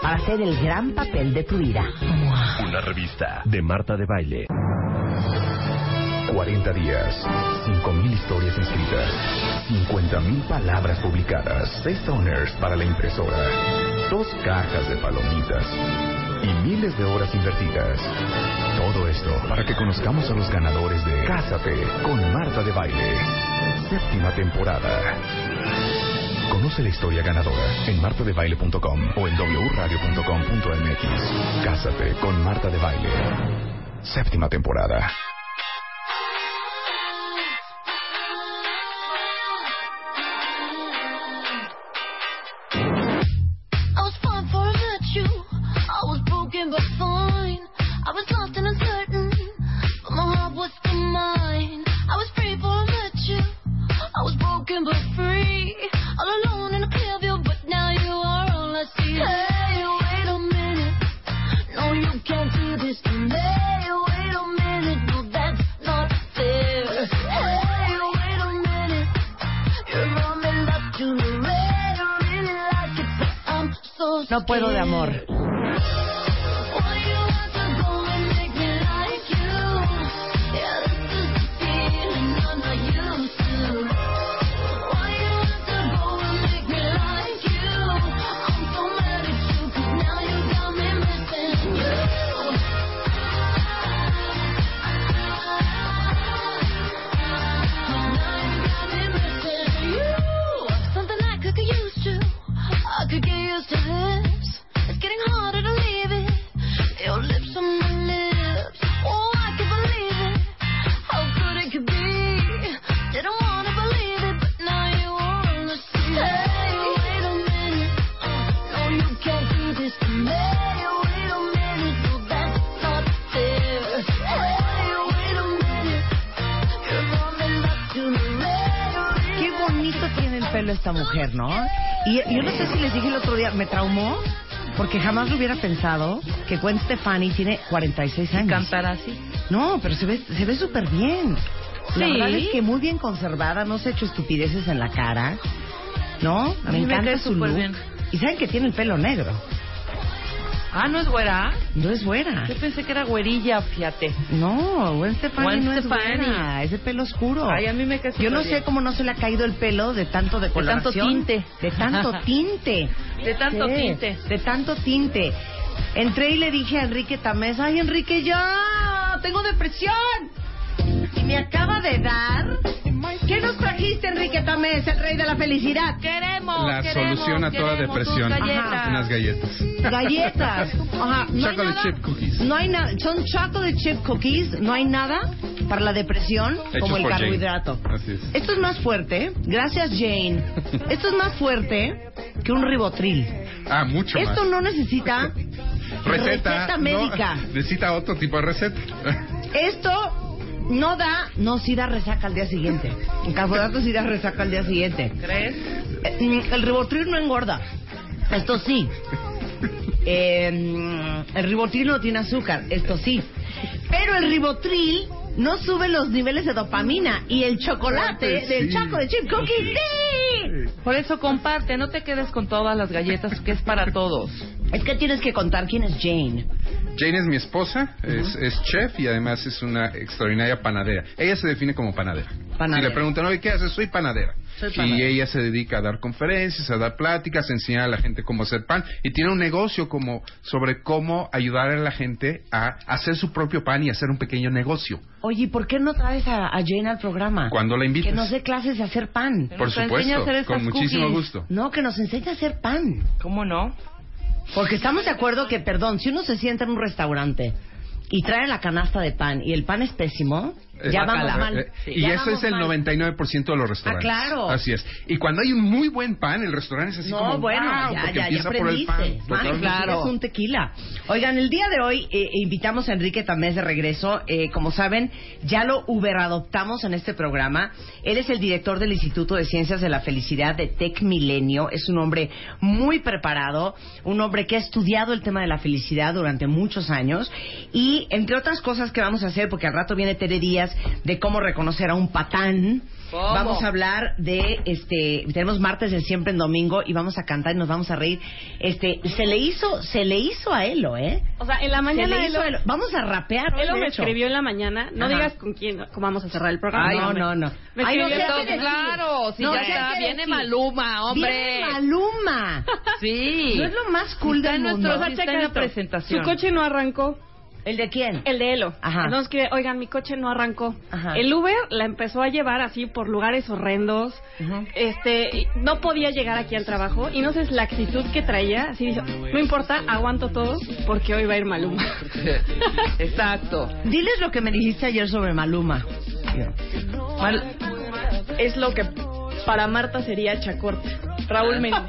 para hacer el gran papel de tu vida. Una revista de Marta de Baile. 40 días, 5.000 historias escritas, 50.000 palabras publicadas, 6 toners para la impresora, dos cajas de palomitas y miles de horas invertidas. Todo esto para que conozcamos a los ganadores de Cásate con Marta de Baile. Séptima temporada. Conoce la historia ganadora en martadebaile.com o en wradio.com.mx. Cásate con Marta de Baile. Séptima temporada. No puedo de amor. Porque jamás lo hubiera pensado que Gwen Stefani tiene 46 años. Cantar así. No, pero se ve se ve súper bien. La Sí. verdad es que muy bien conservada, no se ha hecho estupideces en la cara, ¿no? A mí me encanta su look. bien. Y saben que tiene el pelo negro, Ah, ¿no es güera? no es buena. Yo pensé que era güerilla, fíjate. No, Gwen Stefani Gwen no Stefani. es buena, es de pelo oscuro. Ay, a mí me cae Yo no sé cómo no se le ha caído el pelo de tanto decoloración. tanto tinte. De tanto tinte. De tanto Sí, tinte. De tanto tinte. Entré y le dije a Enrique Tamés, ay Enrique, ya, tengo depresión. Y me acaba de dar... ¿Qué nos trajiste, Enrique Tamés, el rey de la felicidad? Queremos, La queremos, solución a toda queremos depresión. galletas. Ajá. Unas galletas. Galletas. Ajá. No hay Chocolate nada- chip cookies. No hay nada. Son chocolate chip cookies. No hay nada para la depresión Hechos como el Jane. carbohidrato. Así es. Esto es más fuerte. Gracias, Jane. Esto es más fuerte que un ribotril. Ah, mucho Esto más. no necesita receta. receta no, médica. necesita otro tipo de receta. Esto no da, no, sí da resaca al día siguiente. El carbohidrato sí da resaca al día siguiente. ¿Crees? Eh, mm, El ribotril no engorda. Esto sí. Eh, mm, el ribotril no tiene azúcar. Esto sí. Pero el ribotril no sube los niveles de dopamina. Y el chocolate Sí. del choco de chip cookie sí. Por eso comparte, no te quedes con todas las galletas, que es para todos. Es que tienes que contar quién es Jane. Jane es mi esposa, es, es chef y además es una extraordinaria panadera. Ella se define como panadera. Panadera. Si le preguntan, oye, ¿qué haces? Soy panadera. Soy Y ella se dedica a dar conferencias, a dar pláticas, a enseñar a la gente cómo hacer pan. Y tiene un negocio como sobre cómo ayudar a la gente a hacer su propio pan y hacer un pequeño negocio. Oye, ¿y ¿por qué no traes a, a Jane al programa? Cuando la invitas. Que nos dé clases de hacer pan. Que Por nos enseñe a supuesto, hacer con muchísimo cookies. gusto. No, que nos enseñe a hacer pan. ¿Cómo no? Porque estamos de acuerdo que, perdón, si uno se sienta en un restaurante y trae la canasta de pan y el pan es pésimo, Ya vamos mal. Eh, Sí. Y Ya eso es el mal. 99% de los restaurantes. Ah, claro. Así es. Y cuando hay un muy buen pan, el restaurante es así No, como, bueno, "Wow", ya, porque ya, ya empieza por el pan. aprendiste. Claro. Es un tequila. Oigan, el día de hoy eh, invitamos a Enrique Tamés de regreso. Eh, como saben, ya lo Uber adoptamos en este programa. Él es el director del Instituto de Ciencias de la Felicidad de Tech Milenio. Es un hombre muy preparado, un hombre que ha estudiado el tema de la felicidad durante muchos años. Y entre otras cosas que vamos a hacer, porque al rato viene Tere Díaz, de cómo reconocer a un patán. ¿Cómo? Vamos a hablar de este tenemos martes de siempre en domingo y vamos a cantar y nos vamos a reír. Este se le hizo se le hizo a Elo, ¿eh? O sea, en la Se mañana le hizo Elo, a Elo. Vamos a rapear. Elo me hecho. escribió en la mañana. No Ajá. digas con quién cómo vamos a cerrar el programa. Ay, no, no, no. Me Ay, no escribió seas todo-. Claro, sí, No ya está. Viene decir. Maluma, hombre. Viene Maluma. Sí. No es lo más cool Está del en mundo. nuestro- está en la presentación. Su coche no arrancó. ¿El de quién? El de Elo. Ajá. Entonces que, oigan, mi coche no arrancó. Ajá. El Uber la empezó a llevar así por lugares horrendos. Ujú. Este, no podía llegar aquí al trabajo y no sé la actitud que traía. Así dice, no importa, aguanto todo porque hoy va a ir Maluma. Exacto. Diles lo que me dijiste ayer sobre Maluma. Mal- es lo que para Marta sería Chacorte. Raúl Méndez.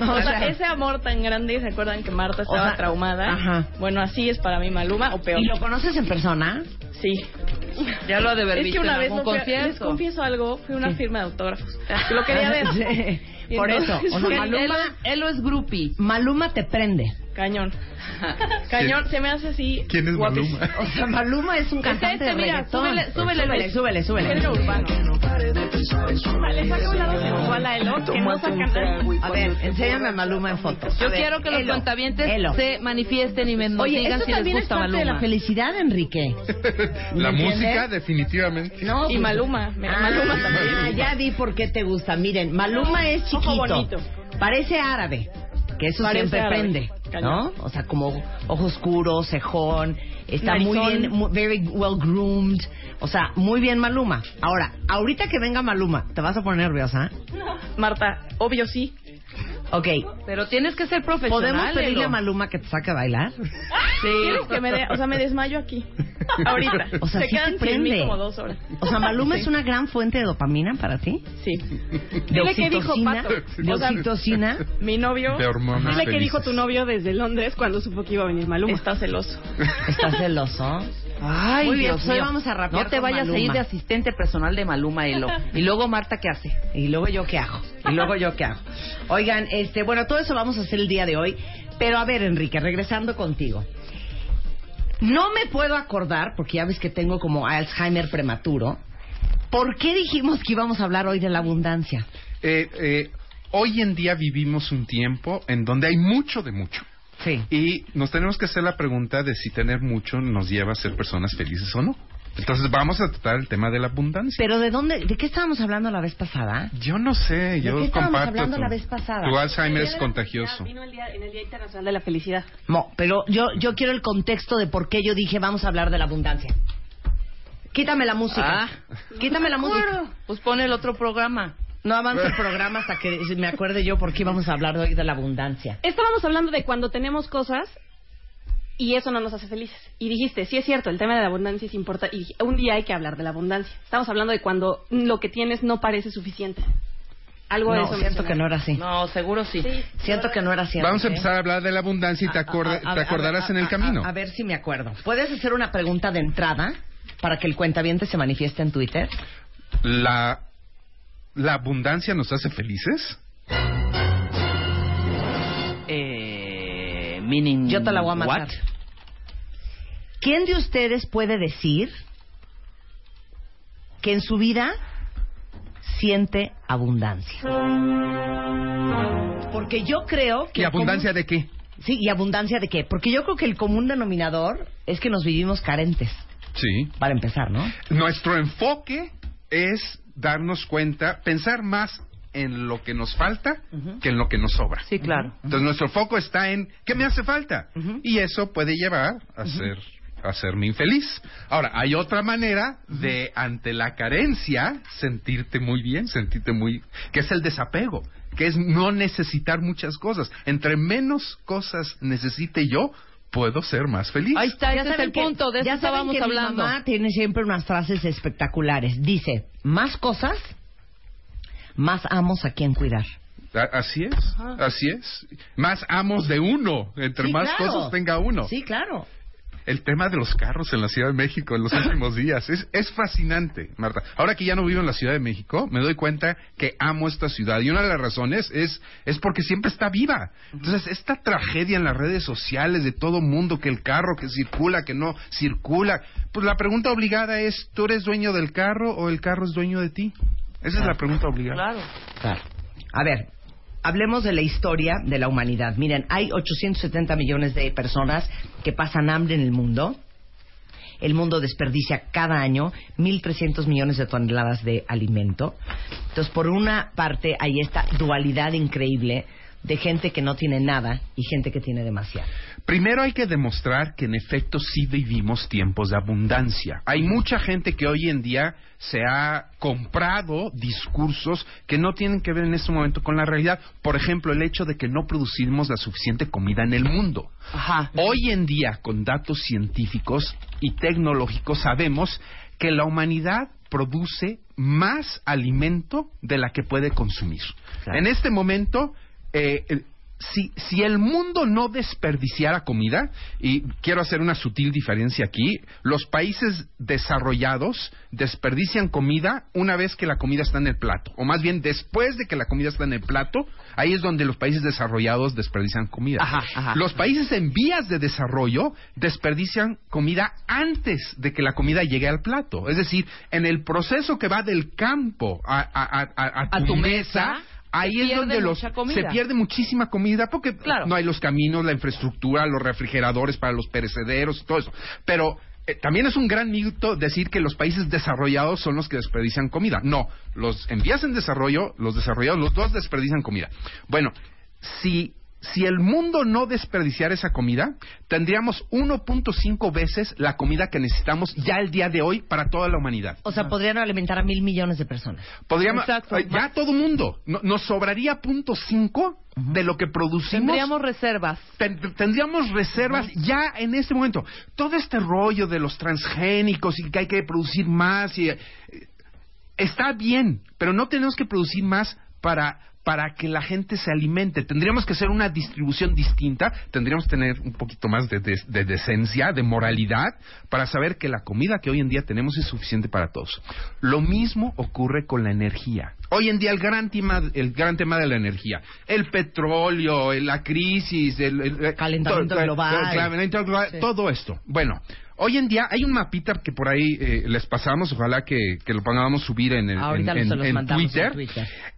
O O sea- ese amor tan grande, ¿se acuerdan que Marta estaba sea, traumada? ajá. Bueno, así es para mí Maluma o peor. ¿Y lo conoces en persona? Sí. Ya lo ha de haber Es visto que una en vez algún no a- les confieso algo, fui a una Sí. firma de autógrafos. Lo quería ver. Sí. Por eso, entonces o sea, Maluma, Él, él es groupie. Maluma te prende. Cañón. Cañón, se me hace así. ¿Quién es guapísimo. Maluma? O sea, Maluma es un cantante este, de mira, súbele, súbele, súbele, súbele, súbele. Género urbano. Le saca un lado sensual a Elo que no sacan A ver, enséñame a Maluma en fotos. Yo quiero que los Elo. se manifiesten y me digan esto si les también es gusta parte de la Maluma. felicidad, Enrique. La ¿Me música, definitivamente. No, Y pues- Maluma, Ah, Maluma también. ya vi por qué te gusta. Miren, Maluma es Ojo chiquito. bonito. Parece árabe. Que eso Parece siempre árabe. prende, ¿no? O sea, como ojo oscuro, cejón, está muy bien, mu- very well groomed. O sea, muy bien Maluma. Ahora, ahorita que venga Maluma, ¿te vas a poner nerviosa? Marta, obvio sí. Ok, Pero tienes que ser profesional. ¿podemos pedirle a Maluma que te saque a bailar? ¿Quieres que me dé? O sea, me desmayo aquí. Ahorita. O sea, Se sí quedan te sin mí prende. como dos horas. O sea, Maluma es una gran fuente de dopamina para ti. Sí. De Dile qué dijo. Pato. De O sea. Mi novio. De hormonas Dile que dijo tu novio desde Londres cuando supo que iba a venir Maluma. Está celoso. ¿Estás celoso? Ay, Muy bien, Dios pues hoy mío. vamos a rapear No te con vayas a ir de asistente personal de Maluma, Elo. Y luego Marta, ¿qué hace? Y luego yo qué hago. Y luego yo qué hago. Oigan, este, bueno, todo eso vamos a hacer el día de hoy. Pero a ver, Enrique, regresando contigo. No me puedo acordar, porque ya ves que tengo como Alzheimer prematuro. ¿Por qué dijimos que íbamos a hablar hoy de la abundancia? Eh, eh, hoy en día vivimos un tiempo en donde hay mucho de mucho. Sí. Y nos tenemos que hacer la pregunta de si tener mucho nos lleva a ser personas felices o no. Entonces vamos a tratar el tema de la abundancia. Pero ¿de dónde? ¿De qué estábamos hablando la vez pasada? Yo no sé, ¿De yo qué estábamos comparto. hablando tu, la vez pasada? tu Alzheimer es de contagioso. Vino el día, en el Día Internacional de la Felicidad. No, pero yo, yo quiero el contexto de por qué yo dije vamos a hablar de la abundancia. Quítame la música. Ah. Quítame la música. Pues pone el otro programa. No avance el programa hasta que me acuerde yo por qué íbamos a hablar hoy de la abundancia. Estábamos hablando de cuando tenemos cosas y eso no nos hace felices. Y dijiste, sí es cierto, el tema de la abundancia es importante. Y dije, un día hay que hablar de la abundancia. Estamos hablando de cuando lo que tienes no parece suficiente. Algo de No, eso siento que no era así. No, seguro sí. Sí. Siento que no era así. Vamos a Enrique. empezar a hablar de la abundancia y te, acorda- A- a- te a- acordarás a- en el a- camino. A, a ver si me acuerdo. ¿Puedes hacer una pregunta de entrada para que el cuentaviente se manifieste en Twitter? La, ¿La abundancia nos hace felices? Eh, meaning Yo te la voy a matar. what? ¿Quién de ustedes puede decir que en su vida siente abundancia? Porque yo creo que... ¿Y abundancia común- de qué? Sí, y abundancia de qué? Porque yo creo que el común denominador es que nos vivimos carentes, Sí. para empezar, ¿no? Nuestro enfoque es darnos cuenta, pensar más en lo que nos falta que en lo que nos sobra. Sí, claro. Entonces nuestro foco está en ¿qué me hace falta? Y eso puede llevar a ser hacerme infeliz. Ahora, hay otra manera de ante la carencia sentirte muy bien, sentirte muy que es el desapego, que es no necesitar muchas cosas. Entre menos cosas necesite yo, puedo ser más feliz. Ahí está, Ya ese es el que- punto, de eso ya estábamos que hablando. Mi mamá tiene siempre unas frases espectaculares. Dice, más cosas, más amos a quien cuidar. A- Así es, así es. Más amos de uno, entre Sí, más claro. cosas tenga uno. Sí, claro. El tema de los carros en la Ciudad de México en los últimos días es, es fascinante, Marta. Ahora que ya no vivo en la Ciudad de México, me doy cuenta que amo esta ciudad y una de las razones es, es porque siempre está viva. Entonces, esta tragedia en las redes sociales de todo mundo, que el carro que circula, que no circula, pues la pregunta obligada es, ¿tú eres dueño del carro o el carro es dueño de ti? Esa es la pregunta obligada. Claro. Claro. A ver, hablemos de la historia de la humanidad. Miren, hay 870 millones de personas que pasan hambre en el mundo. El mundo desperdicia cada año 1.300 millones de toneladas de alimento. Entonces, por una parte, hay esta dualidad increíble de gente que no tiene nada y gente que tiene demasiado. Primero hay que demostrar que en efecto sí vivimos tiempos de abundancia. Hay mucha gente que hoy en día se ha comprado discursos que no tienen que ver en este momento con la realidad. Por ejemplo, el hecho de que no producimos la suficiente comida en el mundo. Ajá. Hoy en día, con datos científicos y tecnológicos, sabemos que la humanidad produce más alimento de la que puede consumir. Claro. En este momento, eh, eh, si, si el mundo no desperdiciara comida, y quiero hacer una sutil diferencia aquí, los países desarrollados desperdician comida una vez que la comida está en el plato, o más bien después de que la comida está en el plato, ahí es donde los países desarrollados desperdician comida. Ajá, ajá. Los países en vías de desarrollo desperdician comida antes de que la comida llegue al plato. Es decir, en el proceso que va del campo a, a- a- a- a A tu, tu mesa, mesa, ahí se es donde los, se pierde muchísima comida porque Claro. no hay los caminos, la infraestructura, los refrigeradores para los perecederos y todo eso. Pero eh, también es un gran mito decir que los países desarrollados son los que desperdician comida. No, los en vías en desarrollo, los desarrollados, los dos desperdician comida. Bueno, si si el mundo no desperdiciara esa comida, tendríamos 1.5 veces la comida que necesitamos ya el día de hoy para toda la humanidad. O sea, podrían alimentar a mil millones de personas. Podríamos, Exacto. ya todo mundo, no- nos sobraría punto cinco de lo que producimos. Tendríamos reservas. Ten- tendríamos reservas ya en este momento. Todo este rollo de los transgénicos y que hay que producir más y, eh, está bien, pero no tenemos que producir más para para que la gente se alimente. Tendríamos que hacer una distribución distinta, tendríamos que tener un poquito más de, de- de decencia, de moralidad, para saber que la comida que hoy en día tenemos es suficiente para todos. Lo mismo ocurre con la energía. Hoy en día el gran tema, el gran tema de la energía, el petróleo, la crisis, el, el- Calentamiento todo- global. el Sí. todo esto. Bueno, hoy en día hay un mapita que por ahí eh, les pasamos, ojalá que, que lo podamos subir en, el, en, Twitter,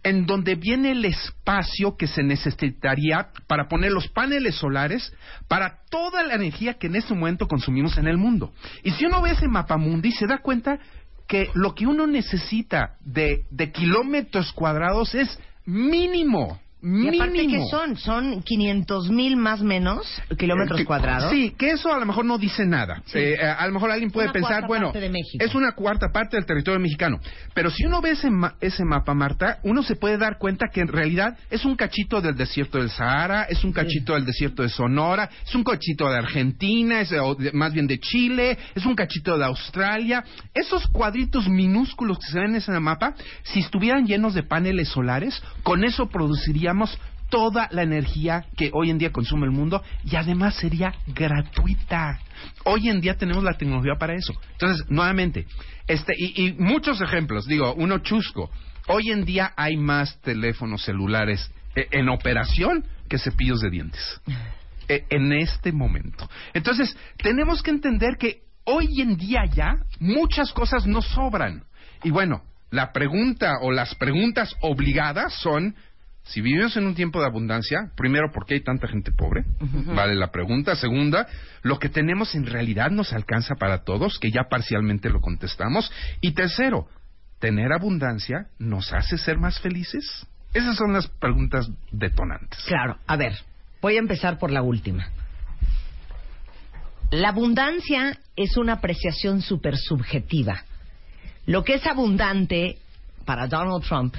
en donde viene el espacio que se necesitaría para poner los paneles solares para toda la energía que en este momento consumimos en el mundo. Y si uno ve ese mapamundi, se da cuenta que lo que uno necesita de, de kilómetros cuadrados es mínimo. Y Mínimo. aparte, ¿qué son? Son 500 mil más menos kilómetros Eh, cuadrados. Sí, que eso a lo mejor no dice nada. Sí. Eh, a a lo mejor alguien puede Una pensar, bueno, es una cuarta parte del territorio mexicano. Pero si uno ve ese, ma- ese mapa, Marta, uno se puede dar cuenta que en realidad es un cachito del desierto del Sahara, es un cachito del desierto de Sonora, es un cachito de Argentina, es, de- más bien de Chile, es un cachito de Australia. Esos cuadritos minúsculos que se ven en ese mapa, si estuvieran llenos de paneles solares, con eso toda la energía que hoy en día consume el mundo y además sería gratuita. Hoy en día tenemos la tecnología para eso. Entonces, nuevamente, este y, y muchos ejemplos, digo, uno chusco. Hoy en día hay más teléfonos celulares eh, en operación que cepillos de dientes. Eh, en este momento. Entonces, tenemos que entender que hoy en día ya muchas cosas no sobran. Y bueno, la pregunta o las preguntas obligadas son, si vivimos en un tiempo de abundancia, primero, ¿por qué hay tanta gente pobre? Vale la pregunta. Segunda, ¿lo que tenemos en realidad nos alcanza para todos? Que ya parcialmente lo contestamos. Y tercero, ¿tener abundancia nos hace ser más felices? Esas son las preguntas detonantes. Claro, a ver, voy a empezar por la última. La abundancia es una apreciación súper subjetiva. Lo que es abundante para Donald Trump,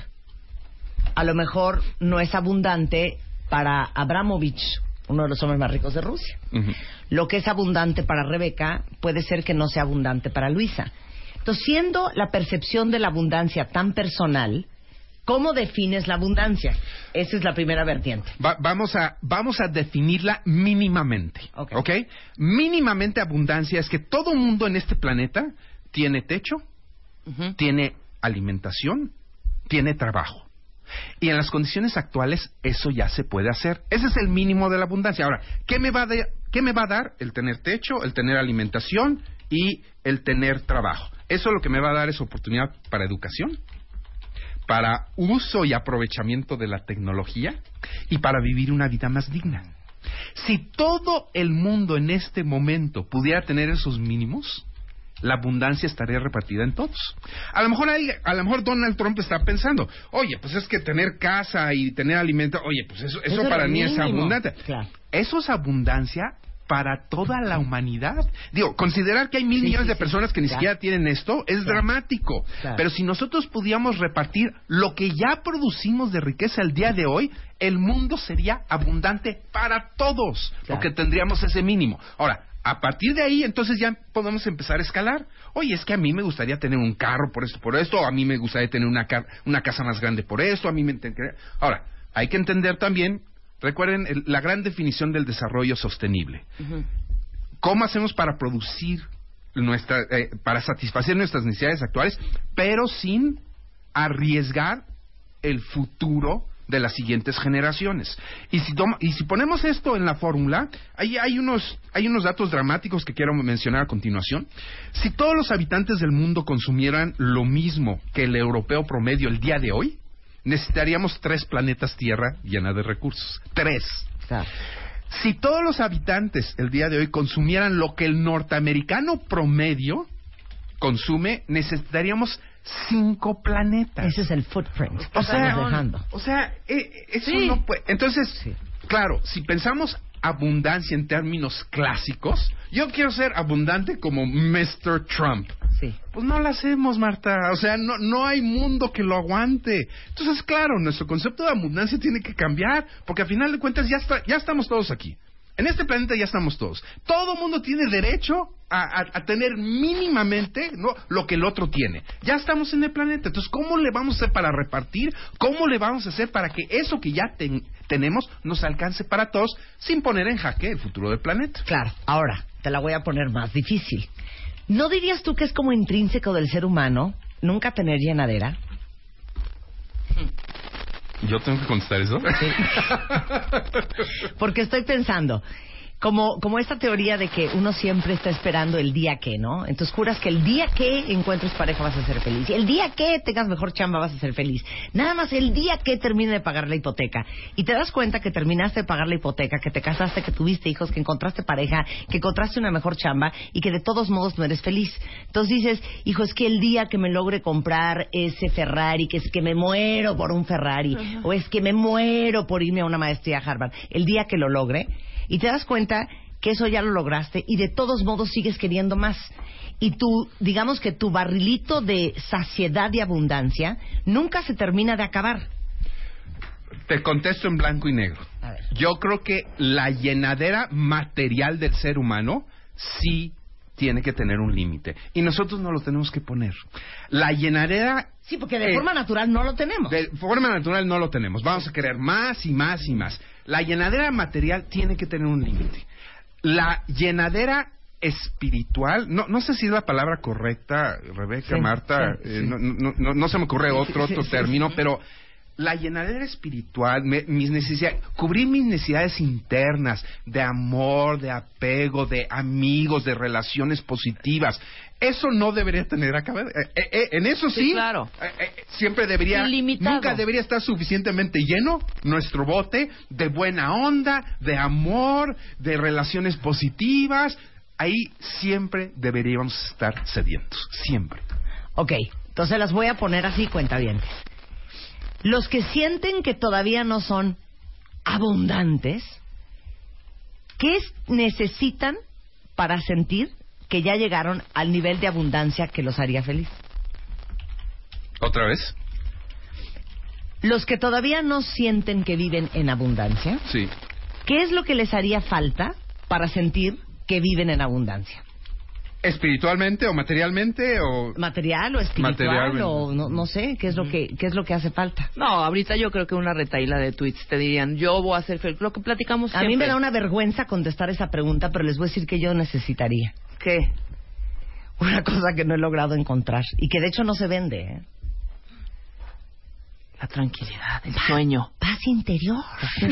a lo mejor no es abundante para Abramovich uno de los hombres más ricos de Rusia. Lo que es abundante para Rebeca puede ser que no sea abundante para Luisa. Entonces, siendo la percepción de la abundancia tan personal, ¿cómo defines la abundancia? Esa es la primera vertiente. Va- vamos, a, vamos a definirla mínimamente. Ok. ¿ok? Mínimamente abundancia es que todo mundo en este planeta tiene techo, tiene alimentación, tiene trabajo. Y en las condiciones actuales eso ya se puede hacer. Ese es el mínimo de la abundancia. Ahora, ¿qué me va a, dar el tener techo, el tener alimentación y el tener trabajo? Eso lo que me va a dar es oportunidad para educación, para uso y aprovechamiento de la tecnología y para vivir una vida más digna. Si todo el mundo en este momento pudiera tener esos mínimos, la abundancia estaría repartida en todos. A lo mejor hay- a lo mejor Donald Trump está pensando, oye, pues es que tener casa y tener alimento, oye, pues eso, eso, Eso es para mí es abundante. Claro. Eso es abundancia para toda la humanidad. Digo, considerar que hay mil Sí, millones sí, de sí. personas que ni Claro. siquiera tienen esto es Claro. dramático. Claro. Pero si nosotros pudiéramos repartir lo que ya producimos de riqueza el día de hoy, el mundo sería abundante para todos, porque tendríamos ese mínimo. Ahora, a partir de ahí, entonces ya podemos empezar a escalar. Oye, es que a mí me gustaría tener un carro por esto, por esto, o a mí me gustaría tener una, ca- una casa más grande por esto, a mí me... Ahora, hay que entender también, recuerden el- la gran definición del desarrollo sostenible. ¿Cómo hacemos para producir nuestra, eh, para satisfacer nuestras necesidades actuales, pero sin arriesgar el futuro de las siguientes generaciones? Y si, toma- y si ponemos esto en la fórmula, hay, hay, unos, hay unos datos dramáticos que quiero mencionar a continuación. Si todos los habitantes del mundo consumieran lo mismo que el europeo promedio el día de hoy, necesitaríamos tres planetas Tierra llenas de recursos. Tres. Claro. Si todos los habitantes el día de hoy consumieran lo que el norteamericano promedio consume, necesitaríamos cinco planetas. Ese es el footprint que o sea, estamos dejando. o sea, eh, eso Sí. no puede. Entonces, Sí. claro, si pensamos abundancia en términos clásicos, yo quiero ser abundante como Mr. Trump. Sí. Pues no lo hacemos, Marta. O sea, no, no hay mundo que lo aguante. Entonces, claro, nuestro concepto de abundancia tiene que cambiar, porque a final de cuentas ya, está, ya estamos todos aquí. En este planeta ya estamos todos. Todo mundo tiene derecho a, a- a tener mínimamente ¿no? lo que el otro tiene. Ya estamos en el planeta. Entonces, ¿cómo le vamos a hacer para repartir? ¿Cómo le vamos a hacer para que eso que ya ten- tenemos nos alcance para todos sin poner en jaque el futuro del planeta? Claro, ahora te la voy a poner más difícil. ¿No dirías tú que es como intrínseco del ser humano nunca tener llenadera? ¿Yo tengo que contestar eso? Porque estoy pensando, como, como esta teoría de que uno siempre está esperando el día que, ¿no? Entonces juras que el día que encuentres pareja vas a ser feliz. Y el día que tengas mejor chamba vas a ser feliz. Nada más el día que termine de pagar la hipoteca. Y te das cuenta que terminaste de pagar la hipoteca, que te casaste, que tuviste hijos, que encontraste pareja, que encontraste una mejor chamba y que de todos modos no eres feliz. Entonces dices, hijo, es que el día que me logre comprar ese Ferrari, que es que me muero por un Ferrari, o es que me muero por irme a una maestría a Harvard, el día que lo logre, y te das cuenta que eso ya lo lograste y de todos modos sigues queriendo más. Y tú, digamos que tu barrilito de saciedad y abundancia nunca se termina de acabar. Te contesto en blanco y negro. Yo creo que la llenadera material del ser humano sí tiene que tener un límite. Y nosotros no lo tenemos que poner. La llenadera... Sí, porque de eh, forma natural no lo tenemos. de forma natural no lo tenemos. Vamos a querer más y más y más. La llenadera material tiene que tener un límite. La llenadera espiritual, no, no sé si es la palabra correcta, Rebeca, Sí, Marta, sí, eh. No, no- no- no se me ocurre otro, otro término, pero la llenadera espiritual, me- mis necesidades, cubrir mis necesidades internas de amor, de apego, de amigos, de relaciones positivas, eso no debería tener acabar. eh, eh, eh, en eso sí, Sí, claro. eh, eh, siempre debería, Ilimitado. nunca debería estar suficientemente lleno nuestro bote de buena onda, de amor, de relaciones positivas. Ahí siempre deberíamos estar sedientos, siempre. Ok, entonces las voy a poner así, cuenta bien. Los que sienten que todavía no son abundantes, ¿qué es- necesitan para sentir que ya llegaron al nivel de abundancia que los haría feliz? ¿Otra vez? Los que todavía no sienten que viven en abundancia, Sí. ¿Qué es lo que les haría falta para sentir que viven en abundancia? ¿Espiritualmente o materialmente o...? ¿Material o espiritual Materialmente. o no, no sé? ¿Qué es lo que qué es lo que hace falta? No, ahorita yo creo que una retaíla de tweets te dirían, yo voy a hacer feliz. Lo que platicamos A mí me da una vergüenza contestar esa pregunta, pero les voy a decir que yo necesitaría ¿Qué? una cosa que no he logrado encontrar y que de hecho no se vende, ¿eh? La tranquilidad, el sueño. Paz interior.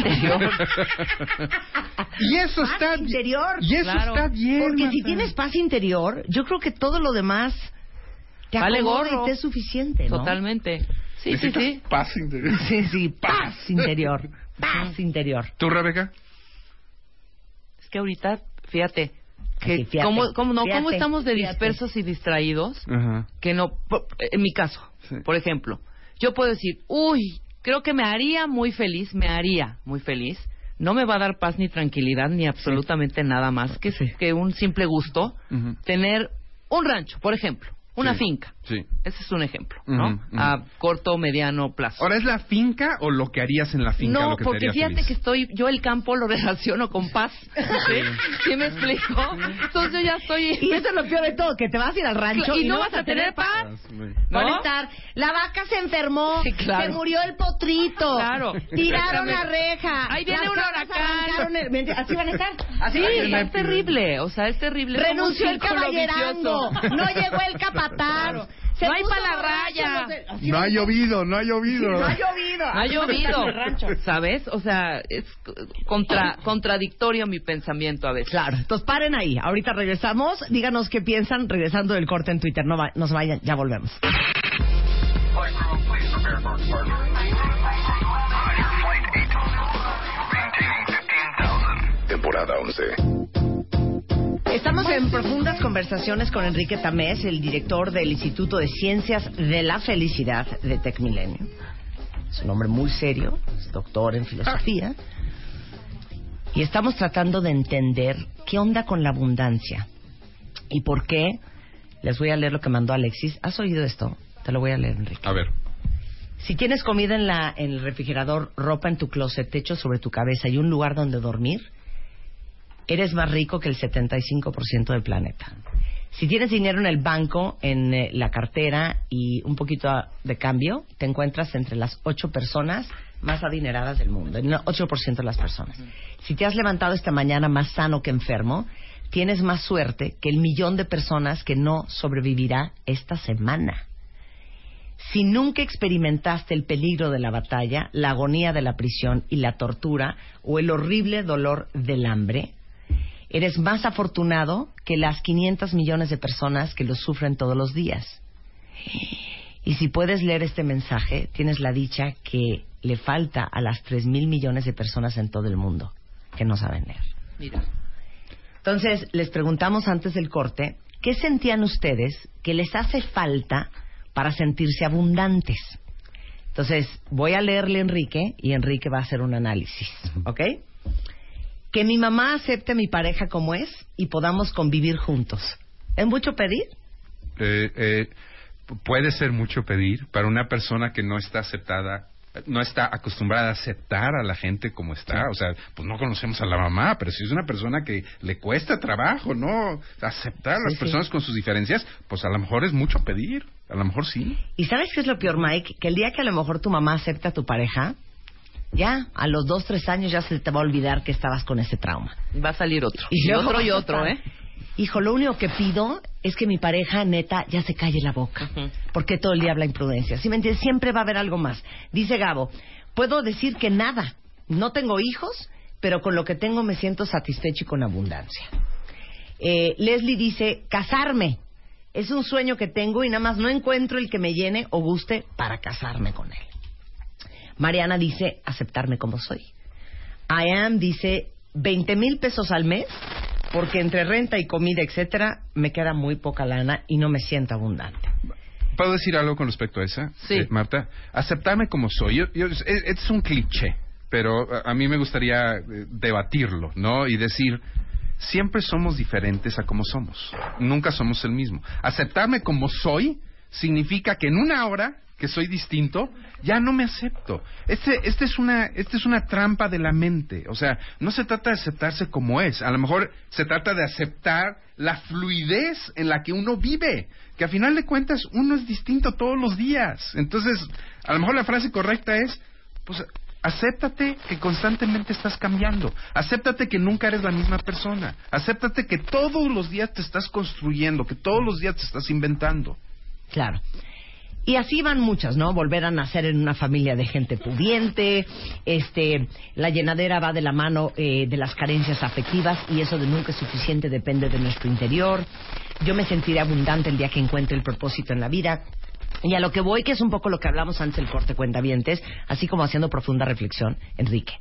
Y eso Paz está... interior. Y eso Claro. está bien. Porque si Marta. tienes paz interior, yo creo que todo lo demás te Vale gorro. y te es suficiente, ¿no? Totalmente. Sí, sí, Necesitas sí. Paz interior. Sí, sí, paz interior. Paz interior. ¿Tú, Rebeca? Es que ahorita, fíjate, que Así, fíjate, cómo, cómo, no, cómo fíjate, estamos de fíjate. dispersos y distraídos Ajá. que no, por- en mi caso, Sí. por ejemplo, yo puedo decir, uy, creo que me haría muy feliz, me haría muy feliz, no me va a dar paz ni tranquilidad ni absolutamente nada más que, que un simple gusto tener un rancho, por ejemplo, una Sí. finca. Sí. Ese es un ejemplo, ¿no? A corto, mediano plazo. Ahora, ¿es la finca o lo que harías en la finca No, lo que porque fíjate feliz? que estoy, yo el campo lo relaciono con paz. ¿Sí? ¿Sí me explico? Entonces yo ya estoy... Y eso es lo peor de todo, que te vas a ir al rancho y, no vas a tener paz. Sí. Van a ¿No? estar, la vaca se enfermó, Sí, claro. se murió el potrito, Claro. tiraron la reja, Ahí viene un huracán. así van a estar. Así Sí, van a estar. es terrible, o sea, es terrible. Renunció el caballerango, vicioso. no llegó el se No hay puso pa' la raya. no sé- así No ha llovido, no ha llovido. No ha llovido. Ha llovido, ¿sabes? O sea, es contra, contradictorio mi pensamiento a veces. Claro, entonces paren ahí. Ahorita regresamos. Díganos qué piensan regresando del corte en Twitter. No, va- no se vayan, ya volvemos. Temporada 11. Estamos en profundas conversaciones con Enrique Tamés, el director del Instituto de Ciencias de la Felicidad de Tech Milenio. Es un hombre muy serio, es doctor en filosofía. Y estamos tratando de entender qué onda con la abundancia y por qué. Les voy a leer lo que mandó Alexis. ¿Has oído esto? Te lo voy a leer, Enrique. A ver. Si tienes comida en, la, en el refrigerador, ropa en tu closet, techo sobre tu cabeza y un lugar donde dormir, eres más rico que el 75% del planeta. Si tienes dinero en el banco, en eh, la cartera y un poquito de cambio, te encuentras entre las ocho personas más adineradas del mundo, el 8% de las personas. Si te has levantado esta mañana más sano que enfermo, tienes más suerte que el millón de personas que no sobrevivirá esta semana. Si nunca experimentaste el peligro de la batalla, la agonía de la prisión y la tortura o el horrible dolor del hambre, eres más afortunado que las 500 millones de personas que lo sufren todos los días. Y si puedes leer este mensaje, tienes la dicha que le falta a las 3 mil millones de personas en todo el mundo que no saben leer. Mira. Entonces, les preguntamos antes del corte, ¿qué sentían ustedes que les hace falta para sentirse abundantes? Entonces, voy a leerle a Enrique y Enrique va a hacer un análisis, ¿ok? Que mi mamá acepte a mi pareja como es y podamos convivir juntos. ¿Es mucho pedir? Eh, eh, pu- puede ser mucho pedir para una persona que no está aceptada, no está acostumbrada a aceptar a la gente como está. O sea, pues no conocemos a la mamá, pero si es una persona que le cuesta trabajo, ¿no? Aceptar a las Sí, sí. personas con sus diferencias, pues a lo mejor es mucho pedir. A lo mejor sí. ¿Y sabes qué es lo peor, Mike? Que el día que a lo mejor tu mamá acepta a tu pareja, ya, a los dos, tres años ya se te va a olvidar que estabas con ese trauma. Va a salir otro. Y otro y otro, ¿eh? Hijo, lo único que pido es que mi pareja, neta, ya se calle la boca. Ujú. Porque todo el día habla imprudencia. ¿Sí me entiendes? Siempre va a haber algo más. Dice Gabo, puedo decir que nada. No tengo hijos, pero con lo que tengo me siento satisfecho y con abundancia. Eh, Leslie dice, casarme. Es un sueño que tengo y nada más no encuentro el que me llene o guste para casarme con él. Mariana dice, aceptarme como soy. I am dice 20 mil pesos al mes porque entre renta y comida, etcétera, me queda muy poca lana y no me siento abundante. ¿Puedo decir algo con respecto a esa, Sí. eh, Marta? Aceptarme como soy. Yo, yo- es, es un cliché, pero a, a mí me gustaría eh, debatirlo, ¿no? Y decir, siempre somos diferentes a como somos. Nunca somos el mismo. Aceptarme como soy significa que en una hora que soy distinto, ya no me acepto. Este, este es una, este es una trampa de la mente. O sea, no se trata de aceptarse como es. A lo mejor se trata de aceptar la fluidez en la que uno vive. Que a final de cuentas uno es distinto todos los días. Entonces, a lo mejor la frase correcta es, pues, acéptate que constantemente estás cambiando. Acéptate que nunca eres la misma persona. Acéptate que todos los días te estás construyendo, que todos los días te estás inventando. Claro. Y así van muchas, ¿no? Volver a nacer en una familia de gente pudiente, este, la llenadera va de la mano eh, de las carencias afectivas y eso de nunca es suficiente depende de nuestro interior. Yo me sentiré abundante el día que encuentre el propósito en la vida. Y a lo que voy, que es un poco lo que hablamos antes del corte cuentavientes, así como haciendo profunda reflexión, Enrique.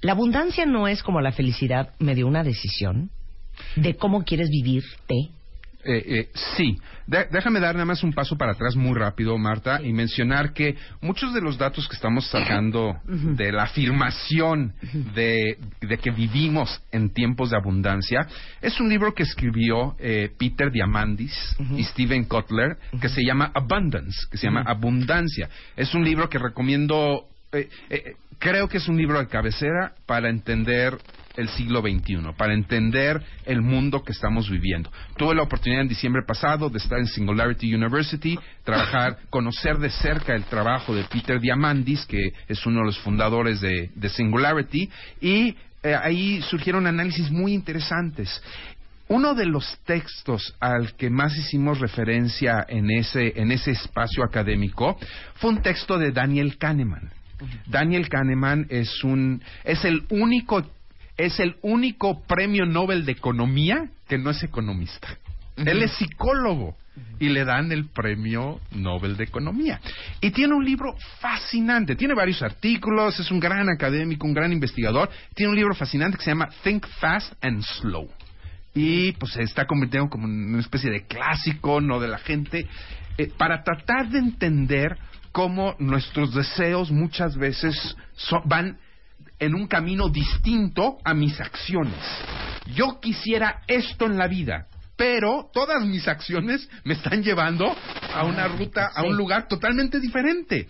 La abundancia no es como la felicidad medio una decisión de cómo quieres vivirte eh, eh, sí, déjame dar nada más un paso para atrás muy rápido, Marta, y mencionar que muchos de los datos que estamos sacando de la afirmación de, que vivimos en tiempos de abundancia es un libro que escribió eh, Peter Diamandis y Steven Kotler que se llama Abundance, que se llama Abundancia. Es un libro que recomiendo, creo que es un libro de cabecera para entender el siglo XXI, para entender el mundo que estamos viviendo. Tuve la oportunidad en diciembre pasado de estar en Singularity University, trabajar, conocer de cerca el trabajo de Peter Diamandis, que es uno de los fundadores de, Singularity, y eh, ahí surgieron análisis muy interesantes. Uno de los textos al que más hicimos referencia en ese, en ese espacio académico fue un texto de Daniel Kahneman. Daniel Kahneman es un es el único es el único premio Nobel de Economía que no es economista. Él es psicólogo y le dan el premio Nobel de Economía. Y tiene un libro fascinante, tiene varios artículos, es un gran académico, un gran investigador, tiene un libro fascinante que se llama Think Fast and Slow. Y pues se está convirtiendo como en una especie de clásico, no de la gente, eh, para tratar de entender cómo nuestros deseos muchas veces van en un camino distinto a mis acciones. Yo quisiera esto en la vida, pero todas mis acciones me están llevando a una ruta, a un lugar totalmente diferente.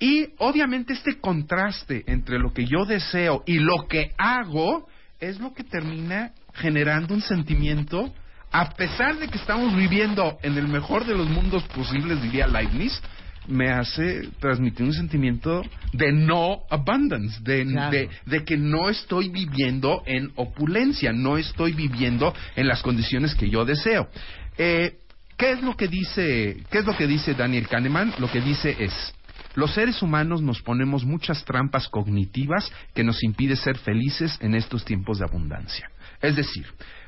Y obviamente este contraste entre lo que yo deseo y lo que hago es lo que termina generando un sentimiento, a pesar de que estamos viviendo en el mejor de los mundos posibles, diría Leibniz, me hace transmitir un sentimiento de no abundance, de, de, que no estoy viviendo en opulencia, no estoy viviendo en las condiciones que yo deseo. Eh, ¿Qué es lo que dice, qué es lo que dice Daniel Kahneman? Lo que dice es los seres humanos nos ponemos muchas trampas cognitivas que nos impide ser felices en estos tiempos de abundancia. Es decir,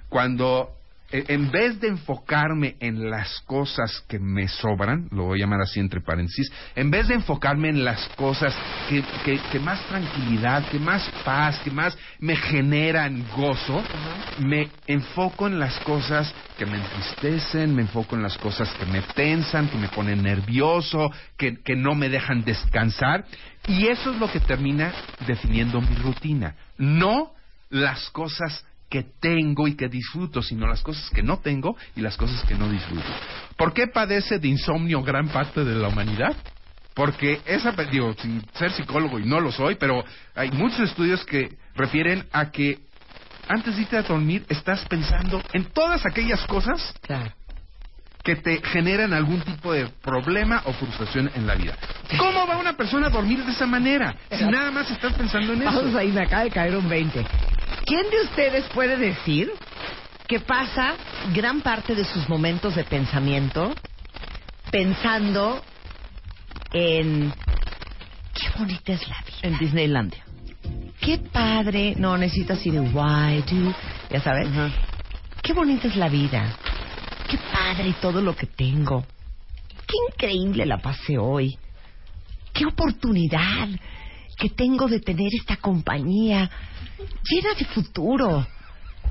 cuando en vez de enfocarme en las cosas que me sobran, lo voy a llamar así entre paréntesis, en vez de enfocarme en las cosas que, que, más tranquilidad, que más paz, que más me generan gozo, me enfoco en las cosas que me entristecen, me enfoco en las cosas que me tensan, que me ponen nervioso, que, que no me dejan descansar, y eso es lo que termina definiendo mi rutina, no las cosas que tengo y que disfruto, sino las cosas que no tengo y las cosas que no disfruto. ¿Por qué padece de insomnio gran parte de la humanidad? Porque esa, digo, sin ser psicólogo y no lo soy, pero hay muchos estudios que refieren a que antes de irte a dormir estás pensando en todas aquellas cosas que te generan algún tipo de problema o frustración en la vida. ¿Cómo va una persona a dormir de esa manera si nada más estás pensando en eso? Vamos ahí, me acaba de caer un 20. ¿Quién de ustedes puede decir que pasa gran parte de sus momentos de pensamiento pensando en qué bonita es la vida? En Disneylandia. Qué padre. No, necesitas ir de why do. Ya sabes. Qué bonita es la vida. Qué padre todo lo que tengo. Qué increíble la pasé hoy. Qué oportunidad que tengo de tener esta compañía llena de futuro.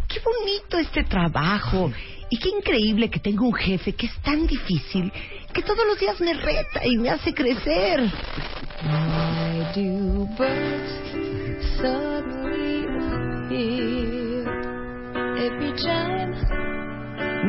Qué bonito este trabajo y qué increíble que tengo un jefe que es tan difícil que todos los días me reta y me hace crecer.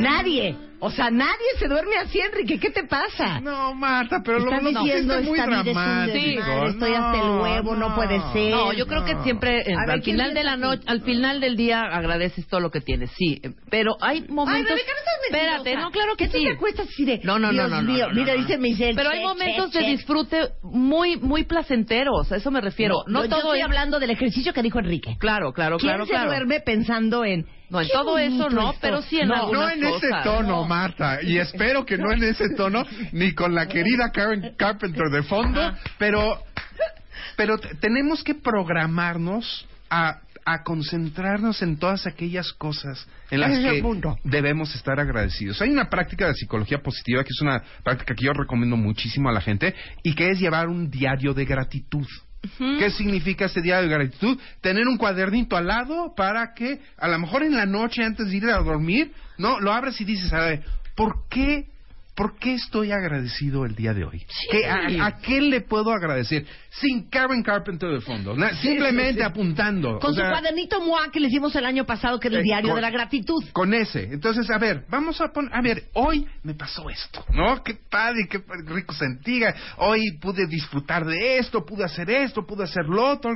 Nadie O sea, nadie se duerme así, Enrique. ¿Qué te pasa? No, Marta, pero lo, lo diciendo, muy es un dramático. desmadre, estoy hasta el huevo, no puede ser. No, yo creo que siempre eh, ver, al ¿quién final de la noche, al final del día agradeces todo lo que tienes, sí, eh, pero hay momentos. Rebeca, no. Espérate, no, claro que tú sí. te acuestas así de, No, no, no, Dios no, no, mío, no, mira, no, dice no. Michelle. Pero hay momentos de disfrute muy muy placenteros, a eso me refiero. No, yo todo estoy es hablando del ejercicio que dijo Enrique. Claro, claro, ¿Quién claro, se claro. duerme pensando en... No, en qué todo eso no, esto? pero sí en No, algunas No en ese tono, Marta. Y espero que no en ese tono, ni con la querida Karen Carpenter de fondo, Ajá. pero, pero tenemos que programarnos a, a concentrarnos en todas aquellas cosas en las que debemos estar agradecidos. Hay una práctica de psicología positiva que es una práctica que yo recomiendo muchísimo a la gente y que es llevar un diario de gratitud. ¿Qué significa este diario de gratitud? Tener un cuadernito al lado para que a lo mejor en la noche antes de ir a dormir, no, lo abres y dices, a ver, ¿por qué, por qué estoy agradecido el día de hoy? ¿Qué- a, a qué le puedo agradecer? Sin Karen Carpenter de fondo, na- simplemente apuntando. Con o sea, su cuadernito MOA que le hicimos el año pasado, que es el Eh, diario con- de la gratitud. con ese. Entonces, a ver, vamos a poner, a ver, hoy me pasó esto, ¿no? Qué padre, qué rico sentí. Hoy pude disfrutar de esto, pude hacer esto, pude hacer lo otro.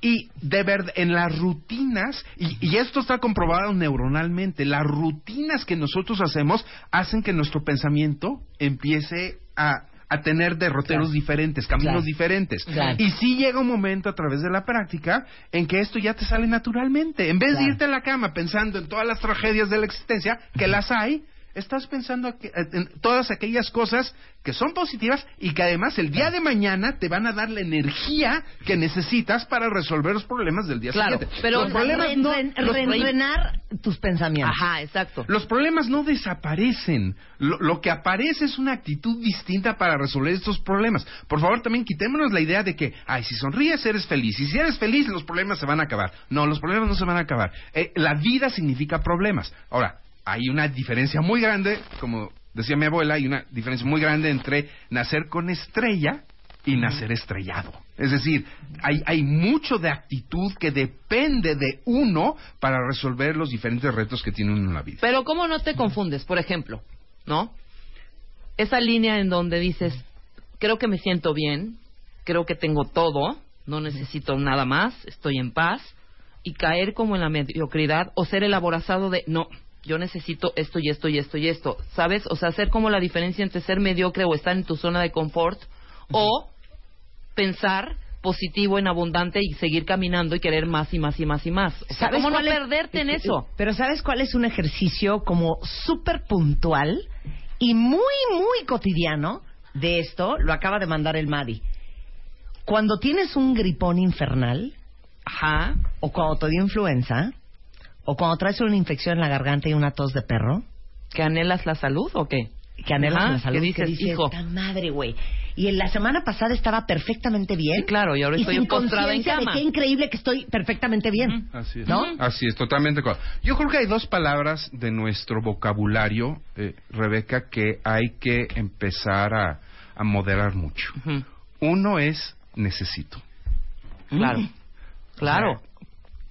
Y de verdad, en las rutinas, y, y esto está comprobado neuronalmente, las rutinas que nosotros hacemos hacen que nuestro pensamiento empiece a a tener derroteros Claro. diferentes, caminos Claro. diferentes. Claro. Y sí llega un momento a través de la práctica en que esto ya te sale naturalmente. En vez de irte a la cama pensando en todas las tragedias de la existencia, que las hay, estás pensando que- en todas aquellas cosas que son positivas y que además el día de mañana te van a dar la energía que necesitas para resolver los problemas del día Claro, siguiente. pero los problemas no, reenrenar tus pensamientos. Ajá, exacto. los problemas no desaparecen. Lo, lo que aparece es una actitud distinta para resolver estos problemas. Por favor, también quitémonos la idea de que, ay, si sonríes eres feliz. Y si eres feliz, los problemas se van a acabar. No, los problemas no se van a acabar. Eh, la vida significa problemas. Ahora, hay una diferencia muy grande, como decía mi abuela, hay una diferencia muy grande entre nacer con estrella y nacer estrellado. Es decir, hay, hay mucho de actitud que depende de uno para resolver los diferentes retos que tiene uno en la vida. Pero ¿cómo no te confundes? Por ejemplo, ¿no? Esa línea en donde dices, creo que me siento bien, creo que tengo todo, no necesito nada más, estoy en paz, y caer como en la mediocridad o ser el aborazado de, no, yo necesito esto y esto y esto y esto, ¿sabes? O sea, hacer como la diferencia entre ser mediocre o estar en tu zona de confort o pensar positivo en abundante y seguir caminando y querer más y más y más y más. O sea, ¿cómo no es- perderte en eso? Pero ¿sabes cuál es un ejercicio como súper puntual y muy, muy cotidiano de esto? Lo acaba de mandar el Madi. Cuando tienes un gripón infernal, Ajá. o cuando te dio influenza, o cuando traes una infección en la garganta y una tos de perro, ¿Que anhelas la salud o qué? que anhelas Ajá, la salud, que dices, hijo. "Ta madre, güey. Y en la semana pasada estaba perfectamente bien. Sí, claro, y ahora estoy sin postrada en cama. de qué increíble que estoy perfectamente bien. Así es. ¿No? Así es, totalmente. Yo creo que hay dos palabras de nuestro vocabulario, eh, Rebeca, que hay que empezar a, a moderar mucho. Uno es necesito. Claro. Claro.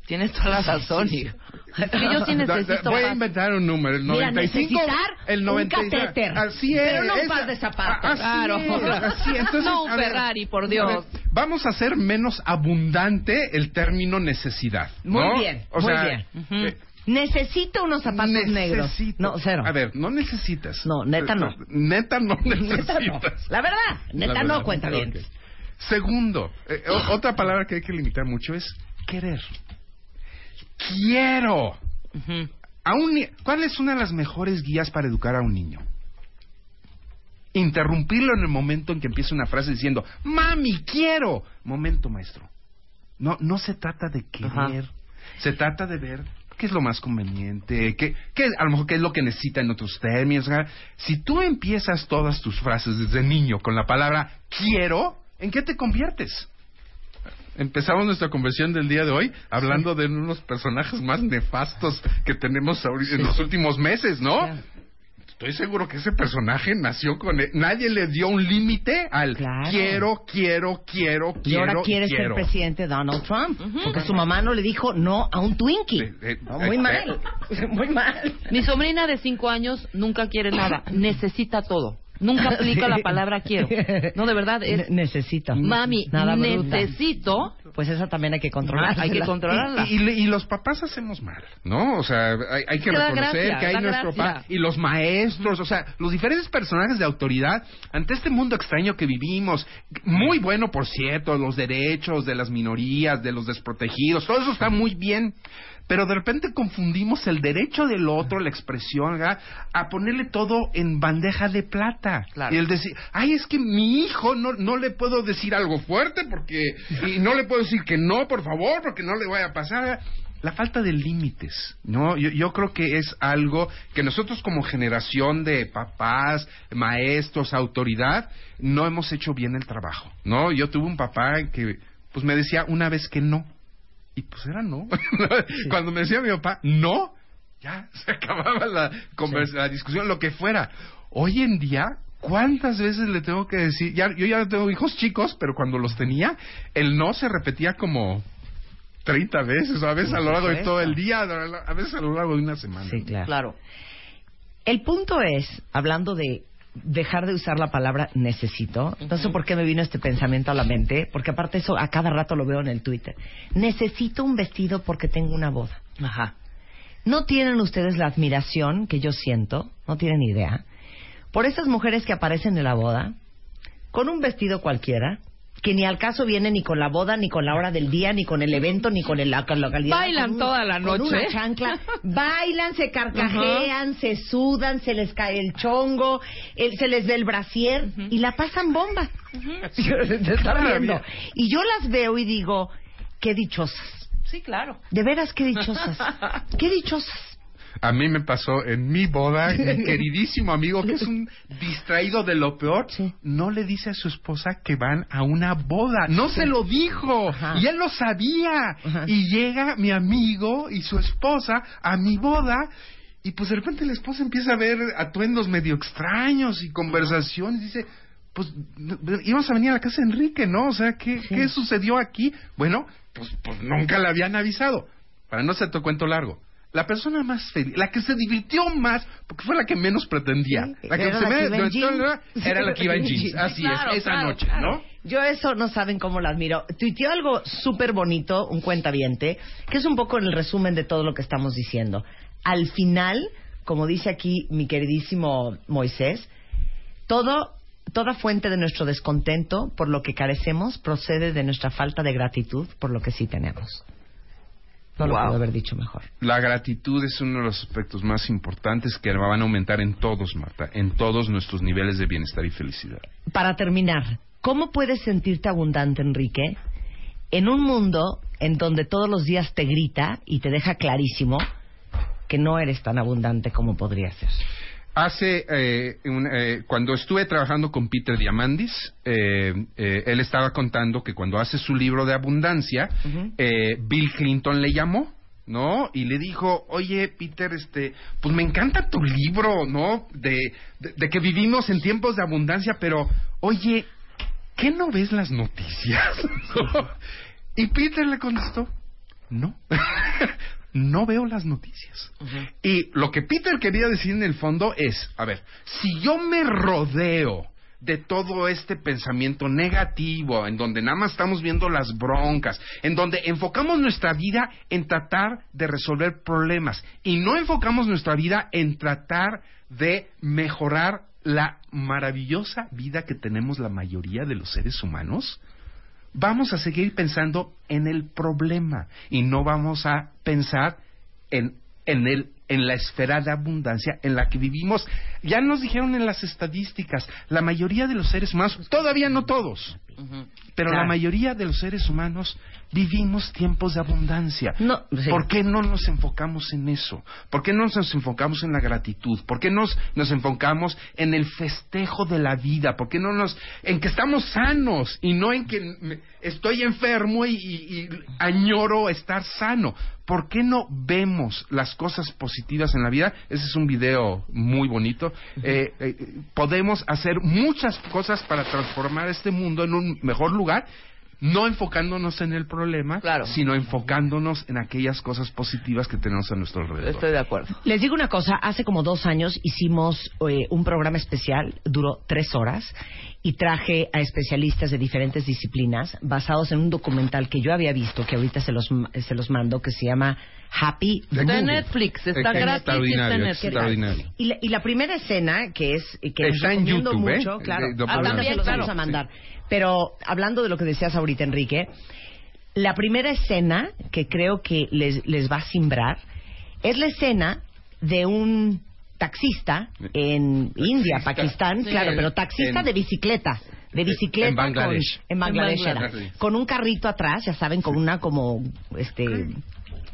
Tienes toda la razón, hijo. Yo sí necesito Voy a inventar un número, el Mira, 95, necesitar el un 90, catéter, así es, pero no un par de zapatos. a- así Claro. es, así. Entonces, No un a ver, Ferrari, por a Dios. ver, vamos a hacer menos abundante el término necesidad. Muy ¿no? bien, O muy sea, bien. Ujú. eh, Necesito unos zapatos negros. necesito. No, cero. A ver, no necesitas. No, neta no. Neta no Neta no. necesitas. La verdad, neta La no verdad. cuenta bien. Ok. Segundo, eh, otra palabra que hay que limitar mucho es querer. Quiero. A un ¿Cuál es una de las mejores guías para educar a un niño? Interrumpirlo en el momento en que empieza una frase diciendo, mami, quiero. Momento, maestro. No, no se trata de querer. Se trata de ver qué es lo más conveniente, qué, qué- a lo mejor qué es lo que necesita en otros términos. Si tú empiezas todas tus frases desde niño con la palabra quiero, ¿en qué te conviertes? Empezamos nuestra conversión del día de hoy hablando de unos personajes más nefastos que tenemos ahorita en los últimos meses, ¿no? estoy seguro que ese personaje nació con... e- Nadie le dio un límite al Claro. quiero, quiero, quiero, Y quiero. ahora quiere ser presidente Donald Trump. Porque su mamá no le dijo no a un Twinkie. Eh, eh, No, muy eh, mal. Muy mal. Mi sobrina de cinco años nunca quiere nada, necesita todo. Nunca aplica la palabra quiero. No, de verdad, es Ne- necesito. mami, Nada bruta. necesito. Pues esa también hay que controlarla. Hay que controlarla. Y, y- y los papás hacemos mal, ¿no? O sea, hay, hay que reconocer gracia, que hay nuestro papá y los maestros, o sea, los diferentes personajes de autoridad ante este mundo extraño que vivimos, muy bueno, por cierto, los derechos de las minorías, de los desprotegidos, todo eso está muy bien. Pero de repente confundimos el derecho del otro, la expresión, ¿verdad? a ponerle todo en bandeja de plata. Claro. Y el decir, ay, es que mi hijo no, no le puedo decir algo fuerte porque, y no le puedo decir que no, por favor, porque no le vaya a pasar. La falta de límites, ¿no? Yo, yo creo que es algo que nosotros como generación de papás, maestros, autoridad, no hemos hecho bien el trabajo, ¿no? Yo tuve un papá que, pues me decía una vez que no, y pues era no. Cuando me decía mi papá, no, ya se acababa la, conversa, la discusión, lo que fuera. Hoy en día, ¿cuántas veces le tengo que decir? Ya, yo ya tengo hijos chicos, pero cuando los tenía, el no se repetía como 30 veces, o a veces a lo largo de todo el día, a veces a lo largo de una semana. Sí, claro. Claro. El punto es, hablando de dejar de usar la palabra necesito, no sé por qué me vino este pensamiento a la mente, porque aparte eso a cada rato lo veo en el Twitter. Necesito un vestido porque tengo una boda. Ajá. ¿No tienen ustedes la admiración que yo siento? No tienen idea. Por esas mujeres que aparecen en la boda, con un vestido cualquiera, que ni al caso viene ni con la boda, ni con la hora del día, ni con el evento, ni con el- la localidad. Bailan con un- toda la Con noche. una chancla. Bailan, se carcajean, se sudan, se les cae el chongo, el- se les ve el brasier y la pasan bomba. Te está viendo. Y yo las veo y digo, qué dichosas. Sí, claro. De veras, qué dichosas. Qué dichosas. A mí me pasó en mi boda, mi queridísimo amigo, que es un distraído de lo peor, Sí. no le dice a su esposa que van a una boda. No se lo dijo. Ajá. Y él lo sabía. Ajá. Y llega mi amigo y su esposa a mi boda. Y pues de repente la esposa empieza a ver atuendos medio extraños y conversaciones. Dice, pues íbamos a venir a la casa de Enrique, ¿no? O sea, ¿qué, ¿qué sucedió aquí? Bueno, pues, pues nunca le habían avisado. Para no ser tu cuento largo. La persona más feliz, la que se divirtió más, porque fue la que menos pretendía. Sí, la que se me- que iba en jeans. era la que iba en jeans. Así Claro, es, esa claro, noche, claro. ¿no? Yo eso no saben cómo la admiro. Tuiteó algo súper bonito, un cuentaviente, que es un poco el resumen de todo lo que estamos diciendo. Al final, como dice aquí mi queridísimo Moisés, todo, toda fuente de nuestro descontento por lo que carecemos procede de nuestra falta de gratitud por lo que sí tenemos. No lo puedo haber dicho mejor. La gratitud es uno de los aspectos más importantes que van a aumentar en todos, Marta, en todos nuestros niveles de bienestar y felicidad. Para terminar, ¿cómo puedes sentirte abundante, Enrique, en un mundo en donde todos los días te grita y te deja clarísimo que no eres tan abundante como podría ser? Hace, eh, un- eh, cuando estuve trabajando con Peter Diamandis, eh, eh, él estaba contando que cuando hace su libro de abundancia, Bill Clinton le llamó, ¿no? Y le dijo, oye, Peter, este, pues me encanta tu libro, ¿no? De, de, de que vivimos en tiempos de abundancia, pero, oye, ¿qué no ves las noticias? y Peter le contestó, no, no veo las noticias. Y lo que Peter quería decir en el fondo es, a ver, si yo me rodeo de todo este pensamiento negativo, en donde nada más estamos viendo las broncas, en donde enfocamos nuestra vida en tratar de resolver problemas y no enfocamos nuestra vida en tratar de mejorar la maravillosa vida que tenemos la mayoría de los seres humanos, vamos a seguir pensando en el problema y no vamos a pensar en, en, el, en la esfera de abundancia en la que vivimos. Ya nos dijeron en las estadísticas, la mayoría de los seres humanos, todavía no todos, pero Claro. la mayoría de los seres humanos vivimos tiempos de abundancia. No, sí. ¿Por qué no nos enfocamos en eso? ¿Por qué no nos enfocamos en la gratitud? ¿Por qué nos, nos enfocamos en el festejo de la vida? ¿Por qué no nos... en que estamos sanos y no en que me- estoy enfermo y, y- y añoro estar sano? ¿Por qué no vemos las cosas positivas en la vida. Ese es un video muy bonito. Eh, eh, podemos hacer muchas cosas para transformar este mundo en un mejor lugar no enfocándonos en el problema, Claro. sino enfocándonos en aquellas cosas positivas que tenemos a nuestro alrededor. Estoy de acuerdo. Les digo una cosa, hace como dos años hicimos eh, un programa especial, duró tres horas, y traje a especialistas de diferentes disciplinas basados en un documental que yo había visto, que ahorita se los, se los mando, que se llama Happy. De Está en. Netflix, está gratis y está en extraordinario, Netflix. extraordinario. Y la, y la primera escena, que es que Está en YouTube, ¿eh? mucho, claro, De- de- ahorita Ah, también, se los claro. vamos a mandar. Pero hablando de lo que decías ahorita, Enrique, la primera escena que creo que les, les va a simbrar es la escena de un taxista en India, Pakistán, Sí. claro, En- pero taxista en- de bicicleta. De en bicicleta Bangladesh. con- en Bangladesh, En era. Bangladesh. con un carrito atrás, ya saben, con una como este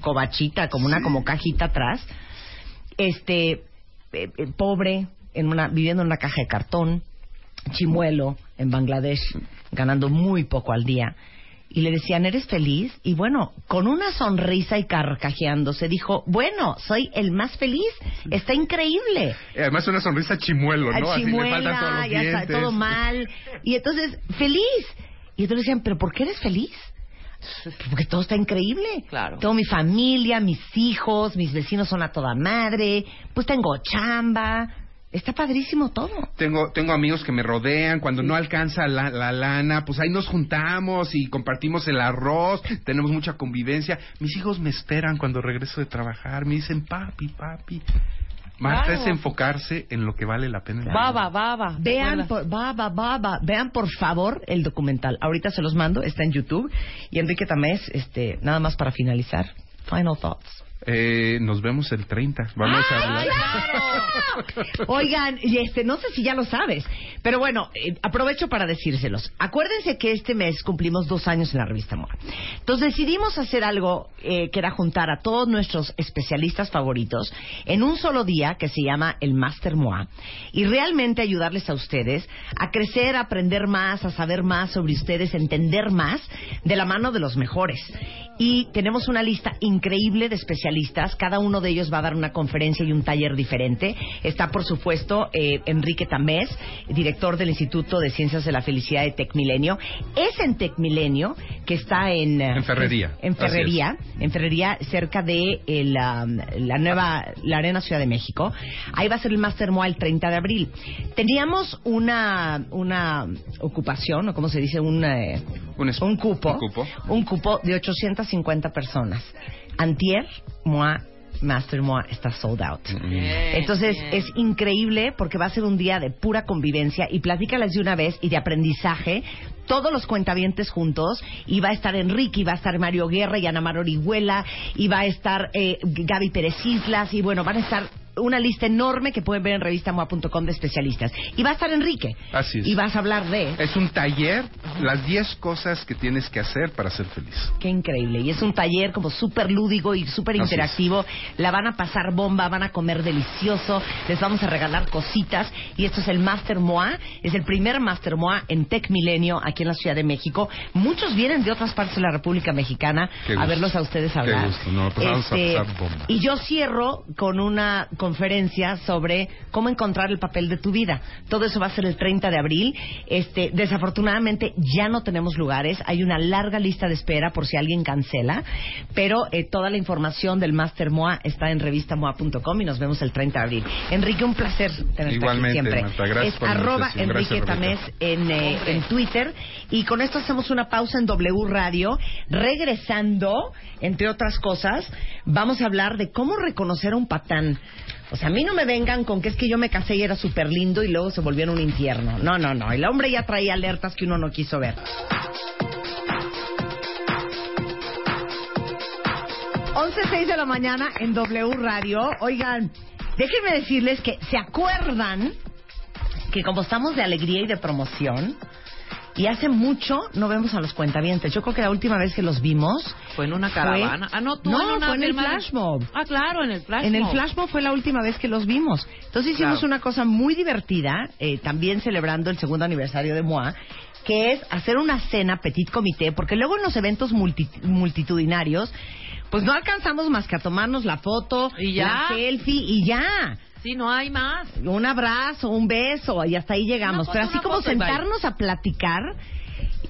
cobachita, como una como cajita atrás. Este eh, eh, pobre en una viviendo en una caja de cartón, chimuelo en Bangladesh, ganando muy poco al día. Y le decían, ¿eres feliz? Y bueno, con una sonrisa y carcajeándose, dijo, bueno, soy el más feliz, está increíble. Eh, Además una sonrisa chimuelo, ¿no? A Así le chimuela, todos los ya está, todo mal. Y entonces, feliz. Y entonces decían, ¿pero por qué eres feliz? Porque todo está increíble. Claro. Tengo mi familia, mis hijos, mis vecinos son a toda madre, pues tengo chamba. Está padrísimo todo. Tengo, tengo amigos que me rodean, cuando no alcanza la, la lana, pues ahí nos juntamos y compartimos el arroz, tenemos mucha convivencia. Mis hijos me esperan cuando regreso de trabajar, me dicen, papi, papi. Marta Claro. es enfocarse en lo que vale la pena. en la vida. Baba, baba. ¿te Vean por, va, va. vean por favor el documental. Ahorita se los mando, está en YouTube. Y Enrique Tamés, este, nada más para finalizar. Final thoughts. Eh, nos vemos el 30. Vamos a hablar. ¡Ay, claro! Oigan, y este, no sé si ya lo sabes, pero bueno, eh, aprovecho para decírselos. Acuérdense que este mes cumplimos dos años en la revista MOA. Entonces decidimos hacer algo eh, que era juntar a todos nuestros especialistas favoritos en un solo día que se llama el Master MOA y realmente ayudarles a ustedes a crecer, a aprender más, a saber más sobre ustedes, a entender más de la mano de los mejores. Y tenemos una lista increíble de especialistas. Cada uno de ellos va a dar una conferencia y un taller diferente. Está, por supuesto, eh, Enrique Tamés, director del Instituto de Ciencias de la Felicidad de Tecmilenio. Es en Tecmilenio, que está en... eh, En Ferrería. En. Ferrería, en Ferrería, cerca de um, la nueva, la Arena Ciudad de México. Ahí va a ser el Master MOA el 30 de abril. Teníamos una, una ocupación, o como se dice, un, eh, Un es- un cupo, un cupo. un cupo de 850 personas. Antier, MOA, Master MOA está sold out. Bien, Entonces bien. es increíble porque va a ser un día de pura convivencia y platícales de una vez y de aprendizaje. Todos los cuentavientes juntos y va a estar Enrique, y va a estar Mario Guerra y Ana Mar Orihuela y va a estar eh, Gaby Pérez Islas y bueno, van a estar una lista enorme que pueden ver en revistamoa.com de especialistas. Y va a estar Enrique. Así es. Y vas a hablar de... Es un taller, las 10 cosas que tienes que hacer para ser feliz. Qué increíble. Y es un taller como súper lúdico y súper interactivo. La van a pasar bomba, van a comer delicioso. Les vamos a regalar cositas. Y esto es el Master MOA. Es el primer Master MOA en Tech Milenio aquí en la Ciudad de México. Muchos vienen de otras partes de la República Mexicana Qué a verlos a ustedes Qué hablar. gusto. No, pues vamos a pasar bomba. y yo cierro con una conferencia sobre cómo encontrar el papel de tu vida. Todo eso va a ser el 30 de abril. Este, desafortunadamente ya no tenemos lugares. Hay una larga lista de espera por si alguien cancela. Pero eh, toda la información del Master MOA está en revistamoa.com y nos vemos el 30 de abril. Enrique, un placer tenerte Igualmente, aquí siempre. Marta, gracias es por arroba. Enrique Gracias, Tamés en, eh, en Twitter. Y con esto hacemos una pausa en W Radio. Regresando, entre otras cosas, vamos a hablar de cómo reconocer a un patán. O sea, a mí no me vengan con que es que yo me casé y era súper lindo y luego se volvió en un infierno. No, no, no. El hombre ya traía alertas que uno no quiso ver. 11.06 de la mañana en W Radio. Oigan, déjenme decirles que se acuerdan que como estamos de alegría y de promoción, y hace mucho no vemos a los cuentavientes. Yo creo que la última vez que los vimos Fue en una fue- caravana. Ah, no, tú No, en una fue en el flash mob. Ah, claro, en el flash en el flash mob fue la última vez que los vimos. Entonces hicimos Claro. una cosa muy divertida, eh, también celebrando el segundo aniversario de MOA, que es hacer una cena petit comité, porque luego en los eventos multi- multitudinarios, pues no alcanzamos más que a tomarnos la foto, Y ya. la selfie y ya. Sí, no hay más. Un abrazo, un beso y hasta ahí llegamos. Pero así una como bye. sentarnos a platicar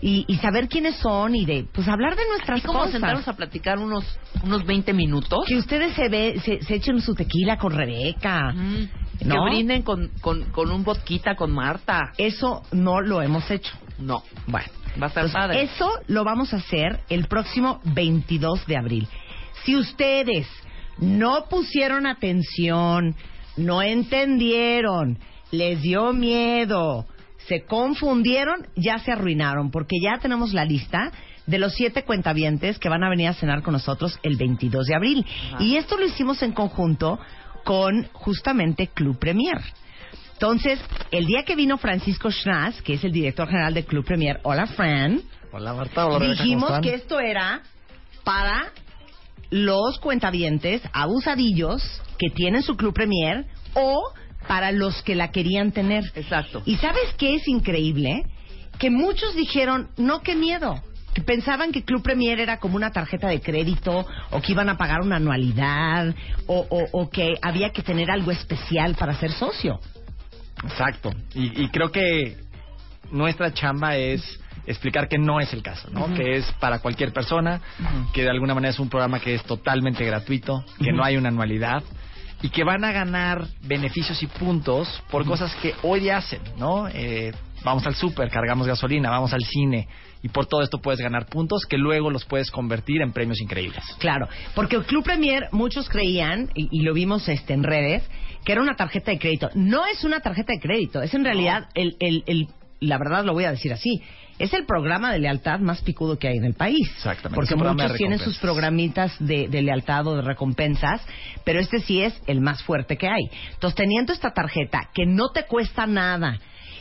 y, y saber quiénes son y de, pues hablar de nuestras Así como cosas. sentarnos a platicar unos, unos 20 minutos. Que ustedes se, ve, se, se echen su tequila con Rebeca. Mm, ¿No? Que brinden con, con, con un vodquita con Marta. Eso no lo hemos hecho. No. Bueno, Va a estar pues padre. eso lo vamos a hacer el próximo 22 de abril. Si ustedes no pusieron atención, no entendieron, les dio miedo, se confundieron, ya se arruinaron, porque ya tenemos la lista de los siete cuentavientes que van a venir a cenar con nosotros el 22 de abril. Ajá. Y esto lo hicimos en conjunto con justamente Club Premier. Entonces, el día que vino Francisco Schnaz, que es el director general de Club Premier, hola Fran, Hola Marta, hola Rebeca, ¿cómo dijimos están? que esto era para los cuentavientes abusadillos que tienen su Club Premier o para los que la querían tener. Exacto. ¿Y sabes qué es increíble? Que muchos dijeron, no, qué miedo. Que pensaban que Club Premier era como una tarjeta de crédito o que iban a pagar una anualidad o, o- o que había que tener algo especial para ser socio. Exacto. Y, y creo que nuestra chamba es explicar que no es el caso, ¿no? Que es para cualquier persona, que de alguna manera es un programa que es totalmente gratuito, que no hay una anualidad y que van a ganar beneficios y puntos por cosas que hoy hacen, ¿no? Eh, vamos al súper, cargamos gasolina, vamos al cine y por todo esto puedes ganar puntos que luego los puedes convertir en premios increíbles. Claro, porque el Club Premier muchos creían, y, y lo vimos este, en redes, que era una tarjeta de crédito. No es una tarjeta de crédito, es en realidad, el, el, el- la verdad lo voy a decir así, es el programa de lealtad más picudo que hay en el país. Exactamente, Porque muchos tienen sus programitas de, de lealtad o de recompensas, pero este sí es el más fuerte que hay. Entonces, teniendo esta tarjeta que no te cuesta nada,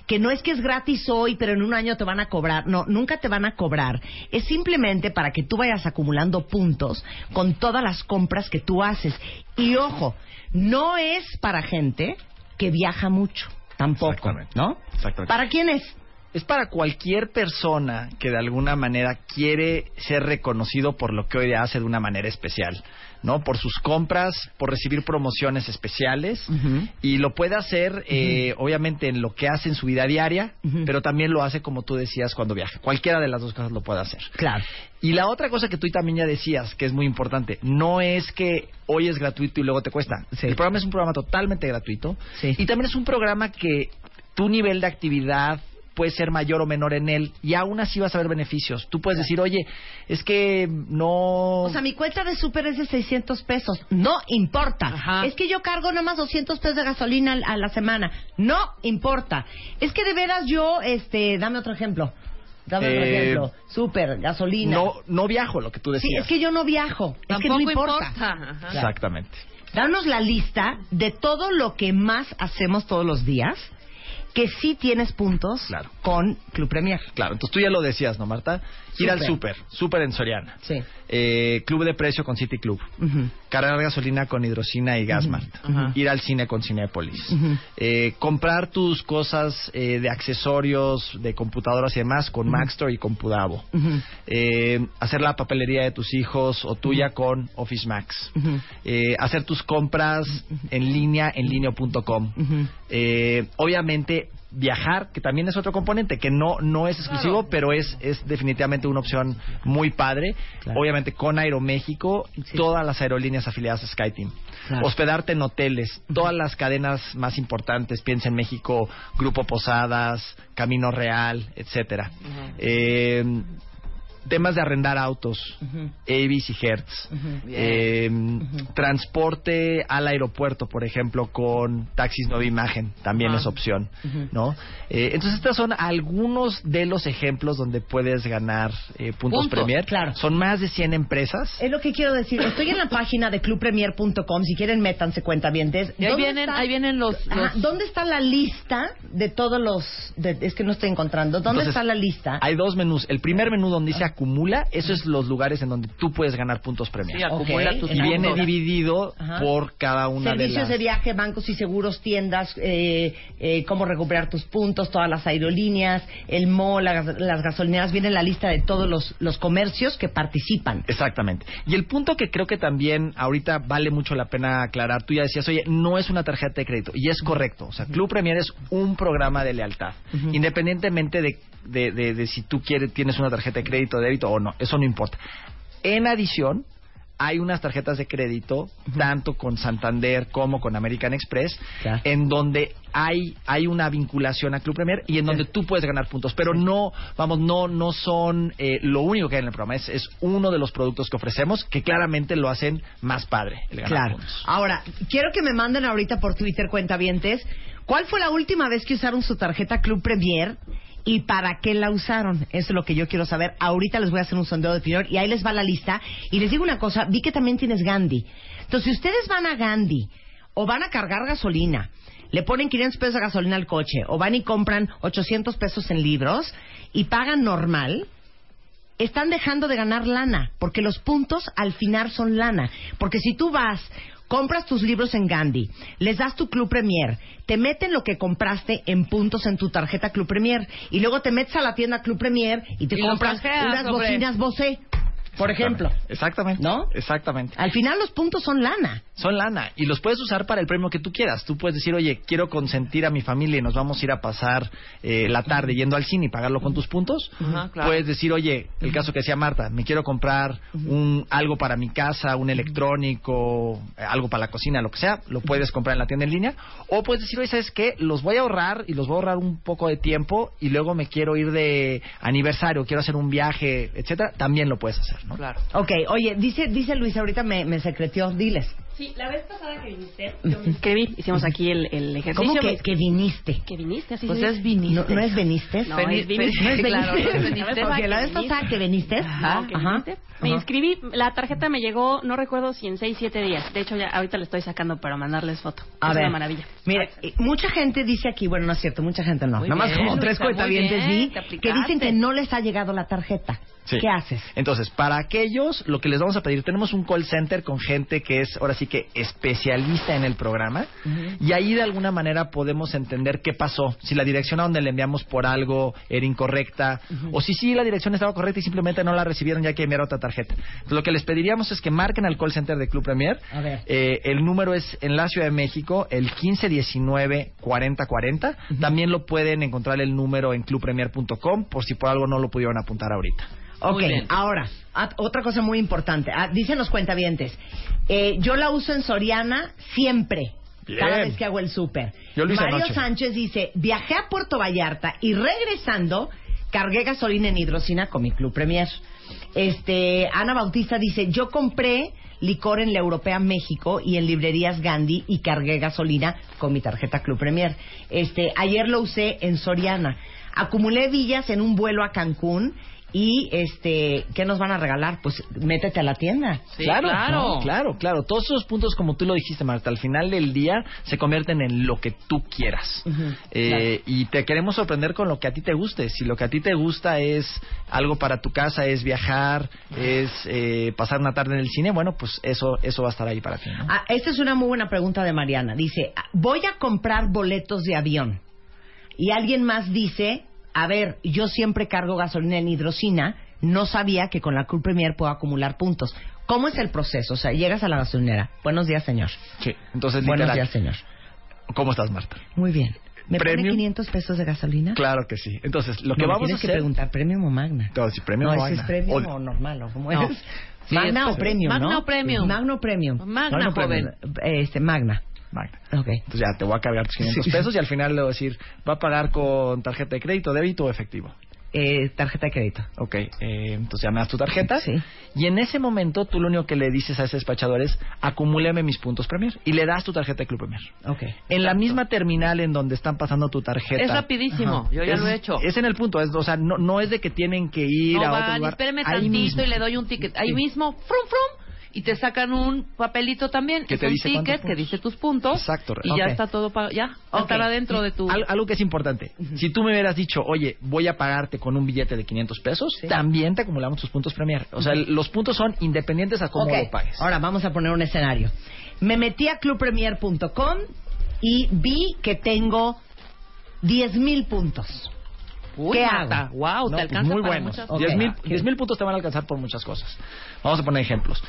que no es que es gratis hoy, pero en un año te van a cobrar. No, nunca te van a cobrar. Es simplemente para que tú vayas acumulando puntos con todas las compras que tú haces. Y ojo, no es para gente que viaja mucho, tampoco, Exactamente. ¿no? Exactamente. ¿Para quién es? Es para cualquier persona que de alguna manera quiere ser reconocido por lo que hoy hace de una manera especial, ¿no? Por sus compras, por recibir promociones especiales y lo puede hacer, eh, obviamente, en lo que hace en su vida diaria, pero también lo hace como tú decías cuando viaja. Cualquiera de las dos cosas lo puede hacer. Claro. Y la otra cosa que tú también ya decías, que es muy importante, no es que hoy es gratuito y luego te cuesta. Sí. El programa es un programa totalmente gratuito Sí. y también es un programa que tu nivel de actividad puede ser mayor o menor en él y aún así vas a ver beneficios. Tú puedes decir, oye, es que no... O sea, mi cuenta de súper es de 600 pesos. No importa. Ajá. Es que yo cargo nada más 200 pesos de gasolina a la semana. No importa. Es que de veras yo, este, dame otro ejemplo. Dame otro Eh, ejemplo. Súper, gasolina. no, no viajo, lo que tú sí, decías. es que yo no viajo. es que no importa. Exactamente. Danos la lista de todo lo que más hacemos todos los días que sí tienes puntos Claro. con Club Premier. Claro, entonces tú ya lo decías, ¿no, Marta? Ir al súper, súper en Soriana. Sí. Eh, club de precio con City Club. Cargar gasolina con hidrocina y Gasmart. Ajá. Ir al cine con Cinépolis. Ujú. Eh, comprar tus cosas eh, de accesorios, de computadoras y demás con Maxstore y con Pudavo. Eh, hacer la papelería de tus hijos o tuya con Office Max. Hacer tus compras en línea en lineo.com. Ujú. Viajar, que también es otro componente, que no, no es exclusivo, pero es, es definitivamente una opción muy padre. Claro. Obviamente con Aeroméxico, Sí. todas las aerolíneas afiliadas a SkyTeam. Claro. Hospedarte en hoteles, todas las cadenas más importantes, piensa en México, Grupo Posadas, Camino Real, etcétera. Eh, temas de arrendar autos. Avis y Hertz. Eh, Transporte al aeropuerto, por ejemplo, con taxis nueva imagen, también Ajá. es opción. ¿no? Eh, entonces, estos son algunos de los ejemplos donde puedes ganar eh, puntos Puntos, Premier. claro. Son más de 100 empresas. Es lo que quiero decir. Estoy en la página de clubpremier.com. Si quieren, métanse cuenta bien. Ahí vienen, ahí vienen los, los- ¿Dónde está la lista de todos los.? de- es que no estoy encontrando. ¿Dónde Entonces, está la lista? Hay dos menús. El primer menú donde dice. Acumula, esos es los lugares en donde tú puedes ganar puntos Premier. Sí, acumula Ok, tus y viene dividido Ajá. por cada una de Servicios las... de viaje, bancos y seguros, tiendas, eh, eh, cómo recuperar tus puntos, todas las aerolíneas, el mall, la las gasolineras, viene la lista de todos los, los comercios que participan. Exactamente. Y el punto que creo que también ahorita vale mucho la pena aclarar, tú ya decías, oye, no es una tarjeta de crédito. Y es correcto. O sea, Club Premier es un programa de lealtad. Independientemente de, de, de- de si tú quieres, tienes una tarjeta de crédito, débito o no. Eso no importa. En adición, hay unas tarjetas de crédito, tanto con Santander como con American Express, Claro. en donde hay, hay una vinculación a Club Premier y en donde tú puedes ganar puntos. Pero no, vamos, no, no son eh, lo único que hay en el programa. Es, es uno de los productos que ofrecemos que claramente lo hacen más padre, el ganar Claro. puntos. Ahora, quiero que me manden ahorita por Twitter cuentavientes, ¿cuál fue la última vez que usaron su tarjeta Club Premier y para qué la usaron? Eso es lo que yo quiero saber. Ahorita les voy a hacer un sondeo de opinión y ahí les va la lista. Y les digo una cosa, vi que también tienes Gandhi. Entonces, si ustedes van a Gandhi o van a cargar gasolina, le ponen 500 pesos de gasolina al coche o van y compran 800 pesos en libros y pagan normal, están dejando de ganar lana, porque los puntos al final son lana. Porque si tú vas, compras tus libros en Gandhi, les das tu Club Premier, te meten lo que compraste en puntos en tu tarjeta Club Premier, y luego te metes a la tienda Club Premier y te Y compras unas sobre- bocinas Bose, por ejemplo. Exactamente. ¿No? Exactamente. Al final los puntos son lana. Son lana y los puedes usar para el premio que tú quieras. Tú puedes decir, oye, quiero consentir a mi familia y nos vamos a ir a pasar eh, la tarde yendo al cine y pagarlo con tus puntos. Ajá, claro. Puedes decir, oye, el caso que decía Marta, me quiero comprar un algo para mi casa, un electrónico, eh, algo para la cocina, lo que sea, lo puedes comprar en la tienda en línea. O puedes decir, oye, ¿sabes qué? Los voy a ahorrar y los voy a ahorrar un poco de tiempo y luego me quiero ir de aniversario, quiero hacer un viaje, etcétera. También lo puedes hacer, ¿no? Claro. Ok, oye, dice, dice Luis, ahorita me, me secretió, diles. Sí, la vez pasada que viniste, yo me inscribí, hicimos aquí el, el ejercicio. ¿Cómo que, me- que viniste? que viniste? Así Pues se es viniste. ¿No, ¿No es veniste? No, Veni- es viniste. No es Claro, veniste. no es veniste. Ok, la vez pasada que veniste. Ajá, que viniste. Me inscribí, la tarjeta me llegó, no recuerdo si en 6, 7 días. De hecho, ya ahorita le estoy sacando para mandarles foto. A es ver, una maravilla. Mire, eh, mucha gente dice aquí, bueno, no es cierto, mucha gente no. Muy Nada más bien, como tres cuentavientes vi que dicen que no les ha llegado la tarjeta. Sí. ¿Qué haces? Entonces, para aquellos, lo que les vamos a pedir, tenemos un call center con gente que es ahora sí que especialista en el programa y ahí de alguna manera podemos entender qué pasó, si la dirección a donde le enviamos por algo era incorrecta o si sí la dirección estaba correcta y simplemente no la recibieron ya que enviaron otra tarjeta. Entonces, lo que les pediríamos es que marquen al call center de Club Premier. A ver. Eh, el número es en la Ciudad de México, el 1519-4040. También lo pueden encontrar el número en clubpremier.com por si por algo no lo pudieron apuntar ahorita. Ok, ahora, ah, otra cosa muy importante. Ah, dicen los cuentavientes, eh, yo la uso en Soriana siempre. Bien. Cada vez que hago el súper. Mario anoche. Sánchez dice, viajé a Puerto Vallarta y regresando cargué gasolina en hidrocina con mi Club Premier. Este, Ana Bautista dice, yo compré licor en la Europea México y en librerías Gandhi y cargué gasolina con mi tarjeta Club Premier. Este, ayer lo usé en Soriana. Acumulé villas en un vuelo a Cancún y este, ¿qué nos van a regalar? Pues métete a la tienda. Sí, claro, claro. no, claro, claro. Todos esos puntos, como tú lo dijiste, Marta, al final del día se convierten en lo que tú quieras. Eh, Y te queremos sorprender con lo que a ti te guste. Si lo que a ti te gusta es algo para tu casa, es viajar, es eh, pasar una tarde en el cine, bueno, pues eso, eso va a estar ahí para ti. ¿no? Ah, esta es una muy buena pregunta de Mariana. Dice, ah, voy a comprar boletos de avión. Y alguien más dice, a ver, yo siempre cargo gasolina en hidrocina, no sabía que con la Club Premier puedo acumular puntos. ¿Cómo es el proceso? O sea, llegas a la gasolinera. Buenos días, señor. Sí. Entonces, Buenos literal. días, señor. ¿Cómo estás, Marta? Muy bien. ¿Me pone Premium. 500 pesos de gasolina? Claro que sí. Entonces, lo No, que vamos a tienes que hacer... preguntar, ¿premium o magna? A decir, premium no, o ese es magna. premium O- o, normal, ¿o cómo No. es? Sí, magna es- o premium, ¿no? Magna o premium. Magna o premium. Magna, Magna o premium. Este, magna. Magna. Ok. Entonces ya te voy a cargar tus 500 Sí. pesos y al final le voy a decir, va a pagar con tarjeta de crédito, débito o efectivo. Eh, tarjeta de crédito. Ok, eh, entonces ya me das tu tarjeta. Sí. Y en ese momento tú lo único que le dices a ese despachador es, acumúleme mis puntos Premier. Y le das tu tarjeta de Club Premier. Ok. En la misma terminal en donde están pasando tu tarjeta. Es rapidísimo. Ajá. Yo ya es, lo he hecho. Es en el punto, es, o sea, no, no es de que tienen que ir no a van, otro lugar. espéreme ahí tantito mismo. y le doy un ticket. Ahí Sí. mismo, frum, frum. Y te sacan un papelito también, Que es te un dice cuántos ticket que dice tus puntos Exacto, y ya está todo pa- ya estará dentro de tu Al- algo que es importante. Si tú me hubieras dicho, oye, voy a pagarte con un billete de 500 pesos, también te acumulamos tus puntos Premier. O sea, los puntos son independientes a cómo lo pagues. Ahora vamos a poner un escenario. Me metí a clubpremier.com y vi que tengo 10 mil puntos. Uy, ¿Qué hago? wow, No, te pues alcanza muy para buenos. muchas Ok. 10 mil ¿Qué? 10 mil puntos te van a alcanzar por muchas cosas. Vamos a poner ejemplos.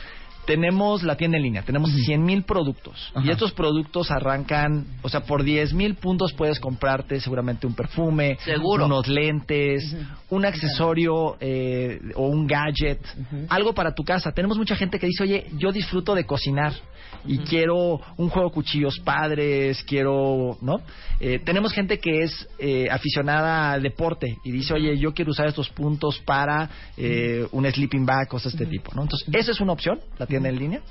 Tenemos la tienda en línea, tenemos 100 mil productos. Ajá. Y estos productos arrancan, o sea, por 10 mil puntos puedes comprarte seguramente un perfume, Seguro. unos lentes, un accesorio eh, o un gadget, algo para tu casa. Tenemos mucha gente que dice, oye, yo disfruto de cocinar y quiero un juego de cuchillos padres, quiero, ¿no? Eh, tenemos gente que es eh, aficionada al deporte y dice, oye, yo quiero usar estos puntos para eh, un sleeping bag, cosas de este tipo, ¿no? Entonces, esa es una opción, la tienda en línea.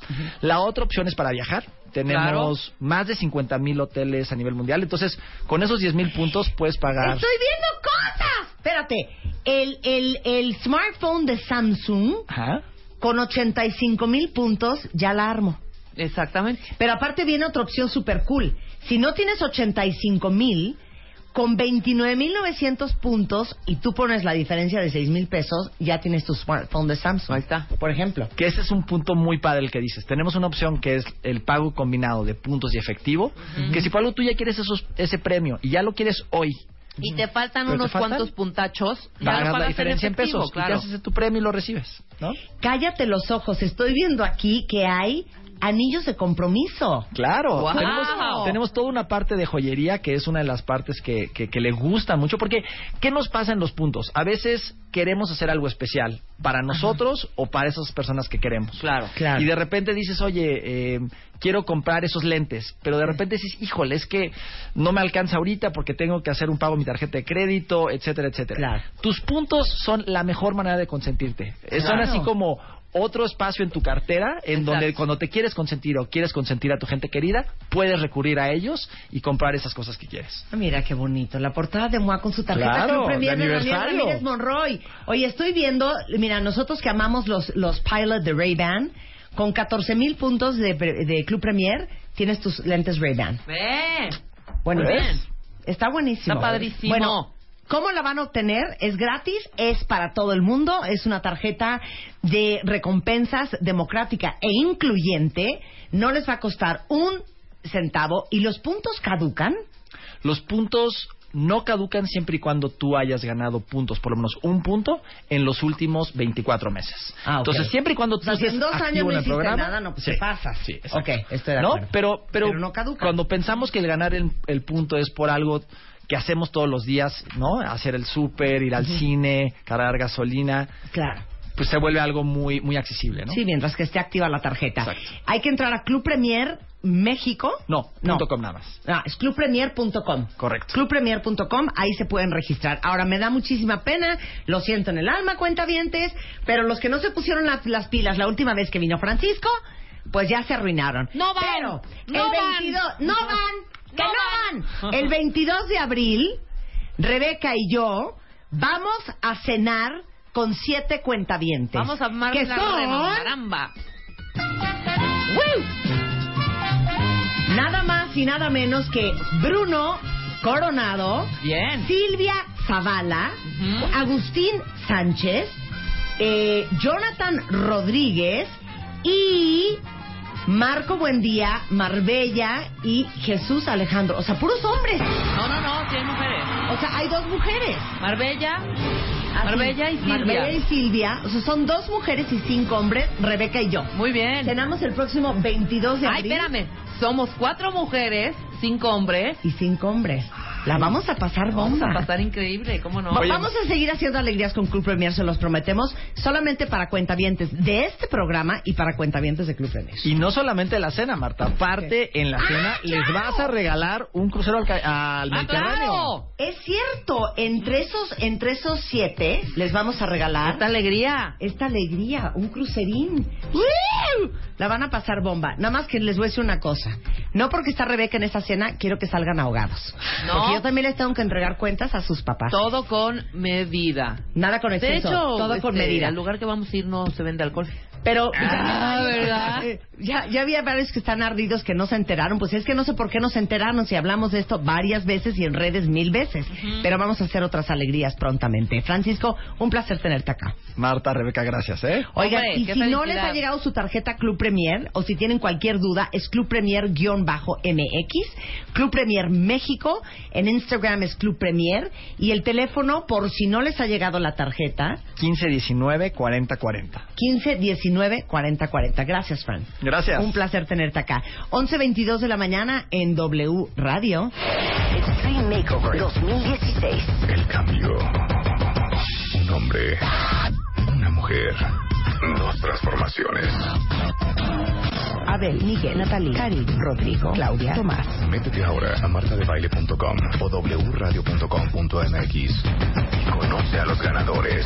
La otra opción es para viajar. Tenemos más de 50 mil hoteles a nivel mundial. Entonces, con esos 10 mil puntos puedes pagar. Estoy viendo cosas. Espérate, el, el, el smartphone de Samsung Ajá. con 85 mil puntos ya la armo. Exactamente. Pero aparte viene otra opción super cool. Si no tienes 85 mil, con 29.900 puntos y tú pones la diferencia de 6 mil pesos, ya tienes tu smartphone de Samsung. Ahí está. Por ejemplo. Que ese es un punto muy padre el que dices. Tenemos una opción que es el pago combinado de puntos y efectivo. Que si por algo tú ya quieres esos, ese premio y ya lo quieres hoy, Y te faltan ¿Pero te unos faltan? cuantos puntachos, pagas la diferencia en, efectivo, pesos. Y claro. te haces tu premio y lo recibes. ¿no? Cállate los ojos. Estoy viendo aquí que hay anillos de compromiso. Claro, ¡Guau! tenemos, tenemos toda una parte de joyería que es una de las partes que, que, que le gusta mucho, porque ¿qué nos pasa en los puntos? A veces queremos hacer algo especial para nosotros o para esas personas que queremos. Claro. Claro. Y de repente dices, oye, eh, quiero comprar esos lentes, pero de repente dices, híjole, es que no me alcanza ahorita porque tengo que hacer un pago en mi tarjeta de crédito, etcétera, etcétera. Claro. Tus puntos son la mejor manera de consentirte. Son así como otro espacio en tu cartera en Exacto. donde cuando te quieres consentir o quieres consentir a tu gente querida, puedes recurrir a ellos y comprar esas cosas que quieres. Ah, Mira qué bonito, la portada de Moa con su tarjeta Claro, Club Premier de aniversario. Ramírez Monroy. Oye, estoy viendo, mira, nosotros que amamos los, los Pilot de Ray-Ban, con 14 mil puntos de, pre- de Club Premier, tienes tus lentes Ray-Ban. Ve. Bueno, ¿ves? Está buenísimo. Está padrísimo. Bueno, ¿cómo la van a obtener? Es gratis, es para todo el mundo, es una tarjeta de recompensas democrática e incluyente. No les va a costar un centavo y los puntos caducan. Los puntos no caducan siempre y cuando tú hayas ganado puntos, por lo menos un punto, en los últimos 24 meses. Ah. Entonces, siempre y cuando O tú sea, si en dos años no hiciste programa, nada, no, pues sí, te pasas. Sí, exacto. Ok, estoy de ¿No? acuerdo. Pero, pero, Pero no caduca. cuando pensamos que el ganar el, el punto es por algo que hacemos todos los días, ¿no? Hacer el súper, ir al cine, cargar gasolina, Claro. pues se vuelve algo muy muy accesible, ¿no? Sí, mientras que esté activa la tarjeta. Exacto. Hay que entrar a Club Premier México. No, No. punto com nada más. Ah, es clubpremier.com. Correcto. Clubpremier.com, ahí se pueden registrar. Ahora, me da muchísima pena, lo siento en el alma, cuentavientes, pero los que no se pusieron la- las pilas la última vez que vino Francisco, pues ya se arruinaron. No van, Pero, no el van. 22, no van, que No no, van. El 22 de abril, Rebeca y yo vamos a cenar con siete cuentavientes. Vamos a armar que una son... remambaramba. Nada más y nada menos que Bruno Coronado, Bien. Silvia Zavala. Agustín Sánchez, eh, Jonathan Rodríguez y Marco Buendía, Marbella y Jesús Alejandro. O sea, puros hombres. No, no, no, sí hay mujeres. O sea, hay dos mujeres. Marbella, Así, Marbella y Silvia. Marbella y Silvia. O sea, son dos mujeres y cinco hombres, Rebeca y yo. Muy bien. Cenamos el próximo 22 de Ay, abril. espérame. Somos cuatro mujeres, cinco hombres. Y cinco hombres. La vamos a pasar Vamos bomba. a pasar increíble, ¿cómo no? Va- Vamos a seguir haciendo alegrías con Club Premier, se los prometemos, solamente para cuentavientes de este programa y para cuentavientes de Club Premier. Y no solamente la cena, Marta. Aparte, en la cena les vas a regalar un crucero al, ca- al ¡Ah, Mediterráneo. claro! Es cierto, entre esos, entre esos siete les vamos a regalar Esta alegría. esta alegría, un crucerín. ¡Woo! La van a pasar bomba. Nada más que les voy a decir una cosa. No porque está Rebeca en esta cena, quiero que salgan ahogados. No. Yo también les tengo que entregar cuentas a sus papás. Todo con medida. Nada con De exceso, hecho, todo con este, medida. al lugar que vamos a ir no se vende alcohol. Pero Ah, ¿verdad? Eh, Ya, ya había varios que están ardidos que no se enteraron. Pues es que no sé por qué no se enteraron si hablamos de esto varias veces y en redes mil veces. Pero vamos a hacer otras alegrías prontamente. Francisco, un placer tenerte acá. Marta, Rebeca, gracias, ¿eh? Oigan, Hombre, y si no les ha llegado su tarjeta Club Premier o si tienen cualquier duda, es Club Premier-MX, Club Premier México, en Instagram es Club Premier y el teléfono, por si no les ha llegado la tarjeta, 15, 19, 40, 40. 15 19 40 40. Gracias, Fran. Gracias. Un placer tenerte acá. 11.22 de la mañana en W Radio. Extreme Makeover 2016. El cambio. Un hombre. Una mujer. Dos transformaciones. Abel, Miguel, Natalie, Karin, Rodrigo, Claudia, Tomás. Métete ahora a martadebaile.com o wradio.com.mx y conoce a los ganadores.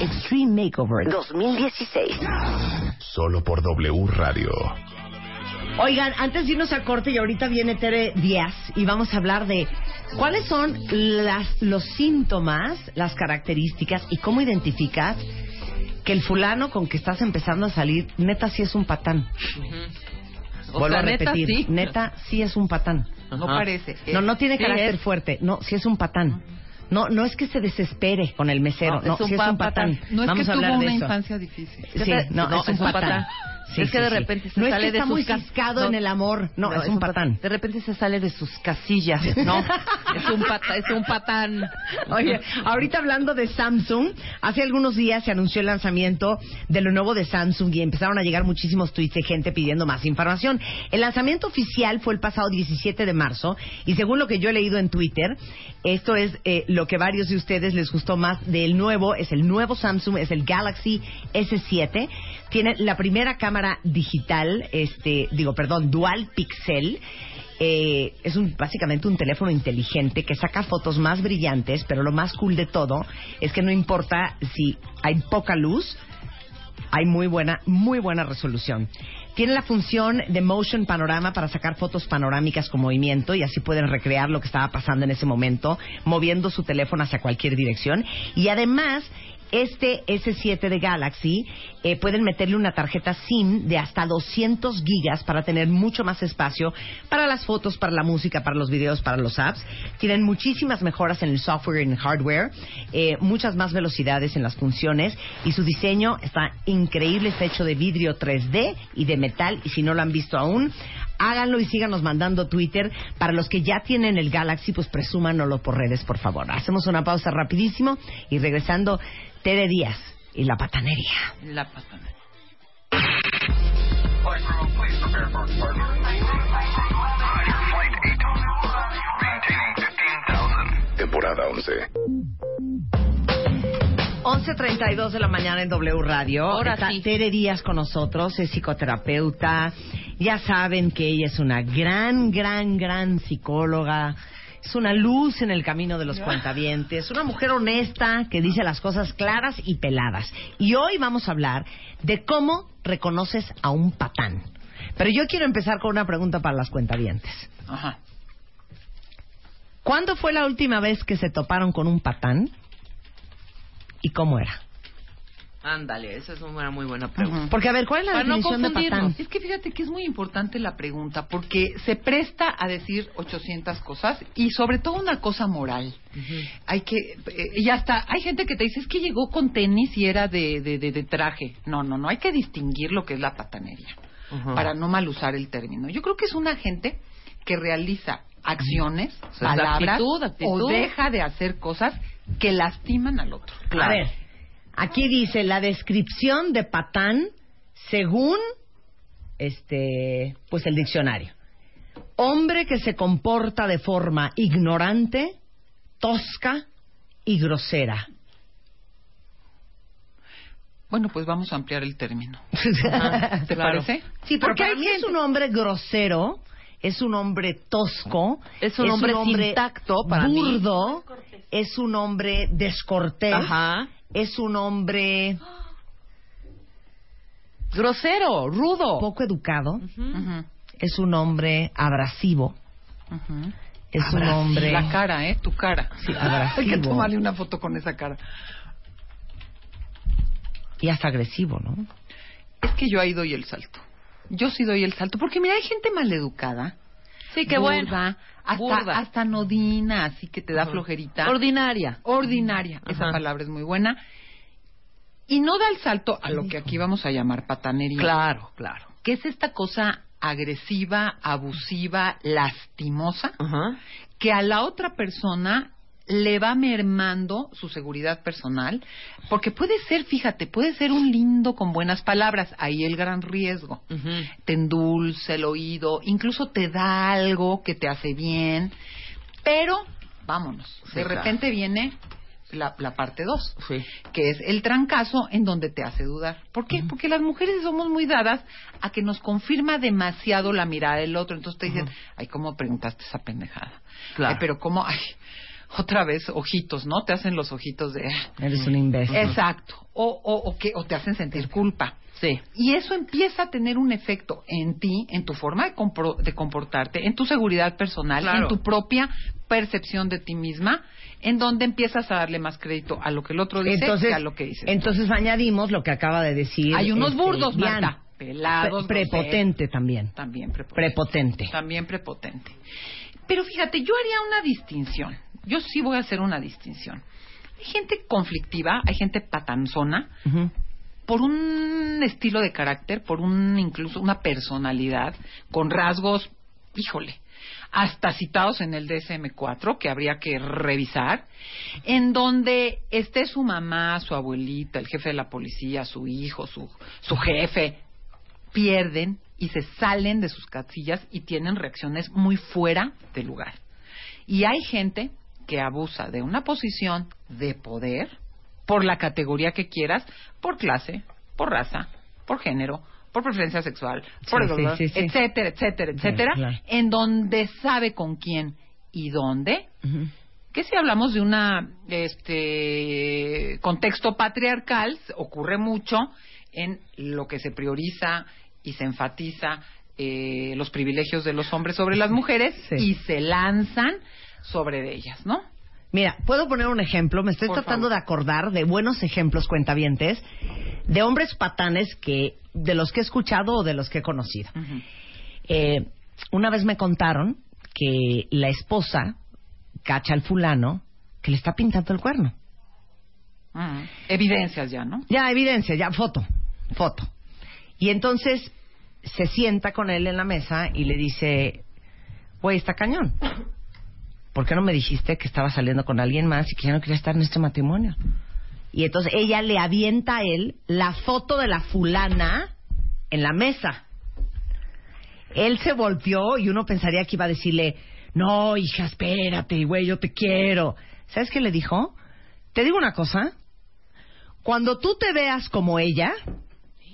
Extreme Makeover 2016. Solo por W Radio. Oigan, antes de irnos a corte y ahorita viene Tere Díaz y vamos a hablar de cuáles son las, los síntomas, las características y cómo identificas que el fulano con que estás empezando a salir, neta sí es un patán. O Vuelvo sea, a neta, repetir, sí. neta sí es un patán. No Ajá. parece. No, no tiene Sí carácter es. fuerte. No, sí es un patán. No, no es que se desespere con el mesero. No, No, es un sí es un patán. No es Vamos que a tuvo de una eso. infancia difícil. Sí, no, es un patán. Sí, es que sí, de sí. repente se no sale es que de sus muy no, en el amor. No, es, un patán. De repente se sale de sus casillas. No, es un patán. Es un patán. Oye, ahorita hablando de Samsung, hace algunos días se anunció el lanzamiento de lo nuevo de Samsung y empezaron a llegar muchísimos tweets de gente pidiendo más información. El lanzamiento oficial fue el pasado 17 de marzo y según lo que yo he leído en Twitter, esto es eh, lo que varios de ustedes les gustó más del nuevo, es el nuevo Samsung, es el Galaxy S7. Tiene la primera cámara digital, este, digo, perdón, dual pixel. Eh, es un, básicamente un teléfono inteligente que saca fotos más brillantes, pero lo más cool de todo es que no importa si hay poca luz, hay muy buena, muy buena resolución. Tiene la función de motion panorama para sacar fotos panorámicas con movimiento y así pueden recrear lo que estaba pasando en ese momento, moviendo su teléfono hacia cualquier dirección. Y además, este S7 de Galaxy eh, pueden meterle una tarjeta SIM de hasta 200 gigas para tener mucho más espacio para las fotos, para la música, para los videos, para los apps. Tienen muchísimas mejoras en el software y en el hardware, eh, muchas más velocidades en las funciones y su diseño está increíble, está hecho de vidrio 3D y de metal y si no lo han visto aún, háganlo y síganos mandando Twitter. Para los que ya tienen el Galaxy, pues presúmanlo por redes, por favor. Hacemos una pausa rapidísimo y regresando, Tere Díaz y la patanería. La patán. Temporada 11. 11.32 de la mañana en W Radio. Ahora Está sí. Tere Díaz con nosotros, es psicoterapeuta. Ya saben que ella es una gran, gran, gran psicóloga. Es una luz en el camino de los cuentavientes. Una mujer honesta que dice las cosas claras y peladas. Y hoy vamos a hablar de cómo reconoces a un patán. Pero yo quiero empezar con una pregunta para las cuentavientes. Ajá. ¿Cuándo fue la última vez que se toparon con un patán? ¿Y cómo era? Ándale, esa es una muy buena pregunta. Porque, a ver, ¿cuál es la Para no de patán? Es que fíjate que es muy importante la pregunta porque se presta a decir 800 cosas y sobre todo una cosa moral. Hay que, eh, y hasta hay gente que te dice es que llegó con tenis y era de, de, de- de traje. No, no, no, hay que distinguir lo que es la patanería para no mal usar el término. Yo creo que es una gente que realiza acciones, O sea, palabras actitud, actitud. o deja de hacer cosas que lastiman al otro. A ver, aquí dice la descripción de patán según este, pues el diccionario. Hombre que se comporta de forma ignorante, tosca y grosera. Bueno, pues vamos a ampliar el término. Ajá, ¿Te claro. parece? Sí, Porque porque mí es un hombre grosero, es un hombre tosco, Es un hombre sin tacto para mí. burdo, es un hombre descortés, Ajá. Es un hombre Grosero, rudo. poco educado, es un hombre abrasivo, es un hombre La cara, ¿eh? Tu cara. Sí, abrasivo. Hay que tomarle una foto con esa cara. y hasta agresivo, ¿no? es que yo ahí doy el salto. Yo sí doy el salto. Porque mira, hay gente maleducada. Sí, qué burda, bueno. Hasta, Burda. hasta nodina, así que te da flojerita. Ordinaria. Ordinaria. Esa palabra es muy buena. Y no da el salto a lo que aquí vamos a llamar patanería. Claro, claro. Que es esta cosa agresiva, abusiva, lastimosa, que a la otra persona le va mermando su seguridad personal, porque puede ser, fíjate, puede ser un lindo con buenas palabras, ahí el gran riesgo. Te endulce el oído, incluso te da algo que te hace bien, pero vámonos, Sí, de claro. repente viene la, la parte 2 Sí. que es el trancazo en donde te hace dudar. ¿Por qué? Porque las mujeres somos muy dadas a que nos confirma demasiado la mirada del otro. Entonces te dicen, ay, ¿cómo preguntaste esa pendejada? Claro. Ay, pero ¿cómo? Ay, otra vez ojitos, ¿no? Te hacen los ojitos de... Eres un imbécil. Exacto. O, o, o, que, o te hacen sentir culpa. Sí. Y eso empieza a tener un efecto en ti, en tu forma de, compro- de comportarte, en tu seguridad personal, Claro. en tu propia percepción de ti misma, en donde empiezas a darle más crédito a lo que el otro dice Entonces, que a lo que dices. entonces añadimos lo que acaba de decir. Hay unos este, burdos, Diana. Marta. Pelados, Pre- prepotente también. También prepotente. Prepotente. También prepotente. Pero fíjate, yo haría una distinción. Yo sí voy a hacer una distinción. Hay gente conflictiva, hay gente patanzona, por un estilo de carácter, por un incluso una personalidad con rasgos, híjole, hasta citados en el DSM-4 que habría que revisar, en donde esté su mamá, su abuelita, el jefe de la policía, su hijo, su, su jefe, pierden y se salen de sus casillas y tienen reacciones muy fuera de lugar. Y hay gente que abusa de una posición de poder por la categoría que quieras, por clase, por raza, por género, por preferencia sexual, por Sí, sí, sí, sí. etcétera, etcétera, etcétera, claro. en donde sabe con quién y dónde. Que si hablamos de una este contexto patriarcal, ocurre mucho en lo que se prioriza y se enfatiza eh, los privilegios de los hombres sobre las mujeres y se lanzan sobre ellas, ¿no? Mira, puedo poner un ejemplo. Me estoy Por tratando favor. de acordar de buenos ejemplos, cuentavientes, de hombres patanes que de los que he escuchado o de los que he conocido. Eh, una vez me contaron que la esposa cacha al fulano que le está pintando el cuerno. Ujú. Evidencias ya, ¿no? Ya, evidencia, ya, foto, foto. Y entonces se sienta con él en la mesa y le dice, güey, está cañón. ¿Por qué no me dijiste que estaba saliendo con alguien más y que ya no quería estar en este matrimonio? Y entonces ella le avienta a él la foto de la fulana en la mesa. Él se volteó y uno pensaría que iba a decirle, no, hija, espérate, güey, yo te quiero. ¿Sabes qué le dijo? Te digo una cosa, cuando tú te veas como ella,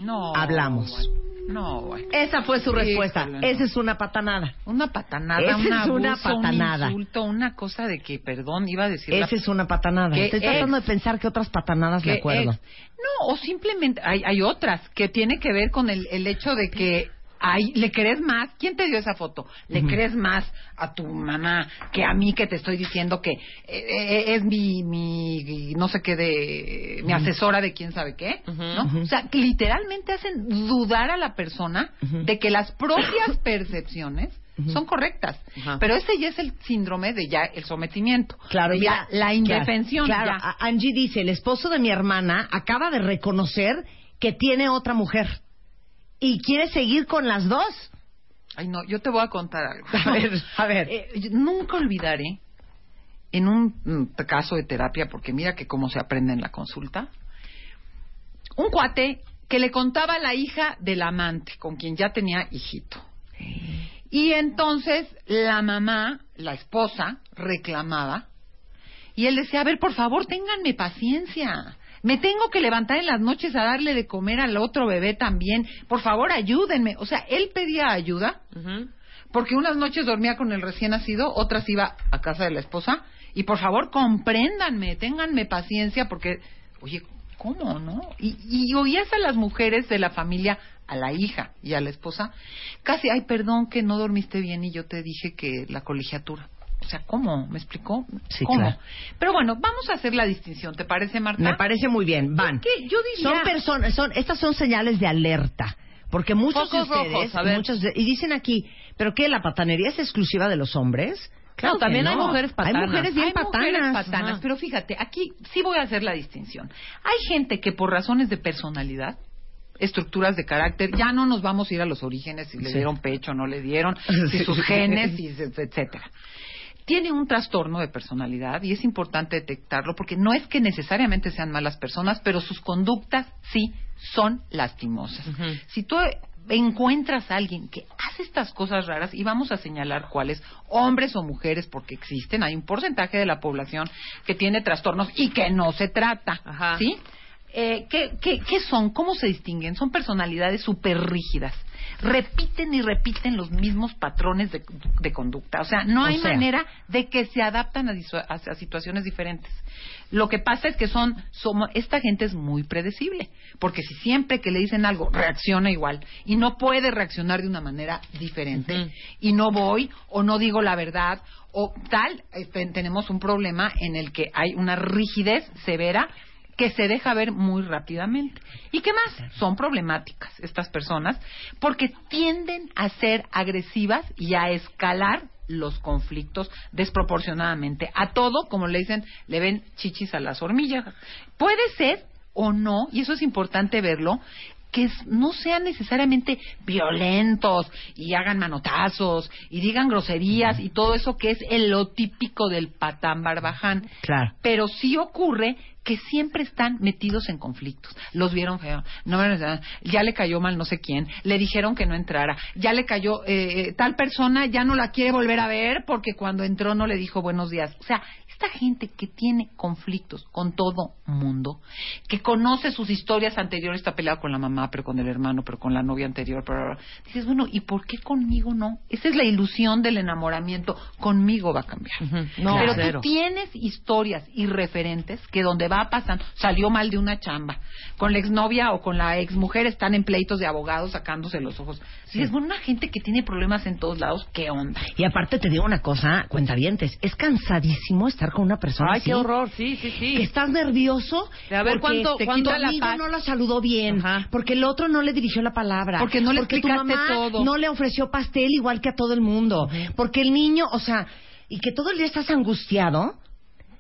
No. Hablamos. No, güey. esa fue su respuesta. No. Esa es una patanada. Una patanada, Esa un es una patanada. un insulto, una cosa de que, perdón, iba a decir Esa es una patanada. ¿Qué Estoy tratando de pensar que otras patanadas me acuerdo. ex- No, o simplemente hay, hay otras que tiene que ver con el, el hecho de que hay, le crees más. ¿Quién te dio esa foto? Le crees más a tu mamá que a mí que te estoy diciendo que eh, eh, es mi, mi, no sé qué de, mi asesora de quién sabe qué, ¿no? O sea, que literalmente hacen dudar a la persona de que las propias percepciones son correctas. Ajá. Pero ese ya es el síndrome de ya el sometimiento. Claro, de ya. ya la indefensión. Claro, ya. Angie dice, el esposo de mi hermana acaba de reconocer que tiene otra mujer y quiere seguir con las dos. Ay, no, yo te voy a contar algo. A ver, a ver. Eh, nunca olvidaré, en un mm, caso de terapia, porque mira que cómo se aprende en la consulta, un cuate que le contaba a la hija del amante, con quien ya tenía hijito. Y entonces la mamá, la esposa, reclamaba y él decía, a ver, por favor, ténganme paciencia. Me tengo que levantar en las noches a darle de comer al otro bebé también. Por favor, ayúdenme. O sea, él pedía ayuda porque unas noches dormía con el recién nacido, otras iba a casa de la esposa. Y por favor, compréndanme, ténganme paciencia porque, oye, ¿cómo, no? Y, y oías a las mujeres de la familia, a la hija y a la esposa, casi, ay, perdón que no dormiste bien y yo te dije que la colegiatura. O sea, ¿cómo? ¿Me explicó? Sí, ¿Cómo? claro. Pero bueno, vamos a hacer la distinción, ¿te parece, Marta? Me parece muy bien. Van. ¿Qué? Yo diría... Son personas, son, estas son señales de alerta. Porque muchos Focos de ustedes, rojos, muchos de- y dicen aquí, ¿pero qué? ¿La patanería es exclusiva de los hombres? Claro, también hay mujeres patanas. Hay mujeres bien Hay mujeres patanas. patanas, Ajá. pero fíjate, aquí sí voy a hacer la distinción. Hay gente que por razones de personalidad, estructuras de carácter, ya no nos vamos a ir a los orígenes, si le Sí. dieron pecho, no le dieron, si sus genes, si- etcétera. Tiene un trastorno de personalidad y es importante detectarlo porque no es que necesariamente sean malas personas, pero sus conductas sí son lastimosas. Si tú encuentras a alguien que hace estas cosas raras y vamos a señalar cuáles, hombres o mujeres, porque existen, hay un porcentaje de la población que tiene trastornos y que no se trata, Ajá. ¿sí? Eh, ¿qué, qué, qué son? ¿Cómo se distinguen? Son personalidades súper rígidas. Repiten y repiten los mismos patrones de, de conducta. O sea, no O hay sea. manera de que se adaptan a, disu- a- a situaciones diferentes. Lo que pasa es que son, somos, esta gente es muy predecible, porque si siempre que le dicen algo reacciona igual y no puede reaccionar de una manera diferente y no voy o no digo la verdad o tal, ten- tenemos un problema en el que hay una rigidez severa que se deja ver muy rápidamente. ¿Y qué más? Son problemáticas estas personas porque tienden a ser agresivas y a escalar los conflictos desproporcionadamente. A todo, como le dicen, le ven chichis a las hormigas. Puede ser o no, y eso es importante verlo, que no sean necesariamente violentos y hagan manotazos y digan groserías y todo eso que es el lo típico del patán barbaján. Claro. Pero sí ocurre que siempre están metidos en conflictos. Los vieron feo, no, ya le cayó mal no sé quién, le dijeron que no entrara, ya le cayó eh, tal persona, ya no la quiere volver a ver porque cuando entró no le dijo buenos días. O sea, esta gente que tiene conflictos con todo mundo, que conoce sus historias anteriores, está peleado con la mamá, pero con el hermano, pero con la novia anterior, pero dices, bueno, ¿y por qué conmigo no? Esa es la ilusión del enamoramiento. Conmigo va a cambiar. No, pero tú tienes historias y referentes que donde va pasando, salió mal de una chamba, con la exnovia o con la exmujer están en pleitos de abogados sacándose los ojos. Dices, bueno, una gente que tiene problemas en todos lados, ¿qué onda? Y aparte te digo una cosa, cuentavientes, es cansadísimo estar con una persona Ay, así. qué horror, sí, sí, Que sí. estás nervioso De a ver porque cuánto- te cuánto quita la amigo paz. no la saludó bien, Ajá. porque el otro no le dirigió la palabra, Porque no le porque tu mamá todo. no le ofreció pastel igual que a todo el mundo, porque el niño, o sea, y que todo el día estás angustiado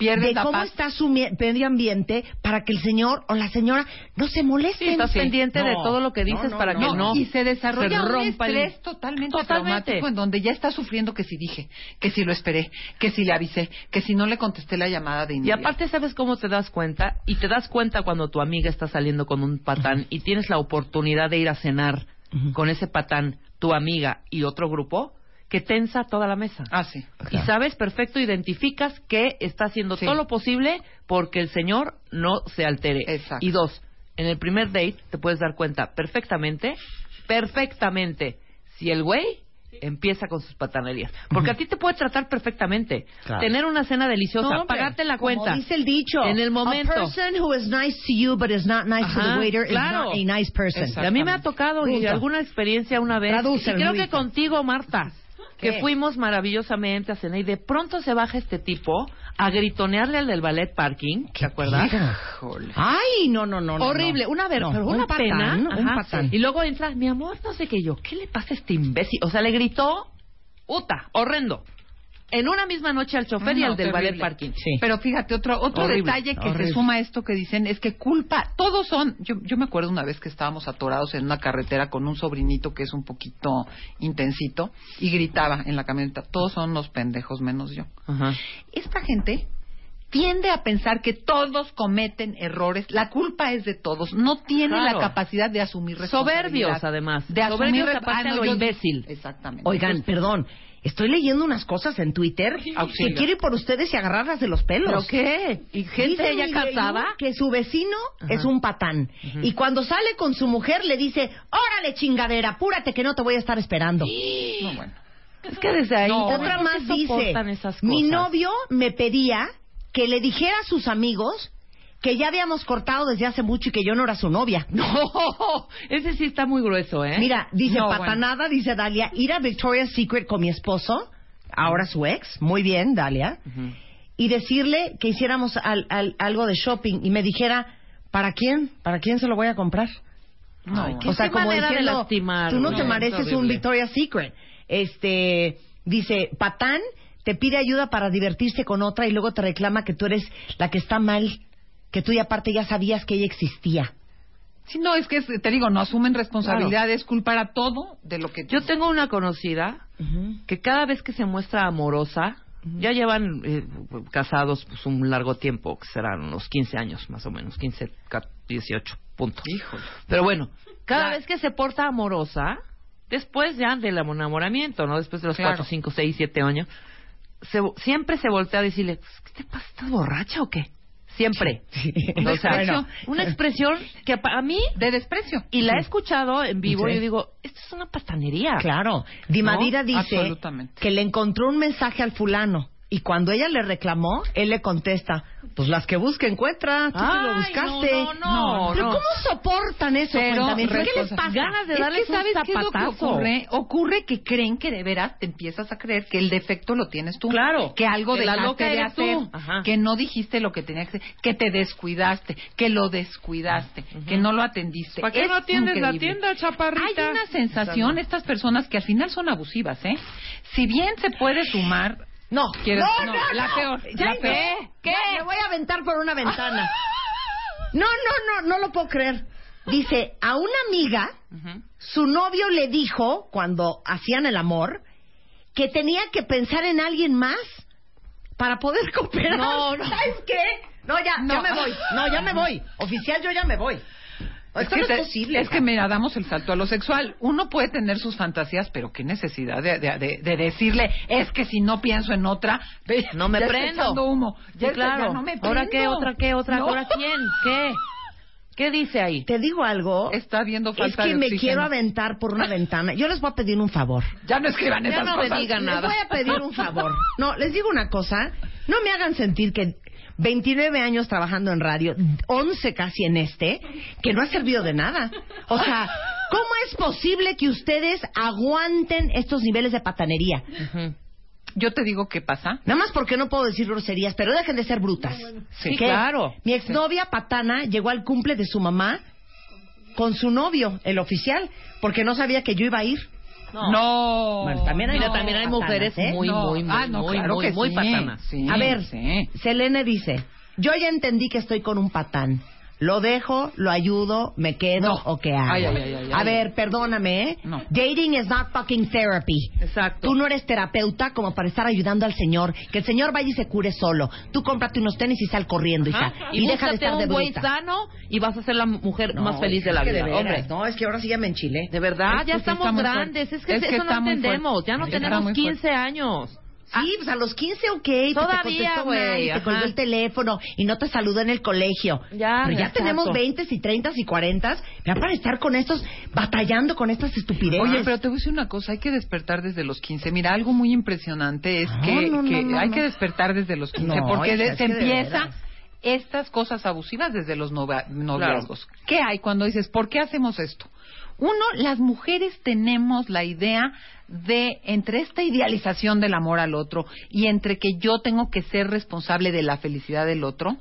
Pierdes de la cómo paz. está su medio ambiente para que el señor o la señora no se molesten. Sí, estás pendiente de No, todo lo que dices no, para no. que No, y se desarrolla se un rompa el- estrés totalmente, Totalmente. traumático en donde ya está sufriendo que si dije, que si lo esperé, que si le avisé, que si no le contesté la llamada de Y inmediato. aparte, ¿sabes cómo te das cuenta? Y te das cuenta cuando tu amiga está saliendo con un patán y tienes la oportunidad de ir a cenar con ese patán, tu amiga y otro grupo, que tensa toda la mesa. Ah, sí. Y sabes perfecto, identificas que está haciendo Sí. todo lo posible porque el señor no se altere. Exacto. Y dos, en el primer date te puedes dar cuenta perfectamente, perfectamente, si el güey empieza con sus patanerías. Porque a ti te puede tratar perfectamente. Claro. Tener una cena deliciosa, No, hombre, pagarte la como cuenta. dice el dicho. En el momento. A person who is nice to you but is not nice to the waiter claro. is not a nice person. Y a mí me ha tocado y alguna experiencia una vez. Y creo que contigo, Marta. ¿Qué? Que fuimos maravillosamente a cenar y de pronto se baja este tipo a gritonearle al del ballet parking, ¿te acuerdas? Ay, no, no, no. Horrible, no. una ver, No, pero un una patán, pena. un Ajá, patán. sí. Y luego entra, mi amor, no sé qué yo, ¿qué le pasa a este imbécil? O sea, le gritó, puta, horrendo. En una misma noche al chofer y No, al del ballet parking. Sí. Pero fíjate, otro otro Horrible, detalle que horrible. se suma a esto que dicen es que culpa, todos son, yo, yo me acuerdo una vez que estábamos atorados en una carretera con un sobrinito que es un poquito intensito y gritaba en la camioneta, todos son los pendejos menos yo. Ajá. Esta gente tiende a pensar que todos cometen errores, la culpa es de todos, no tiene Claro. la capacidad de asumir responsabilidad. Soberbios, además. De asumir Soberbios aparte Ah, a lo yo- imbécil. Exactamente. Oigan, Entonces, perdón. Estoy leyendo unas cosas en Twitter que quiero ir por ustedes y agarrarlas de los pelos. ¿Pero qué? ¿Y gente ya casada? Que su vecino Ajá. es un patán. Y cuando sale con su mujer le dice, órale chingadera, apúrate que no te voy a estar esperando. no, bueno. Es que desde ahí... No, Otra ¿cómo más dice, mi novio me pedía que le dijera a sus amigos que ya habíamos cortado desde hace mucho y que yo no era su novia. No, ese sí está muy grueso, ¿eh? Mira, dice No, patanada, dice Dalia, ir a Victoria's Secret con mi esposo ahora su ex, muy bien, Dalia, y decirle que hiciéramos al- al- algo de shopping y me dijera, ¿para quién? ¿Para quién se lo voy a comprar? Ay, qué- o sea, qué como manera de diciendo, lastimar, tú no güey. te Es mereces un. Victoria's Secret. Este, dice, Patán te pide ayuda para divertirse con otra y luego te reclama que tú eres la que está mal, que tú y aparte ya sabías que ella existía. Sí, no, es que te digo, no asumen responsabilidades, culpar a todo de lo que Yo tengo una conocida que cada vez que se muestra amorosa, ya llevan eh, casados pues, un largo tiempo, que serán unos 15 años más o menos, 15, ca- 18, punto. Híjole. Pero bueno, cada vez que se porta amorosa, después ya del enamoramiento, ¿no? Después de los Claro. 4, 5, 6, 7 años, se, siempre se voltea a decirle, "Pues, ¿qué te pasa? ¿Estás borracha o qué? Siempre. O sea, Bueno. una expresión que para mí, de desprecio. y la he escuchado en vivo, Sí. y yo digo, esto es una patanería. Claro. Dimadira ¿No? dice que le encontró un mensaje al fulano. Y cuando ella le reclamó, él le contesta, pues las que busca encuentra, tú te lo Ay, buscaste. no, no, no, Pero no. ¿cómo soportan eso? Pero Cuéntame, ¿qué les pasa? Ganas de Es darles que ¿sabes un qué es lo que ocurre? Ocurre que creen que de veras te empiezas a creer que el defecto lo tienes tú. Claro. Que algo Que la loca de tú. hacer. Ajá. Que no dijiste lo que tenías que hacer. Que te descuidaste. Que lo descuidaste. Que no lo atendiste. ¿Para qué Es no atiendes la increíble. tienda, chaparrita? Hay una sensación, estas personas que al final son abusivas, ¿eh? Si bien se puede sumar... No, ¿Quieres- no, no, no, la no. peor, Ya la no. peor. ¿Qué? Me voy a aventar por una ventana. No, no, no, no lo puedo creer. Dice, a una amiga, su novio le dijo, cuando hacían el amor, que tenía que pensar en alguien más para poder cooperar. No, no. ¿Sabes qué? No, ya, ya me voy. No, ya me voy. Oficial, yo ya me voy. Esto no que es posible. Es que mira, damos el salto a lo sexual. Uno puede tener sus fantasías, pero qué necesidad de, de- de- de decirle, es que si no pienso en otra, ve, No me ya está prendo. echando humo. Sí, Ya está- claro. ya no me ¿Ahora qué? prendo. ¿Otra qué? ¿Otra? No. ¿Ahora quién? ¿Qué? ¿Qué dice ahí? Te digo algo. Está viendo Es falta que de me quiero aventar por una ventana. Yo les voy a pedir un favor. Ya no escriban Ya esas no me digan Les nada. voy a pedir un favor. No, les digo una cosa. No me hagan sentir que 29 años trabajando en radio, 11 casi en este, que no ha servido de nada. O sea, ¿cómo es posible que ustedes aguanten estos niveles de patanería? Yo te digo qué pasa. Nada más porque no puedo decir groserías, pero dejen de ser brutas. Sí, ¿Qué? claro. Mi exnovia patana llegó al cumple de su mamá con su novio, el oficial, porque no sabía que yo iba a ir. No. Bueno, también hay Mira, no también hay patanas, mujeres ¿eh? muy, No. muy, muy, Ah, no, muy, claro muy, muy sí. patanas. Sí, A ver, sí. Selene dice, yo ya entendí que estoy con un patán. ¿Lo dejo, lo ayudo, me quedo No. o qué hago? Ay, ay, ay, ay, a ay. ver, perdóname, ¿eh? No. Dating is not fucking therapy. Exacto. Tú no eres terapeuta como para estar ayudando al señor. Que el señor vaya y se cure solo. Tú cómprate unos tenis y sal corriendo, hija. Ajá. Y, deja de estar de un güey sano y vas a ser la mujer No, más feliz de la vida. veras, Hombre, No, es que ahora sí ya me enchilé. de verdad, Es ya estamos grandes. Es que Es que eso no entendemos. Ya no tenemos muy 15 años. Sí, pues a los 15, ok. Todavía, te güey, colgó el teléfono y no te saludó en el colegio. Ya, Pero ya exacto. tenemos 20 y 30 y 40. Ya para estar con estos, batallando con estas estupideces. Oye, pero te voy a decir una cosa, hay que despertar desde los 15. Mira, algo muy impresionante es No, que, no, no, que no, hay no. que despertar desde los 15, No, porque de- se de empieza estas cosas abusivas desde los noviazgos. ¿Qué hay cuando dices, ¿por qué hacemos esto? Uno, las mujeres tenemos la idea de, entre esta idealización del amor al otro y entre que yo tengo que ser responsable de la felicidad del otro,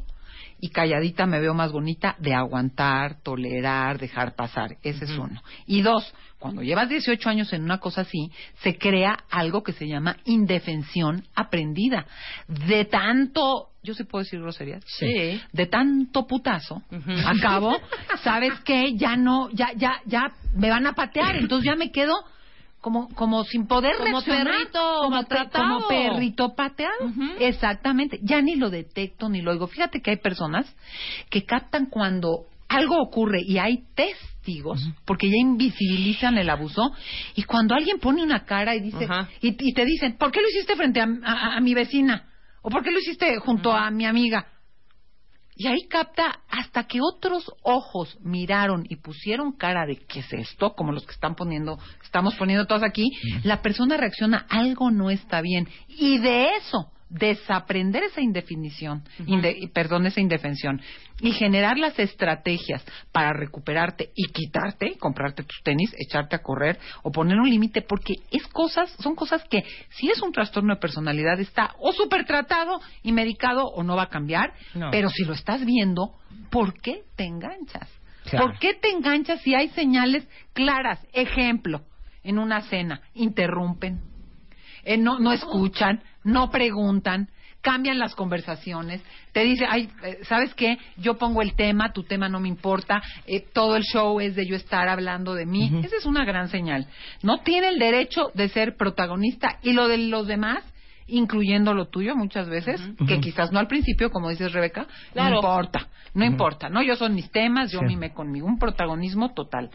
y calladita me veo más bonita de aguantar, tolerar, dejar pasar. Ese es uno. Y dos, cuando llevas 18 años en una cosa así, se crea algo que se llama indefensión aprendida. De tanto, yo se puedo decir groserías, Sí. de tanto putazo, acabo, ¿sabes qué? Ya no, ya, ya, ya me van a patear, entonces ya me quedo como, como sin poder Como reaccionar, perrito como, pe- como perrito pateado. Exactamente. Ya ni lo detecto ni lo oigo. Fíjate que hay personas que captan cuando algo ocurre y hay testigos, porque ya invisibilizan el abuso, y cuando alguien pone una cara y dice, y, y te dicen, ¿por qué lo hiciste frente a, a- a mi vecina? ¿O por qué lo hiciste junto a mi amiga? Y ahí capta hasta que otros ojos miraron y pusieron cara de qué es esto, como los que están poniendo, estamos poniendo todos aquí, la persona reacciona, algo no está bien. Y de eso desaprender esa indefinición, inde- perdón, esa indefensión y generar las estrategias para recuperarte y quitarte, comprarte tus tenis, echarte a correr o poner un límite porque es cosas, son cosas que si es un trastorno de personalidad está o súper tratado y medicado o no va a cambiar, No. pero si lo estás viendo, ¿por qué te enganchas? Claro. ¿Por qué te enganchas si hay señales claras? Ejemplo, en una cena, interrumpen, eh, no, no escuchan, no preguntan, cambian las conversaciones, te dice, ay, eh, ¿sabes qué? Yo pongo el tema, tu tema no me importa, eh, todo el show es de yo estar hablando de mí. Esa es una gran señal. No tiene el derecho de ser protagonista y lo de los demás incluyendo lo tuyo muchas veces, que quizás no al principio, como dices Rebeca, Claro. no importa, no importa, ¿no? Yo son mis temas, yo Sí. mime conmigo, un protagonismo total.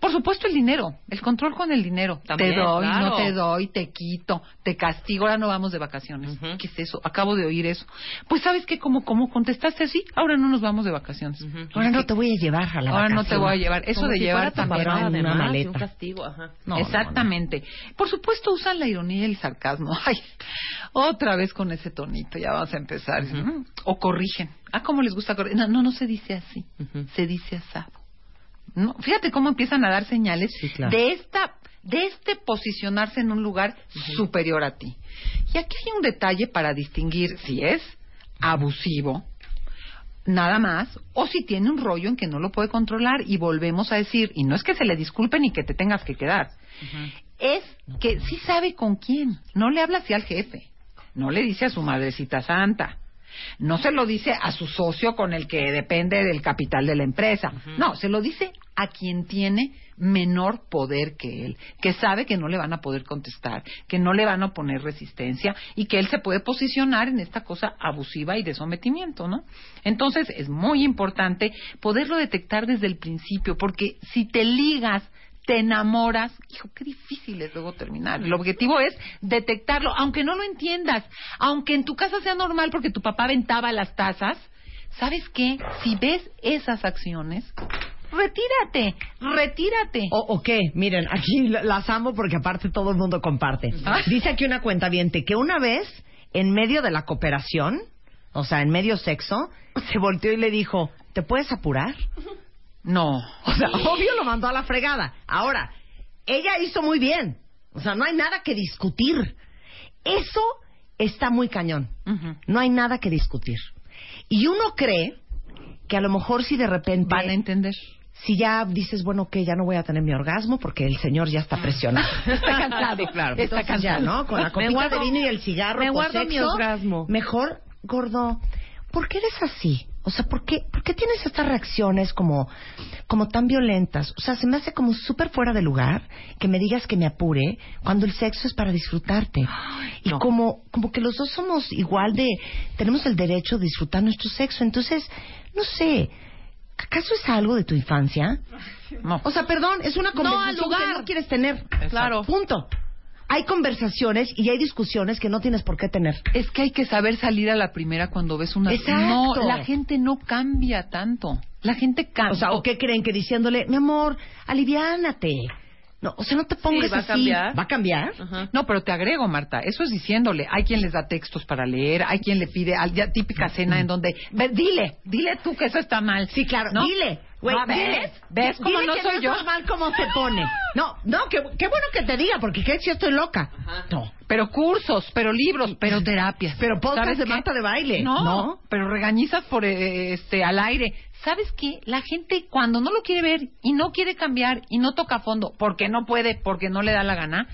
Por supuesto el dinero, el control con el dinero. También, te doy, claro. no te doy, te quito, te castigo, ahora no vamos de vacaciones. Ujú. ¿Qué es eso? Acabo de oír eso. Pues sabes que como, como contestaste así, ahora no nos vamos de vacaciones. Ahora no te voy a llevar a la Ahora no te voy a llevar. Eso Como de si llevar también una además, maleta. Un castigo, ajá. No, no, Exactamente. Por supuesto usan la ironía y el sarcasmo. Ay, otra vez con ese tonito, ya vamos a empezar. O corrigen. Ah, ¿cómo les gusta corregir? No, no, no se dice así. Se dice asado. No, fíjate cómo empiezan a dar señales Sí, claro. de esta de este posicionarse en un lugar superior a ti. Y aquí hay un detalle para distinguir si es abusivo, nada más, o si tiene un rollo en que no lo puede controlar y volvemos a decir, y no es que se le disculpe ni que te tengas que quedar, es que sí sabe con quién, no le habla así al jefe, no le dice a su madrecita santa, no se lo dice a su socio con el que depende del capital de la empresa, no, se lo dice a quien tiene menor poder que él, que sabe que no le van a poder contestar, que no le van a poner resistencia y que él se puede posicionar en esta cosa abusiva y de sometimiento, ¿no? Entonces es muy importante poderlo detectar desde el principio, porque si te ligas te enamoras, hijo, qué difícil es luego terminar. El objetivo es detectarlo, aunque no lo entiendas, aunque en tu casa sea normal porque tu papá aventaba las tazas, ¿sabes qué? Si ves esas acciones, retírate, retírate. O, o qué, miren, aquí la- las amo porque aparte todo el mundo comparte. Dice aquí una cuenta que una vez, en medio de la cooperación, o sea, en medio sexo, se volteó y le dijo, ¿te puedes apurar? No. O sea, obvio lo mandó a la fregada. Ahora, ella hizo muy bien. O sea, no hay nada que discutir. Eso está muy cañón. No hay nada que discutir. Y uno cree que a lo mejor si de repente... Van a entender. si ya dices, bueno, que ya no voy a tener mi orgasmo porque el señor ya está presionado. Está cansado. Claro. Está Entonces ya, cansado. ¿no? Con la copita guardo- de vino y el cigarro me guardo mi sexo, orgasmo. Mejor, gordo, ¿por qué eres así? O sea, ¿por qué, ¿por qué tienes estas reacciones como, como tan violentas? O sea, se me hace como súper fuera de lugar que me digas que me apure cuando el sexo es para disfrutarte. y no. como, como que los dos somos igual de, tenemos el derecho de disfrutar nuestro sexo. Entonces, no sé, ¿acaso es algo de tu infancia? No. O sea, perdón, es una No, al conversación lugar. que no quieres tener. Claro. Punto. Hay conversaciones y hay discusiones que no tienes por qué tener. Es que hay que saber salir a la primera cuando ves una... Exacto. No, la gente no cambia tanto. La gente cambia. O sea, ¿o qué creen que diciéndole, mi amor, aliviánate? No, o sea, no te pongas va a así. cambiar. ¿Va a cambiar? Ajá. No, pero te agrego, Marta, eso es diciéndole. Hay quien les da textos para leer, hay quien le pide, al- ya típica cena en donde, ve, dile, dile tú que eso está mal. Sí, claro. ¿No? Dile. Güey, Ah, ¿ves? ¿Ves cómo no que soy es yo? normal cómo se pone. No, no, qué, qué bueno que te diga, porque ¿qué si estoy loca? No. Pero cursos, pero libros, pero terapias. Pero podcast ¿Sabes de? Marta de baile. No, No. pero regañizas por eh, este al aire. ¿Sabes qué? La gente cuando no lo quiere ver y no quiere cambiar y no toca fondo porque no puede, porque no le da la gana,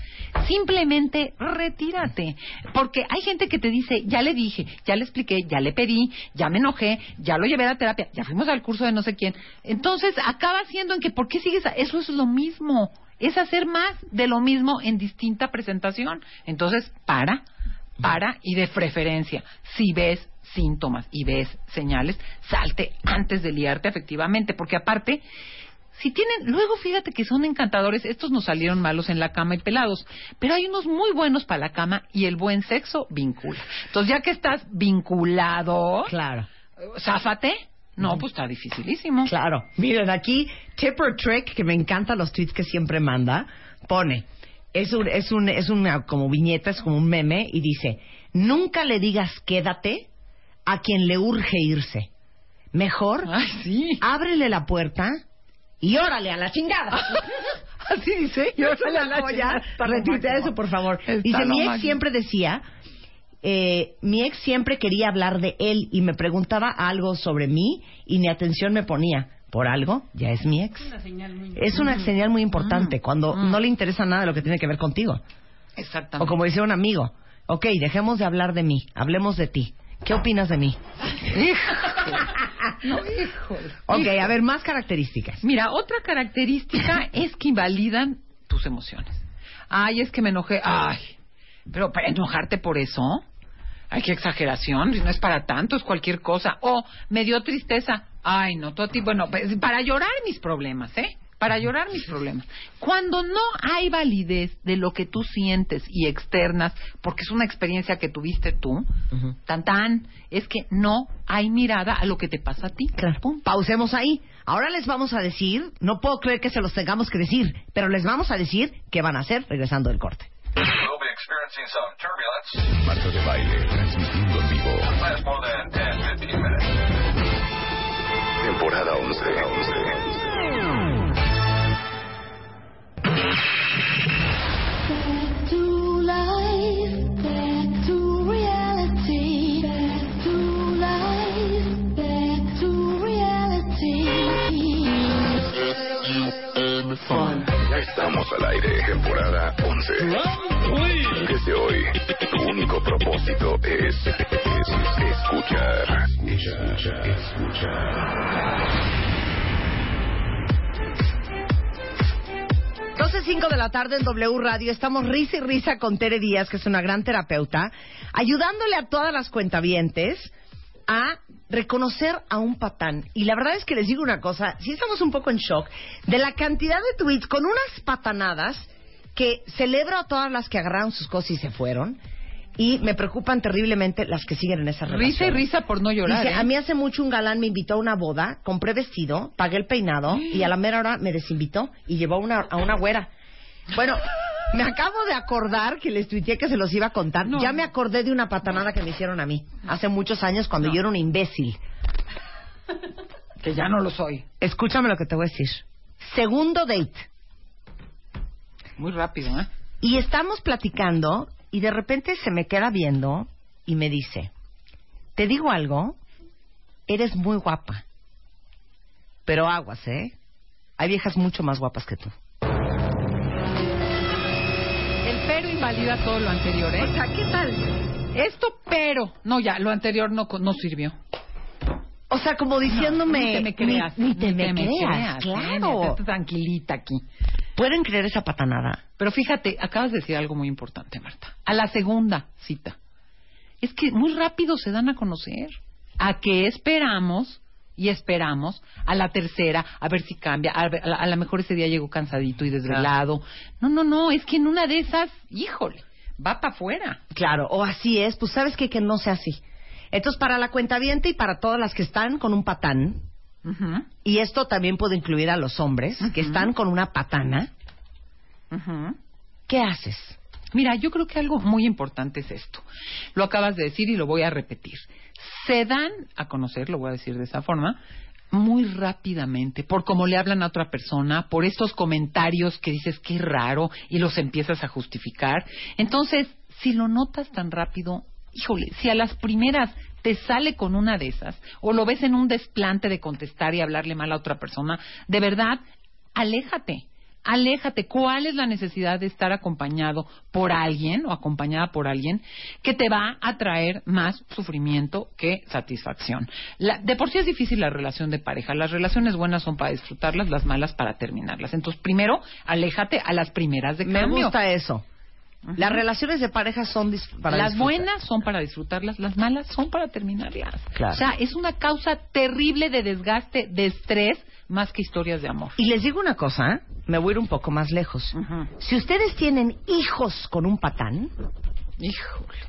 simplemente retírate. Porque hay gente que te dice, ya le dije, ya le expliqué, ya le pedí, ya me enojé, ya lo llevé a la terapia, ya fuimos al curso de no sé quién. Entonces acaba siendo en que, ¿por qué sigues? a- Eso es lo mismo. Es hacer más de lo mismo en distinta presentación. Entonces, para, para y de preferencia, si ves síntomas y ves señales, salte antes de liarte efectivamente, porque aparte, si tienen, luego fíjate que son encantadores, estos nos salieron malos en la cama y pelados, pero hay unos muy buenos para la cama y el buen sexo vincula. Entonces, ya que estás vinculado, Claro. záfate. No, pues está dificilísimo. Claro. Miren, aquí Tipper Trick, que me encantan los tweets que siempre manda, pone, es un, es un, es una como viñeta, es como un meme y dice, nunca le digas quédate a quien le urge irse. Mejor, Ay, sí. ábrele la puerta y órale a la chingada. Así dice. Yo Esa es la joya. Retuitea eso, por favor. Está Dice, mi ex máximo. siempre decía, eh, mi ex siempre quería hablar de él y me preguntaba algo sobre mí y ni atención me ponía. Por algo, ya es mi ex. Es una señal muy importante cuando no le interesa nada de lo que tiene que ver contigo. Exactamente. O como decía un amigo, ok, dejemos de hablar de mí, hablemos de ti. ¿Qué opinas de mí? No, híjole. Ok, a ver, más características. Mira, otra característica es que invalidan tus emociones. Ay, es que me enojé. Ay, pero para enojarte por eso. Ay, qué exageración. No es para tanto, es cualquier cosa. O me dio tristeza. Ay, no, Toti. Bueno, pues, para llorar mis problemas, ¿eh? para llorar mis problemas. Cuando no hay validez de lo que tú sientes y externas, porque es una experiencia que tuviste tú, tan tan, es que no hay mirada a lo que te pasa a ti. Claro. Pausemos ahí. Ahora les vamos a decir, no puedo creer que se los tengamos que decir, pero les vamos a decir qué van a hacer regresando del corte. Marta de baile, transmitiendo en vivo. Temporada 11. 11. Ya estamos al aire, temporada 11. Desde hoy, tu único propósito es, es escuchar. Escuchar, escuchar. 12.05 de la tarde en W Radio. Estamos risa y risa con Tere Díaz, que es una gran terapeuta, ayudándole a todas las cuentavientes a reconocer a un patán. Y la verdad es que les digo una cosa, sí estamos un poco en shock de la cantidad de tweets con unas patanadas que celebro a todas las que agarraron sus cosas y se fueron. Y me preocupan terriblemente las que siguen en esa relación. Risa y risa por no llorar. Dice, ¿eh? a mí hace mucho un galán me invitó a una boda, compré vestido, pagué el peinado y a la mera hora me desinvitó y llevó a una, a una güera. Bueno, me acabo de acordar que les tuiteé que se los iba a contar. No. Ya me acordé de una patanada que me hicieron a mí hace muchos años cuando yo era un imbécil. Que ya no lo soy. Escúchame lo que te voy a decir. Segundo date. Muy rápido, ¿eh? Y estamos platicando y de repente se me queda viendo y me dice, te digo algo, eres muy guapa. Pero aguas, ¿eh? Hay viejas mucho más guapas que tú. El pero invalida todo lo anterior, ¿eh? O sea, ¿qué tal? Esto, pero. No, ya, lo anterior no, no sirvió. O sea, como diciéndome... ni te me creas. Ni, ni te me creas, claro. Tranquilita aquí. ¿Pueden creer esa patanada? Pero fíjate, acabas de decir algo muy importante, Marta. A la segunda cita. Es que muy rápido se dan a conocer. ¿A qué esperamos? Y esperamos a la tercera, a ver si cambia. A, a, a lo mejor ese día llegó cansadito y desvelado. No, no, no, es que en una de esas, híjole, va para afuera. Claro, o así es. Pues sabes qué? que no sea así. Entonces, para la cuenta y para todas las que están con un patán, y esto también puede incluir a los hombres que están con una patana, ujú. ¿qué haces? Mira, yo creo que algo muy importante es esto. Lo acabas de decir y lo voy a repetir. Se dan a conocer, lo voy a decir de esa forma, muy rápidamente, por cómo le hablan a otra persona, por estos comentarios que dices que raro y los empiezas a justificar. Entonces, si lo notas tan rápido, híjole, si a las primeras te sale con una de esas, o lo ves en un desplante de contestar y hablarle mal a otra persona, de verdad, aléjate. Aléjate. ¿Cuál es la necesidad de estar acompañado por alguien o acompañada por alguien que te va a traer más sufrimiento que satisfacción? La- de por sí es difícil la relación de pareja. Las relaciones buenas son para disfrutarlas, las malas para terminarlas. Entonces, primero, aléjate a las primeras de Me cambio. gusta eso. Las relaciones de pareja son dis- para las disfrutar. buenas son para disfrutarlas, las malas son para terminarlas. Claro. O sea, es una causa terrible de desgaste, de estrés, más que historias de amor. Y les digo una cosa, ¿eh? me voy a ir un poco más lejos. Si ustedes tienen hijos con un patán, Híjole.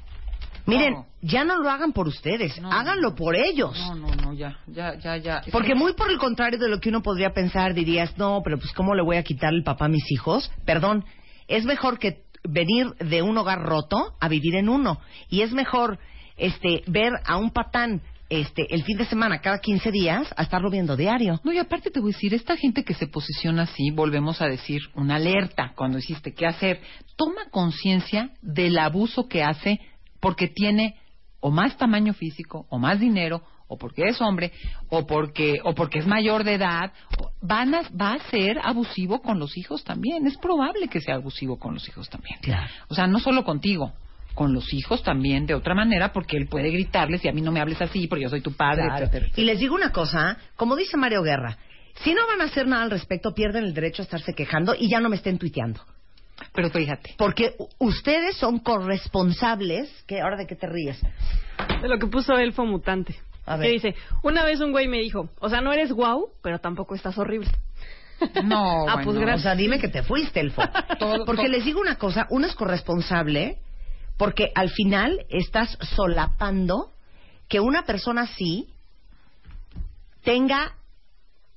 miren, No. ya no lo hagan por ustedes, No. háganlo por ellos. No, no, no, ya, ya, ya, ya. Porque que- muy por el contrario de lo que uno podría pensar, dirías, no, pero pues ¿cómo le voy a quitar el papá a mis hijos? Perdón, es mejor que venir de un hogar roto a vivir en uno. Y es mejor este ver a un patán este el fin de semana cada 15 días a estarlo viendo diario. No, y aparte te voy a decir, esta gente que se posiciona así, volvemos a decir, una alerta cuando hiciste qué hacer, toma conciencia del abuso que hace porque tiene o más tamaño físico, o más dinero, o porque es hombre, o porque, o porque es mayor de edad, van a, va a ser abusivo con los hijos también. Es probable que sea abusivo con los hijos también. Claro. O sea, no solo contigo, con los hijos también de otra manera, porque él puede gritarles y a mí no me hables así porque yo soy tu padre, Claro. etcétera, Y les digo una cosa, como dice Mario Guerra, si no van a hacer nada al respecto, pierden el derecho a estarse quejando y ya no me estén tuiteando. Pero fíjate. Porque ustedes son corresponsables. ¿Qué? ¿Ahora de qué te ríes? De lo que puso Elfo Mutante. A Que dice, una vez un güey me dijo, o sea, no eres guau, pero tampoco estás horrible. No, Ah, pues O gracias. sea, dime que te fuiste, Elfo. Todo- porque todo- les digo una cosa, uno es corresponsable porque al final estás solapando que una persona así tenga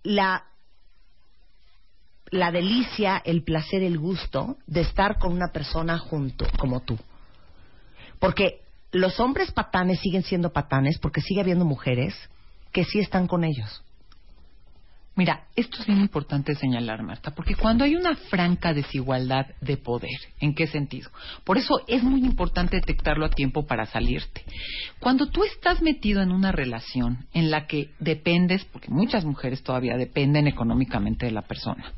la la delicia, el placer, el gusto de estar con una persona junto como tú. Porque los hombres patanes siguen siendo patanes porque sigue habiendo mujeres que sí están con ellos. Mira, esto es bien importante señalar, Marta, porque cuando hay una franca desigualdad de poder, ¿en qué sentido? Por eso es muy importante detectarlo a tiempo para salirte. Cuando tú estás metido en una relación en la que dependes, porque muchas mujeres todavía dependen económicamente de la persona,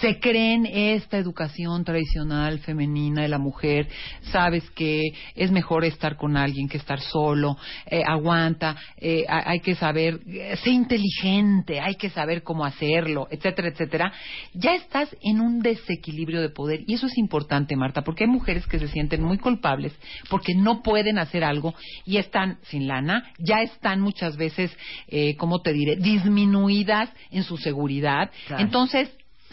se creen esta educación tradicional femenina de la mujer, sabes que es mejor estar con alguien que estar solo, eh, aguanta, eh, ha- hay que saber, eh, sé inteligente, hay que saber cómo hacerlo, etcétera, etcétera, ya estás en un desequilibrio de poder y eso es importante, Marta, porque hay mujeres que se sienten muy culpables porque no pueden hacer algo y están sin lana, ya están muchas veces, eh, ¿cómo te diré?, disminuidas en su seguridad. Claro. Entonces,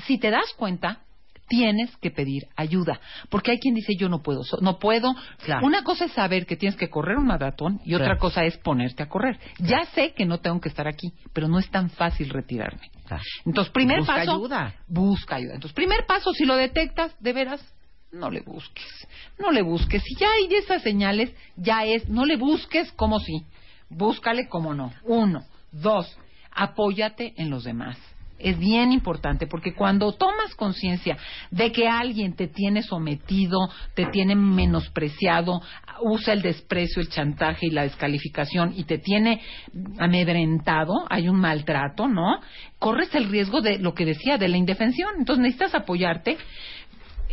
si te das cuenta, tienes que pedir ayuda, porque hay quien dice yo no puedo, so- no puedo. Claro. Una cosa es saber que tienes que correr un maratón y otra Claro. cosa es ponerte a correr. Ya sé que no tengo que estar aquí, pero no es tan fácil retirarme. Claro. Entonces, primer Busca paso, ayuda. busca ayuda. Entonces, primer paso, si lo detectas, de veras, no le busques. No le busques. Si ya hay esas señales, ya es, no le busques como si. Búscale como no. Uno. Dos. Apóyate en los demás. Es bien importante porque cuando tomas conciencia de que alguien te tiene sometido, te tiene menospreciado, usa el desprecio, el chantaje y la descalificación y te tiene amedrentado, hay un maltrato, ¿no? Corres el riesgo de lo que decía, de la indefensión. Entonces necesitas apoyarte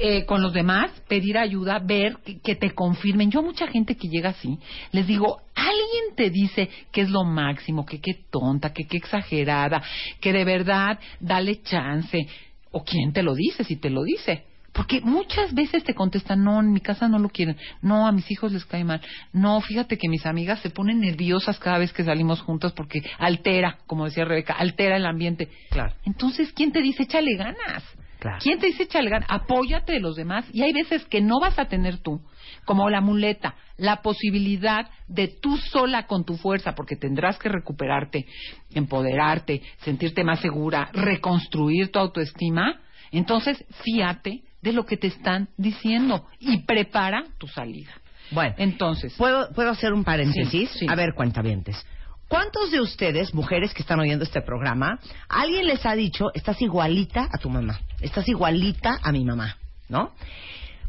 eh, con los demás, pedir ayuda, ver que, que te confirmen. Yo mucha gente que llega así, les digo, alguien te dice que es lo máximo, que qué tonta, que qué exagerada, que de verdad dale chance. ¿O quién te lo dice si te lo dice? Porque muchas veces te contestan, no, en mi casa no lo quieren, no, a mis hijos les cae mal, no, fíjate que mis amigas se ponen nerviosas cada vez que salimos juntas porque altera, como decía Rebeca, altera el ambiente. Claro. Entonces, ¿quién te dice échale ganas? Claro. ¿Quién te dice échale ganas? Apóyate de los demás. Y hay veces que no vas a tener tú, como la muleta, la posibilidad de tú sola con tu fuerza, porque tendrás que recuperarte, empoderarte, sentirte más segura, reconstruir tu autoestima. Entonces, fíate de lo que te están diciendo y prepara tu salida. Bueno, Entonces, ¿puedo, ¿puedo hacer un paréntesis? Sí, sí. A ver, cuentavientes. ¿Cuántos de ustedes, mujeres que están oyendo este programa, alguien les ha dicho, estás igualita a tu mamá, estás igualita a mi mamá, ¿no?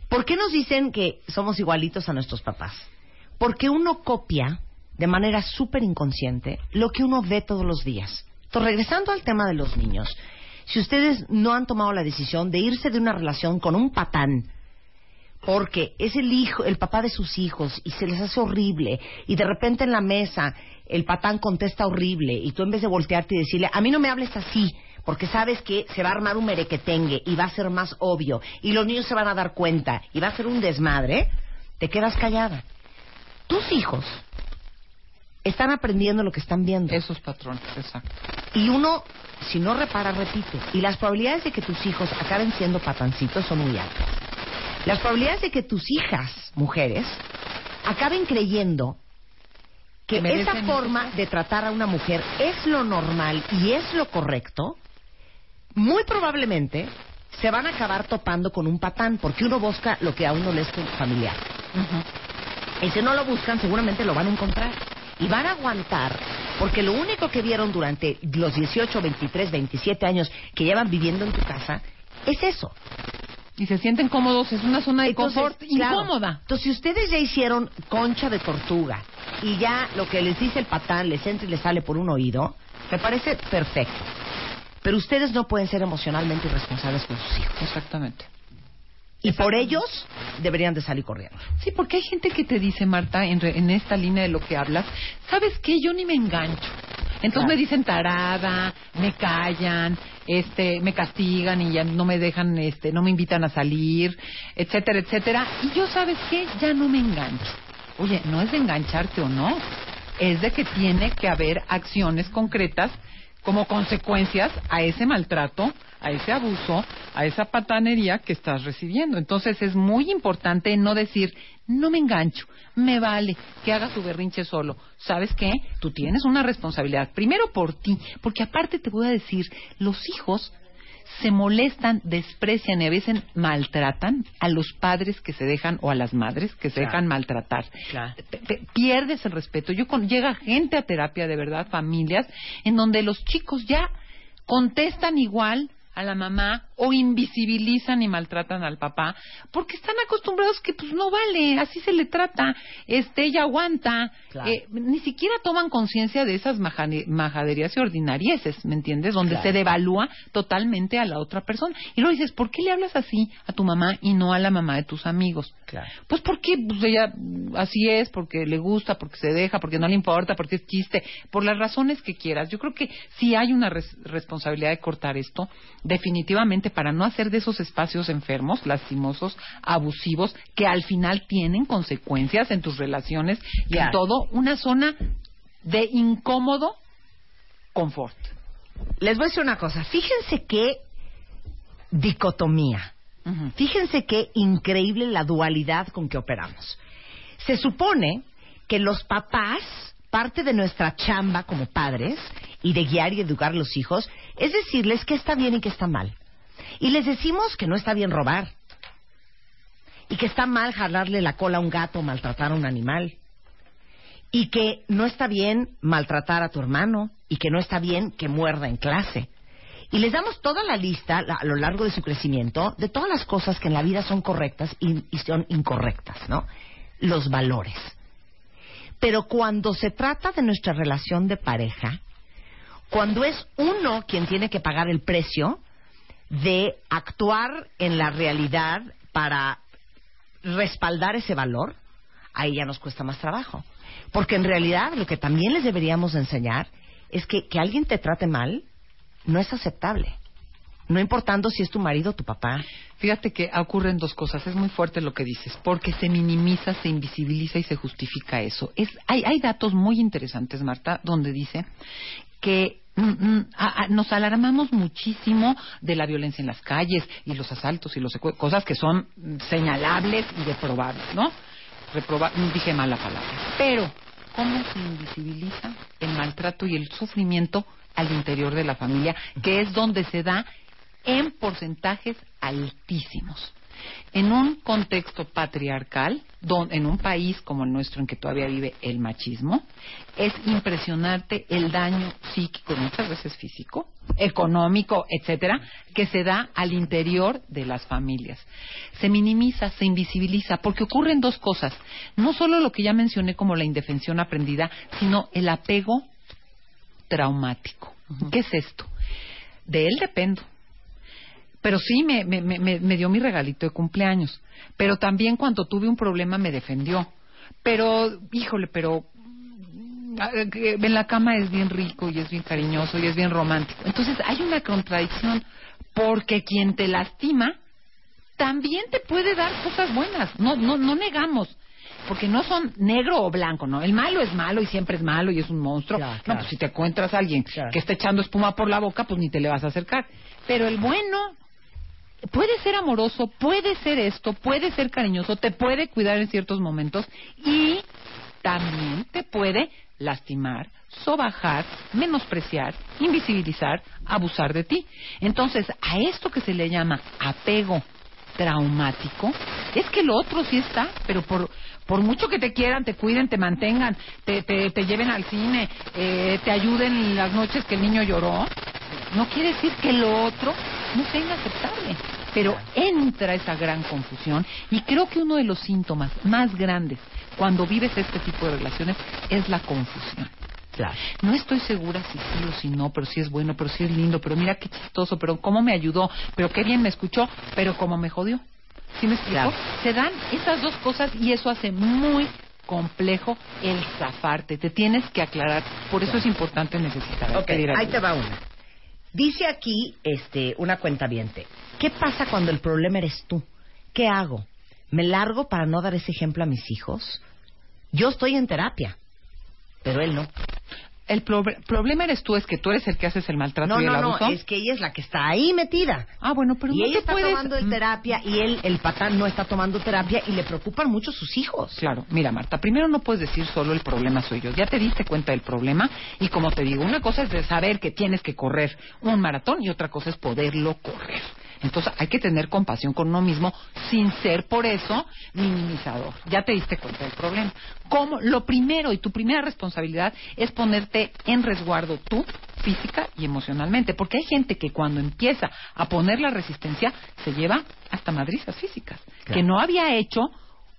¿Por qué nos dicen que somos igualitos a nuestros papás? Porque uno copia de manera súper inconsciente lo que uno ve todos los días. Entonces, regresando al tema de los niños, si ustedes no han tomado la decisión de irse de una relación con un patán, porque es el hijo, el papá de sus hijos y se les hace horrible y de repente en la mesa el patán contesta horrible y tú en vez de voltearte y decirle a mí no me hables así porque sabes que se va a armar un merequetengue y va a ser más obvio y los niños se van a dar cuenta y va a ser un desmadre, te quedas callada. Tus hijos están aprendiendo lo que están viendo. esos patrones, exacto. Y uno, si no repara, repite. Y las probabilidades de que tus hijos acaben siendo patancitos son muy altas. Las probabilidades de que tus hijas, mujeres, acaben creyendo que esa forma de tratar a una mujer es lo normal y es lo correcto, muy probablemente se van a acabar topando con un patán, porque uno busca lo que a uno le es familiar. Y si no lo buscan, seguramente lo van a encontrar. Y van a aguantar, porque lo único que vieron durante los 18, 23, 27 años que llevan viviendo en tu casa es eso. Y se sienten cómodos, es una zona de Entonces, confort claro. incómoda. Entonces, si ustedes ya hicieron concha de tortuga y ya lo que les dice el patán les entra y les sale por un oído, me parece perfecto. Pero ustedes no pueden ser emocionalmente irresponsables con sus hijos. Exactamente. Y por ellos deberían de salir corriendo. Sí, porque hay gente que te dice, Marta, en, re- en esta línea de lo que hablas, ¿sabes qué? Yo ni me engancho. Entonces Claro. me dicen tarada, me callan, este, me castigan y ya no me dejan, este, no me invitan a salir, etcétera, etcétera. Y yo, ¿sabes qué? Ya no me engancho. Oye, no es de engancharte o no, es de que tiene que haber acciones concretas como consecuencias a ese maltrato, a ese abuso, a esa patanería que estás recibiendo. Entonces es muy importante no decir, no me engancho, me vale que haga tu berrinche solo. ¿Sabes qué? Tú tienes una responsabilidad, primero por ti, porque aparte te voy a decir, los hijos se molestan, desprecian y a veces maltratan a los padres que se dejan o a las madres que se Claro. dejan maltratar. Claro. Pierdes el respeto. Yo con, llega gente a terapia de verdad, familias en donde los chicos ya contestan igual a la mamá o invisibilizan y maltratan al papá porque están acostumbrados que pues no vale, así se le trata, este ella aguanta, Claro. Eh, ni siquiera toman conciencia de esas majaderías y ordinarieces, ¿me entiendes? Donde Claro. se devalúa totalmente a la otra persona. Y luego dices, ¿por qué le hablas así a tu mamá y no a la mamá de tus amigos? Claro. Pues porque pues, ella así es, porque le gusta, porque se deja, porque no le importa, porque es chiste, por las razones que quieras. Yo creo que sí hay una res- responsabilidad de cortar esto, definitivamente, para no hacer de esos espacios enfermos, lastimosos, abusivos, que al final tienen consecuencias en tus relaciones y en todo, una zona de incómodo confort. Les voy a decir una cosa. Fíjense qué dicotomía. Fíjense qué increíble la dualidad con que operamos. Se supone que los papás, parte de nuestra chamba como padres y de guiar y educar a los hijos, es decirles qué está bien y qué está mal. Y les decimos que no está bien robar. Y que está mal jalarle la cola a un gato maltratar a un animal. Y que no está bien maltratar a tu hermano. Y que no está bien que muerda en clase. Y les damos toda la lista a lo largo de su crecimiento de todas las cosas que en la vida son correctas y son incorrectas, ¿no? Los valores. Pero cuando se trata de nuestra relación de pareja, cuando es uno quien tiene que pagar el precio de actuar en la realidad para respaldar ese valor, ahí ya nos cuesta más trabajo. Porque en realidad lo que también les deberíamos enseñar es que que alguien te trate mal no es aceptable. No importando si es tu marido o tu papá. Fíjate que ocurren dos cosas. Es muy fuerte lo que dices, porque se minimiza, se invisibiliza y se justifica eso. Es, hay, hay datos muy interesantes, Marta, donde dice que mm, mm, nos alarmamos muchísimo de la violencia en las calles y los asaltos y los cosas que son señalables y reprobables, ¿no? Reproba dije mala palabra. Pero, ¿cómo se invisibiliza el maltrato y el sufrimiento al interior de la familia, que es donde se da en porcentajes altísimos. En un contexto patriarcal, don- en un país como el nuestro en que todavía vive el machismo, es impresionante el daño psíquico, muchas veces físico, económico, etcétera, que se da al interior de las familias. Se minimiza, se invisibiliza, porque ocurren dos cosas. No solo lo que ya mencioné como la indefensión aprendida, sino el apego traumático. ¿Qué es esto? De él dependo. Pero sí me, me, me, me dio mi regalito de cumpleaños. Pero también cuando tuve un problema me defendió. Pero, híjole, pero que en la cama es bien rico y es bien cariñoso y es bien romántico. Entonces hay una contradicción porque quien te lastima también te puede dar cosas buenas. No, no, no negamos. Porque no son negro o blanco, ¿no? El malo es malo y siempre es malo y es un monstruo. Claro, No, claro. pues si te encuentras a alguien Claro. que está echando espuma por la boca, pues ni te le vas a acercar. Pero el bueno puede ser amoroso, puede ser esto, puede ser cariñoso, te puede cuidar en ciertos momentos y también te puede lastimar, sobajar, menospreciar, invisibilizar, abusar de ti. Entonces, a esto que se le llama apego traumático, es que lo otro sí está, pero por, por mucho que te quieran, te cuiden, te mantengan, te, te, te lleven al cine, eh, te ayuden las noches que el niño lloró, no quiere decir que lo otro no sea inaceptable. Pero entra esa gran confusión y creo que uno de los síntomas más grandes cuando vives este tipo de relaciones es la confusión. Claro. No estoy segura si sí o si no, pero si es bueno, pero si es lindo, pero mira qué chistoso, pero cómo me ayudó, pero qué bien me escuchó, pero cómo me jodió. ¿Sí me explico? Claro. Se dan esas dos cosas y eso hace muy complejo el zafarte. Te tienes que aclarar. Por eso es importante necesitar. Ok, ahí te va una. Dice aquí este, una cuentaviente. ¿Qué pasa cuando el problema eres tú? ¿Qué hago? ¿Me largo para no dar ese ejemplo a mis hijos? Yo estoy en terapia, pero él no. El prob- problema eres tú, es que tú eres el que haces el maltrato No, y el no, no, abuso. es que ella es la que está ahí metida. Ah, bueno, pero y no ella te está puedes... tomando el Mm. terapia y él, el patán, no está tomando terapia y le preocupan mucho sus hijos. Claro, mira Marta, primero no puedes decir solo el problema soy yo. Ya te diste cuenta del problema y como te digo, una cosa es de saber que tienes que correr un maratón y otra cosa es poderlo correr. Entonces hay que tener compasión con uno mismo sin ser por eso minimizador. Ya te diste cuenta del problema. Como lo primero y tu primera responsabilidad es ponerte en resguardo tú física y emocionalmente, porque hay gente que cuando empieza a poner la resistencia se lleva hasta madrizas físicas Claro. que no había hecho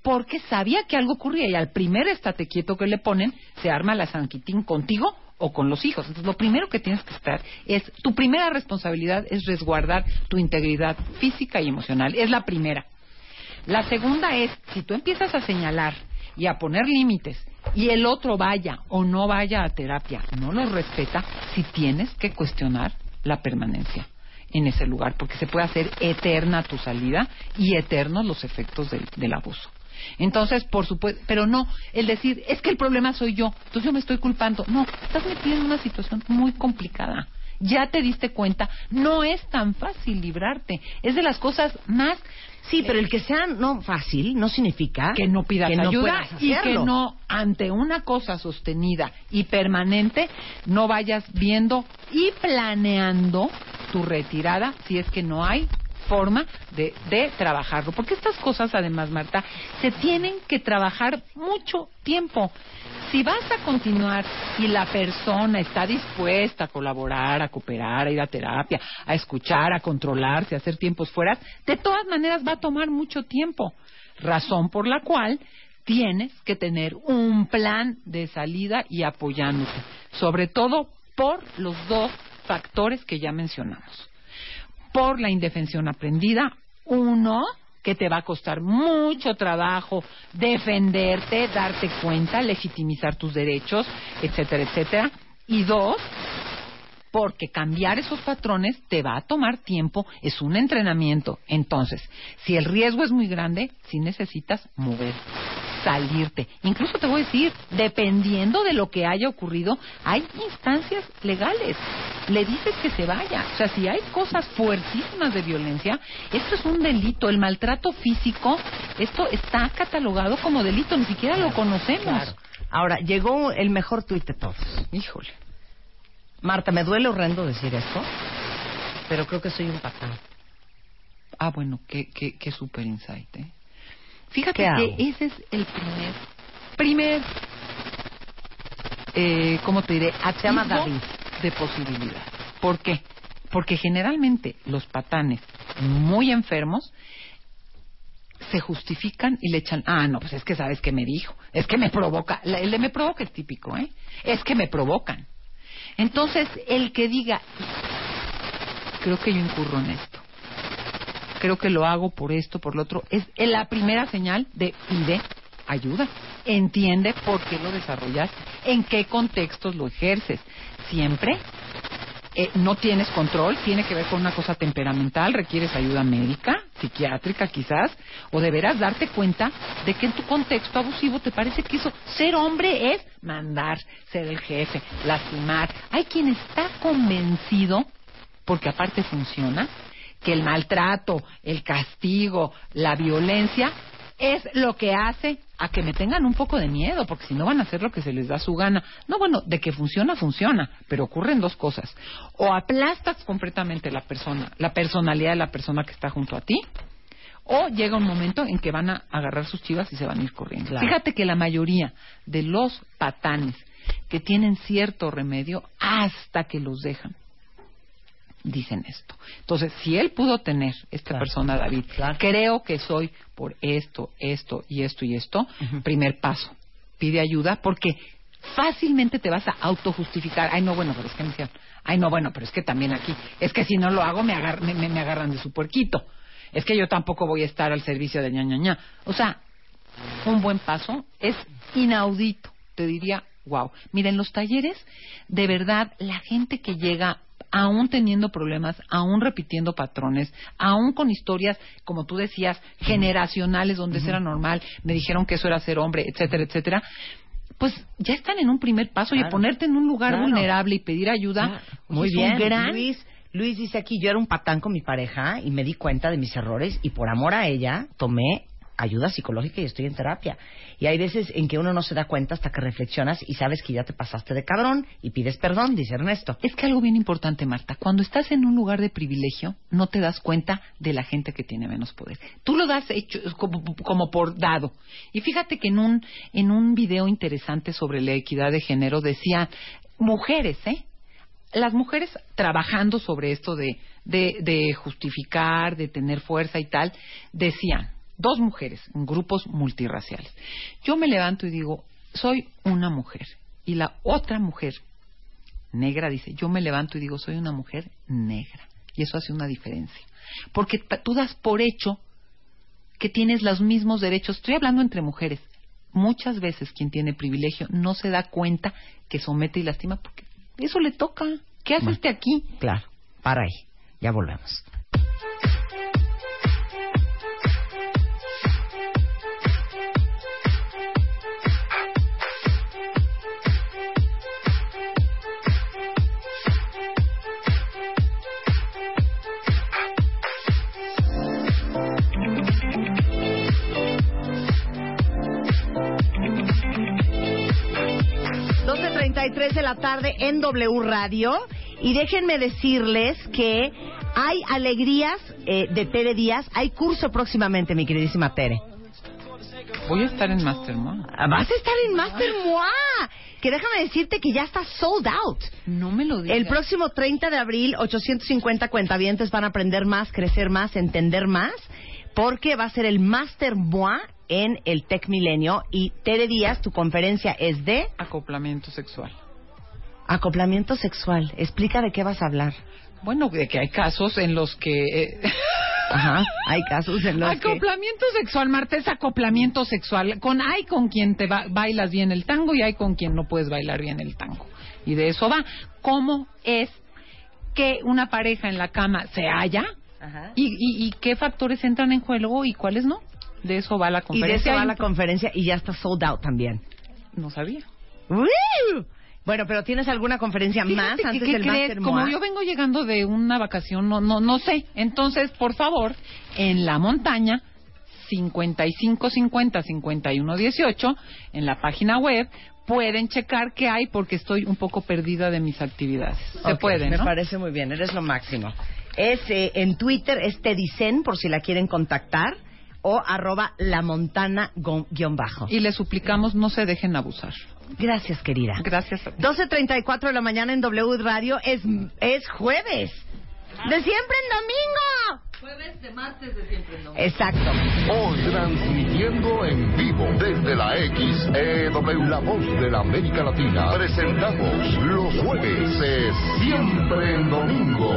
porque sabía que algo ocurría y al primer estate quieto que le ponen se arma la sanquitín contigo o con los hijos. Entonces lo primero que tienes que estar es, tu primera responsabilidad es resguardar tu integridad física y emocional. Es la primera. La segunda es, si tú empiezas a señalar y a poner límites y el otro vaya o no vaya a terapia, no los respeta, si tienes que cuestionar la permanencia en ese lugar, porque se puede hacer eterna tu salida y eternos los efectos del abuso. Entonces, por supuesto, pero no, el decir, es que el problema soy yo, entonces yo me estoy culpando. No, estás metido en una situación muy complicada. Ya te diste cuenta, no es tan fácil librarte. Es de las cosas más Sí, pero el que sea no fácil no significa que no pidas que no ayuda y que no ante una cosa sostenida y permanente no vayas viendo y planeando tu retirada si es que no hay forma de, de trabajarlo. Porque estas cosas, además, Marta, se tienen que trabajar mucho tiempo. Si vas a continuar y la persona está dispuesta a colaborar, a cooperar, a ir a terapia, a escuchar, a controlarse, a hacer tiempos fuera, de todas maneras va a tomar mucho tiempo. Razón por la cual tienes que tener un plan de salida y apoyándote, sobre todo por los dos factores que ya mencionamos. Por la indefensión aprendida, uno, que te va a costar mucho trabajo defenderte, darte cuenta, legitimizar tus derechos, etcétera, etcétera. Y dos, porque cambiar esos patrones te va a tomar tiempo, es un entrenamiento. Entonces, si el riesgo es muy grande, sí necesitas mover, salirte. Incluso te voy a decir, dependiendo de lo que haya ocurrido, hay instancias legales. Le dices que se vaya. O sea, si hay cosas fuertísimas de violencia, esto es un delito. El maltrato físico, esto está catalogado como delito, ni siquiera lo conocemos. Claro. Ahora, llegó el mejor tuit de todos. Híjole. Marta, me duele horrendo decir esto, pero creo que soy un patán. Ah, bueno, qué, qué, qué super insight, ¿eh? Fíjate ¿Qué que ese es el primer, primer, eh, ¿cómo te diré? Se llama David. de posibilidad. ¿Por qué? Porque generalmente los patanes muy enfermos se justifican y le echan, ah, no, pues es que sabes que me dijo, es que me provoca, el de me provoca es típico, ¿eh? Es que me provocan. Entonces, el que diga, creo que yo incurro en esto, creo que lo hago por esto, por lo otro, es la primera señal de pide ayuda. Entiende por qué lo desarrollas, en qué contextos lo ejerces. Siempre eh, no tienes control, tiene que ver con una cosa temperamental, requieres ayuda médica, psiquiátrica quizás, o deberás darte cuenta de que en tu contexto abusivo te parece que eso, ser hombre es mandar, ser el jefe, lastimar. Hay quien está convencido, porque aparte funciona, que el maltrato, el castigo, la violencia es lo que hace a que me tengan un poco de miedo, porque si no van a hacer lo que se les da su gana. No, bueno, de que funciona, funciona, pero ocurren dos cosas. O aplastas completamente la persona, la personalidad de la persona que está junto a ti, o llega un momento en que van a agarrar sus chivas y se van a ir corriendo. Claro. Fíjate que la mayoría de los patanes que tienen cierto remedio hasta que los dejan dicen esto. Entonces, si él pudo tener, esta Claro. persona, David, Claro. creo que soy por esto, esto y esto y esto, primer paso, pide ayuda porque fácilmente te vas a autojustificar. Ay, no, bueno, pero es que me hicieron. Ay, no, bueno, pero es que también aquí. Es que si no lo hago, me, agar- me, me- me agarran de su puerquito. Es que yo tampoco voy a estar al servicio de ña, ña, ña. O sea, un buen paso es inaudito. Te diría, wow. Mira, en los talleres, de verdad, la gente que llega aún teniendo problemas, aún repitiendo patrones, aún con historias, como tú decías, generacionales, donde eso era normal, me dijeron que eso era ser hombre, etcétera, etcétera, pues ya están en un primer paso y Claro. ponerte en un lugar Claro. vulnerable y pedir ayuda. Muy es bien, Un gran... Luis. Luis dice aquí, yo era un patán con mi pareja y me di cuenta de mis errores y por amor a ella tomé ayuda psicológica y estoy en terapia. Y hay veces en que uno no se da cuenta hasta que reflexionas y sabes que ya te pasaste de cabrón y pides perdón, dice Ernesto. Es que algo bien importante, Marta, cuando estás en un lugar de privilegio, no te das cuenta de la gente que tiene menos poder. Tú lo das hecho como, como por dado. Y fíjate que en un, en un video interesante sobre la equidad de género decía, mujeres, ¿eh? Las mujeres trabajando sobre esto de, de, de justificar, de tener fuerza y tal, decían, dos mujeres en grupos multirraciales. Yo me levanto y digo, soy una mujer. Y la otra mujer negra dice, yo me levanto y digo, soy una mujer negra. Y eso hace una diferencia. Porque tú das por hecho que tienes los mismos derechos. Estoy hablando entre mujeres. Muchas veces quien tiene privilegio no se da cuenta que somete y lastima porque eso le toca. ¿Qué hace usted aquí? Claro, para ahí, ya volvemos. Tres de la tarde en W Radio. Y déjenme decirles que hay alegrías eh, de Tere Díaz. Hay curso próximamente, mi queridísima Tere. Voy a estar en Mastermind. Ah, Vas a estar en Master Moi. Que déjame decirte que ya está sold out. No me lo digas. El próximo 30 de abril, 850 cuentavientes van a aprender más, crecer más, entender más, porque va a ser el Master Moi en el Tech Milenio. Y Tere Díaz, tu conferencia es de Acoplamiento sexual. acoplamiento sexual. Explica de qué vas a hablar. Bueno, de que hay casos en los que... eh, Ajá, hay casos en los que... acoplamiento sexual, Marta, es acoplamiento sexual. Con hay con quien te ba- bailas bien el tango y hay con quien no puedes bailar bien el tango. Y de eso va. ¿Cómo es que una pareja en la cama se halla? Ajá. ¿Y, y, y qué factores entran en juego y cuáles no? De eso va la Y de conferencia. eso va la conferencia y ya está sold out también. No sabía. ¡Woo! Bueno, pero ¿tienes alguna conferencia más que, antes ¿qué del crees? Como yo vengo llegando de una vacación, no, no, no sé. Entonces, por favor, en la montaña, 5550 5118, en la página web, pueden checar qué hay porque estoy un poco perdida de mis actividades. Se Ok, puede, Me parece muy bien, eres lo máximo. Es eh, en Twitter, es Tedicen, por si la quieren contactar, o arroba la montana gon- guion bajo. Y les suplicamos no se dejen abusar. Gracias, querida. Gracias. a ti. 12.34 de la mañana en W Radio es, es jueves. De siempre en domingo. Jueves de martes de siempre no. Exacto. Hoy transmitiendo en vivo desde la XEW, la voz de la América Latina, presentamos los jueves de Siempre en Domingo.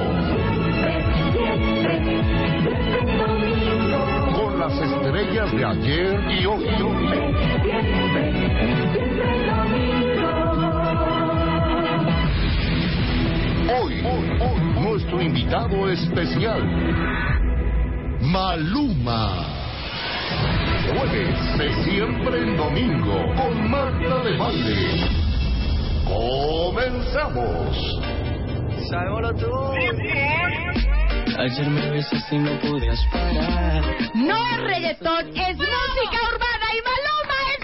Las estrellas de ayer y hoy. Hoy, hoy, hoy, nuestro invitado especial, Maluma. Jueves de siempre en domingo con Marta de Baile. Comenzamos. Sabemos tú. Ayer me besaste y no podías parar. No es reggaetón, es música urbana y Maluma es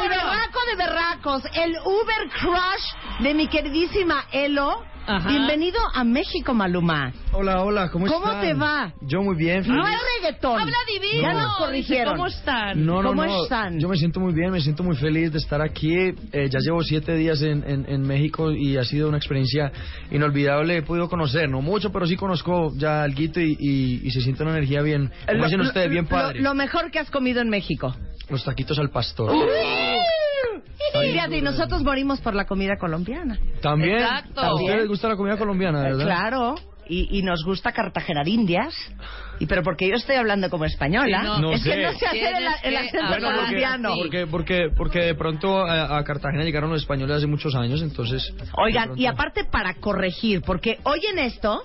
El berraco de berracos, el Uber Crush de mi queridísima Elo. Ajá. Bienvenido a México, Maluma. Hola, hola, ¿cómo, ¿Cómo están? te va? Yo muy bien. No feliz. es reggaetón. Habla divino. Ya nos corrigieron. ¿Cómo están? No, no, ¿Cómo no. están? Yo me siento muy bien, me siento muy feliz de estar aquí. Eh, ya llevo siete días en, en, en México y ha sido una experiencia inolvidable. He podido conocer, no mucho, pero sí conozco ya algo y, y, y se siente una energía bien, Lo- lo- ustedes, bien lo- padre. Lo, mejor que has comido en México. Los taquitos al pastor. Fíjate, y nosotros morimos por la comida colombiana. También. Exacto. ¿A ustedes les gusta la comida colombiana, verdad? Claro. Y, y nos gusta Cartagena de Indias. Y pero porque yo estoy hablando como española, Sí, no. No es que sé. no sé hacer el, el que acento hablar colombiano. Porque, porque, porque de pronto a, a Cartagena llegaron los españoles hace muchos años, entonces... Oigan, pronto- y aparte para corregir, porque oyen esto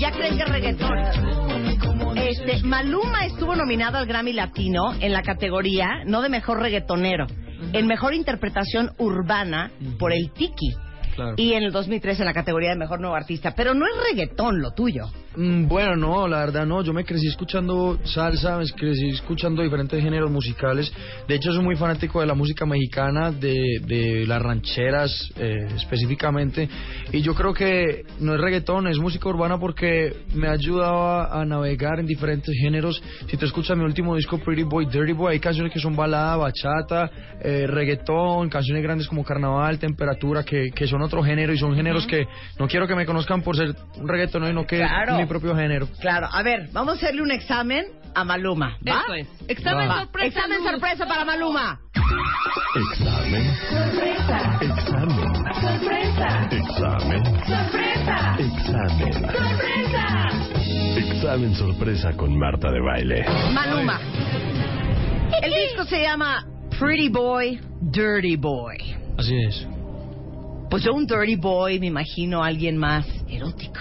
ya creen que reggaetón. Este, Maluma estuvo nominado al Grammy Latino en la categoría, no de mejor reggaetonero, en mejor interpretación urbana por el Tiki. Claro. Y en el 2003 en la categoría de mejor nuevo artista. Pero no es reggaetón lo tuyo. Mm, Bueno, no, la verdad no. Yo me crecí escuchando salsa, me crecí escuchando diferentes géneros musicales. De hecho, soy muy fanático de la música mexicana, de, de las rancheras eh, específicamente. Y yo creo que no es reggaetón, es música urbana porque me ha ayudado a, a navegar en diferentes géneros. Si te escuchas mi último disco, Pretty Boy, Dirty Boy, hay canciones que son balada, bachata, eh, reggaetón, canciones grandes como Carnaval, Temperatura, que, que son otro género y son géneros que no quiero que me conozcan por ser un reggaetón, sino que Claro. mi propio género. Claro, a ver, vamos a hacerle un examen a Maluma. ¿va? Eso es. Examen Va. sorpresa. Examen Luz. sorpresa para Maluma. Examen. Sorpresa. Examen. Sorpresa. Examen. Sorpresa. Examen. Sorpresa. Examen sorpresa con Marta de Baile. Maluma. El disco se llama Pretty Boy, Dirty Boy. Así es. Pues yo un dirty boy me imagino a alguien más erótico,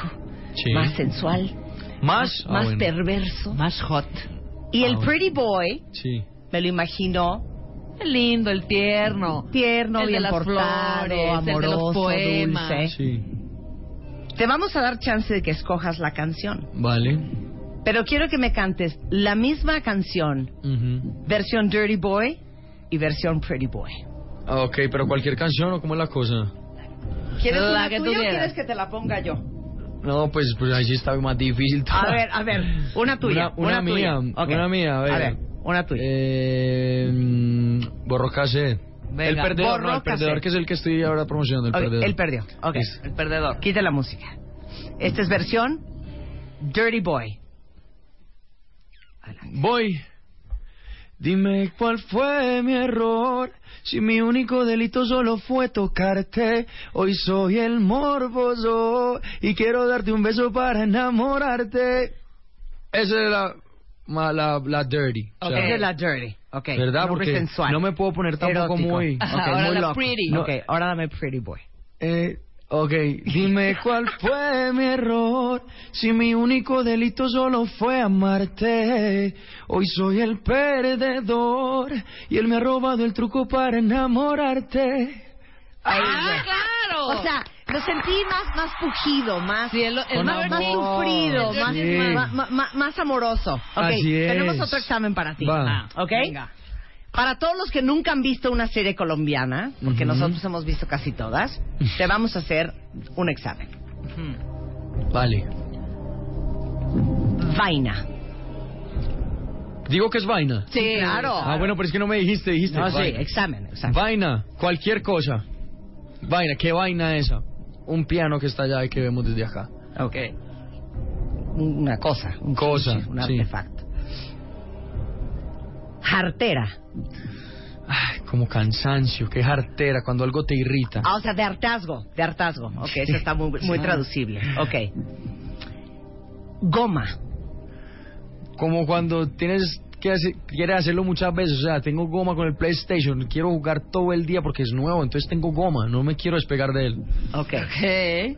Sí. más sensual, ¿Más? Ah, más bueno. perverso. Más hot. Y Ah, el bueno. pretty boy Sí. me lo imagino El lindo, el tierno. tierno, el de bien las portado, flores, el de los amoroso, poemas. dulce. Sí. Te vamos a dar chance de que escojas la canción, Vale. pero quiero que me cantes la misma canción, Ujú. versión dirty boy y versión pretty boy. Ah, Ok, pero cualquier canción o cómo es la cosa. ¿Quieres La una que tú tuya o quieras. quieres que te la ponga yo? No, pues, pues ahí sí está más difícil. A ver, a ver, una tuya. Una, una tuya. mía, Ok. una mía, a ver. A ver, una tuya. Eh, borro cassette. Venga, el perdedor, borro no, el perdedor que es el que estoy ahora promocionando, el Ok, perdedor. él perdió. Ok. Listo. El perdedor. Quita la música. Esta es versión Dirty Boy. Voy. Dime cuál fue mi error. Si mi único delito solo fue tocarte, hoy soy el morboso y quiero darte un beso para enamorarte. Esa es la, la, la dirty. o sea, Esa es la Dirty. Ok. ¿Verdad? Porque sensual. no me puedo poner tampoco Erótico. muy... Ok, Ahora muy la loco. pretty. Ok, ahora dame Pretty Boy. Eh, ok, dime cuál fue mi error. Si mi único delito solo fue amarte. Hoy soy el perdedor y él me ha robado el truco para enamorarte. ¡Ah, claro! O sea, lo sentí más, más pujido, más, Sí, el- el más sufrido, más, más amoroso. Ok, Así es. tenemos otro examen para ti. Va. Ah, ¿Ok? Para todos los que nunca han visto una serie colombiana, porque nosotros hemos visto casi todas, te vamos a hacer un examen. Vale. Vaina. Digo que es vaina. Sí, claro. Ah, bueno, pero es que no me dijiste, dijiste. No, sí, vaina. examen, examen. Vaina, cualquier cosa. Vaina, ¿qué vaina esa? Un piano que está allá y que vemos desde acá. Ok. Una cosa. Un Cosa, chiche, un sí. artefacto. Jartera. Ay, como cansancio, qué jartera, cuando algo te irrita. Ah, o sea, de hartazgo. De hartazgo. Ok, eso está muy, muy traducible. Ok. Goma. Como cuando tienes que hacer, quieres hacerlo muchas veces. O sea, tengo goma con el PlayStation, quiero jugar todo el día porque es nuevo, entonces tengo goma, no me quiero despegar de él. Ok. ¿Qué?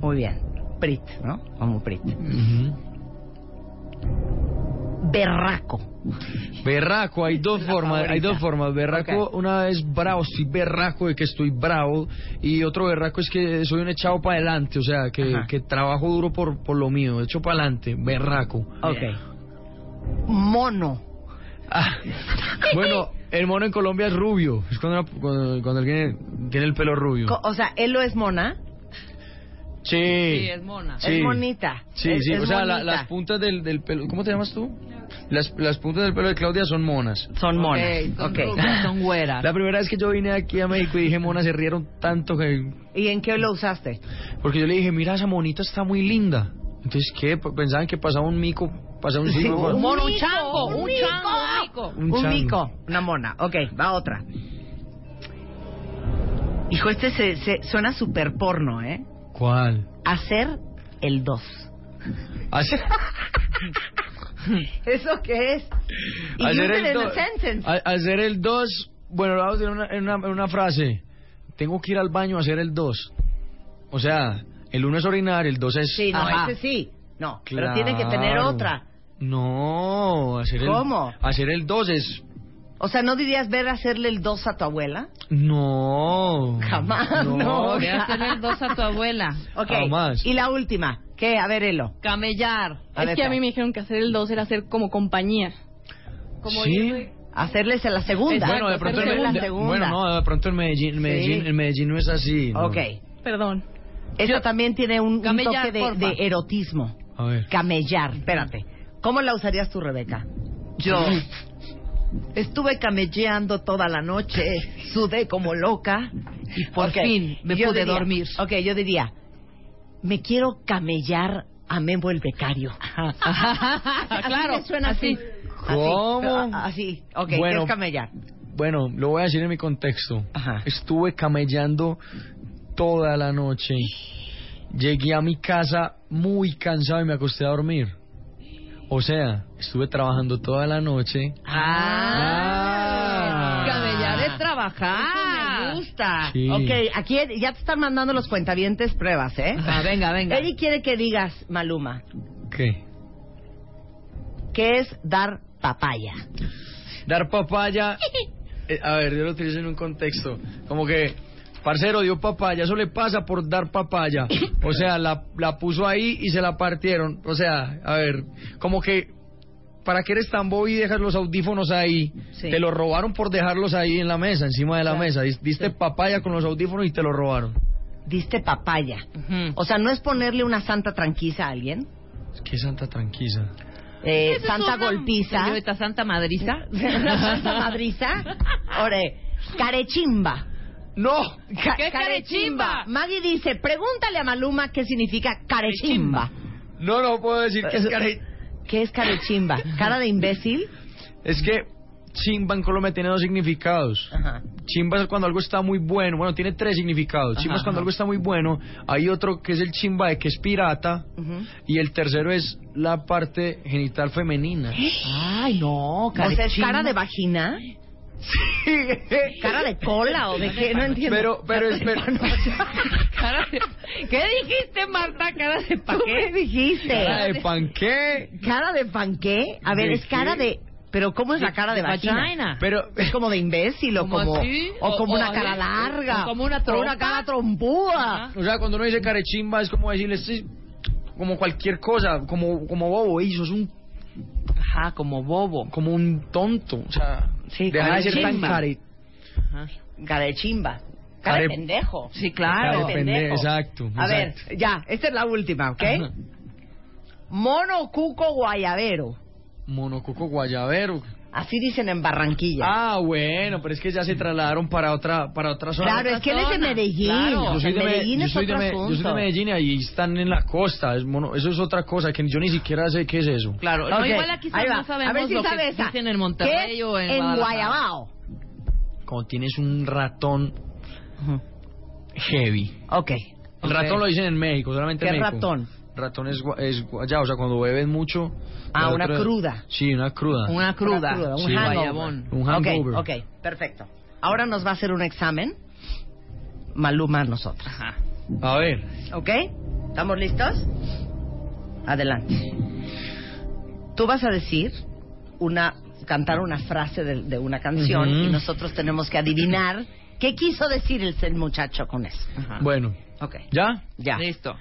Muy bien. Prit, ¿no? Como Prit. Ujú. Berraco. Berraco, hay dos La formas, hay dos formas. Berraco, una es bravo, estoy berraco de que estoy bravo, y otro berraco es que soy un echado para adelante, o sea, que, que trabajo duro por, por lo mío, echo para adelante, berraco. Ok. Mono. Ah, bueno, el mono en Colombia es rubio, es cuando, cuando, cuando alguien tiene el pelo rubio. O sea, él lo es mona. Sí. Sí, es mona. Sí. Es monita. Sí, Es- sí, es o sea, la- las puntas del, del pelo, ¿cómo te llamas tú? Las, las puntas del pelo de Claudia son monas. Son monas. Ok, son Ok. rubias, son güeras. La primera vez que yo vine aquí a México y dije mona, se rieron tanto que... ¿Y en qué lo usaste? Porque yo le dije, mira, esa monita está muy linda. Entonces, ¿qué? Pensaban que pasaba un mico, pasaba un Sí. Un mono, un chango, un mico. chango, un mico. Un Un, chango. mico. Una mona. Ok, va otra. Hijo, este se, se- suena súper porno, ¿eh? ¿Cuál? Hacer el 2. Hacer, ¿Eso qué es? Hacer el do- hacer el 2, bueno, lo vamos a decir una, en, una, en una frase. Tengo que ir al baño a hacer el 2. O sea, el 1 es orinar, el 2 es... Sí, no, Ajá. ese sí. No, pero tiene que tener Claro. otra. No, hacer el... ¿Cómo? Hacer el 2 es... O sea, ¿no dirías ver hacerle el 2 a tu abuela? No. Jamás, no. Ve a hacerle el dos a tu abuela. Ok. Jamás. Y la última. ¿Qué? A ver, Elo. Camellar. A es ver, que a mí me dijeron que hacer el 2 era hacer como compañía. Como Sí. ir- Hacerles en la segunda. Bueno, de pronto, en, la segunda. bueno, no, de pronto en Medellín, en Medellín, Sí. en Medellín no es así. no. Ok. Perdón. Eso también tiene un, un Camellar, toque de, de erotismo. A ver. Camellar. Espérate. ¿Cómo la usarías tú, Rebeca? Yo estuve camelleando toda la noche, sudé como loca Y por fin me yo pude diría- dormir. Ok, yo diría, me quiero camellar a Memo el becario. Así claro, me suena así. ¿Cómo? Así, ok, ¿qué Bueno. es camellar? Bueno, lo voy a decir en mi contexto. Ajá. Estuve camellando toda la noche. Llegué a mi casa muy cansado y me acosté a dormir. O sea, estuve trabajando toda la noche. Ah, Ah. camellar es Eso trabajar. me gusta. Sí. Ok, aquí ya te están mandando los cuentavientes pruebas, ¿eh? Ah, venga, venga. Eric quiere que digas, Maluma, ¿Qué? ¿qué es dar papaya? Dar papaya. eh, a ver, yo lo utilizo en un contexto. Como que, parcero, dio papaya. Eso le pasa por dar papaya. O sea, la, la puso ahí y se la partieron. O sea, a ver, como que. ¿Para qué eres tan bobo y dejas los audífonos ahí? Sí. Te los robaron por dejarlos ahí en la mesa, encima de la Claro. mesa. Dis- Diste papaya con los audífonos y te los robaron. Diste papaya. O sea, ¿no es ponerle una santa tranquiza a alguien? Qué santa tranquila. Eh, santa una golpiza. Santa Madriza. Santa madriza. Ore, carechimba. ¡No! Ca- ¿Qué carechimba? Maggie dice, pregúntale a Maluma qué significa carechimba. No, no puedo decir que es care... ¿Qué es carechimba? ¿Cara de imbécil? Es que chimba en Colombia tiene dos significados. Ajá. Chimba es cuando algo está muy bueno. Bueno, tiene tres significados. Chimba Ajá, es cuando ajá. algo está muy bueno. Hay otro que es el chimba de que es pirata. Y el tercero es la parte genital femenina. Ay, no, O sea, ¿es cara de vagina? ¿Cara de cola o de qué? No entiendo. Pero, pero, espera. Cara de- ¿Qué dijiste, Marta? Cara de pa' ¿Tú qué dijiste? ¿Cara de panqué? ¿Cara de panqué? A ver, ¿De es cara qué? de... ¿Pero cómo es la cara de, de vagina? vagina. Pero, ¿Es como de imbécil o ¿Como como, así? o O- como o una así, cara larga? o como una O una trompa. cara trompúa. o sea, cuando uno dice carechimba es como decirle, "Sí", como cualquier cosa, como, como bobo, y sos un, Ajá, como bobo. como un tonto. O sea, Sí, deja de ser tan care... Cara de. Cara pendejo. Sí, Cara claro. de pendejo. exacto. A ver, ya, esta es la última, ¿ok? Ajá. Mono cuco guayabero. Monococo guayabero. Así dicen en Barranquilla. Ah, bueno, pero es que ya se trasladaron para otra para otra zona. claro, es que él es de. Medellín. Claro. yo soy de, Me- Medellín yo es soy de yo soy de. Medellín y ahí están en la costa. Es mono- eso es otra cosa que yo ni siquiera sé qué es eso. Claro, no, Ok, igual aquí ahí va. no sabemos A ver si lo sabe que esa. dicen en Monterrey ¿Qué o en, en. Guayabao. Cuando tienes un ratón heavy. Ok. El Ok. ratón lo dicen en México, solamente ¿Qué en México. ratón? Ratón es, gua- es guayabo, o sea, cuando bebes mucho. Ah, una otra- cruda. Sí, una cruda. Una cruda. Una cruda, un Sí. hangover. Un hangover. Ok, ok, perfecto. Ahora nos va a hacer un examen. Maluma a nosotros. Ajá. A ver, ¿Ok? ¿Estamos listos? Adelante. Tú vas a decir una cantar una frase de, de una canción Ujú. y nosotros tenemos que adivinar qué quiso decir el, el muchacho con eso. Bueno, Ok. ¿ya? Ya. Listo.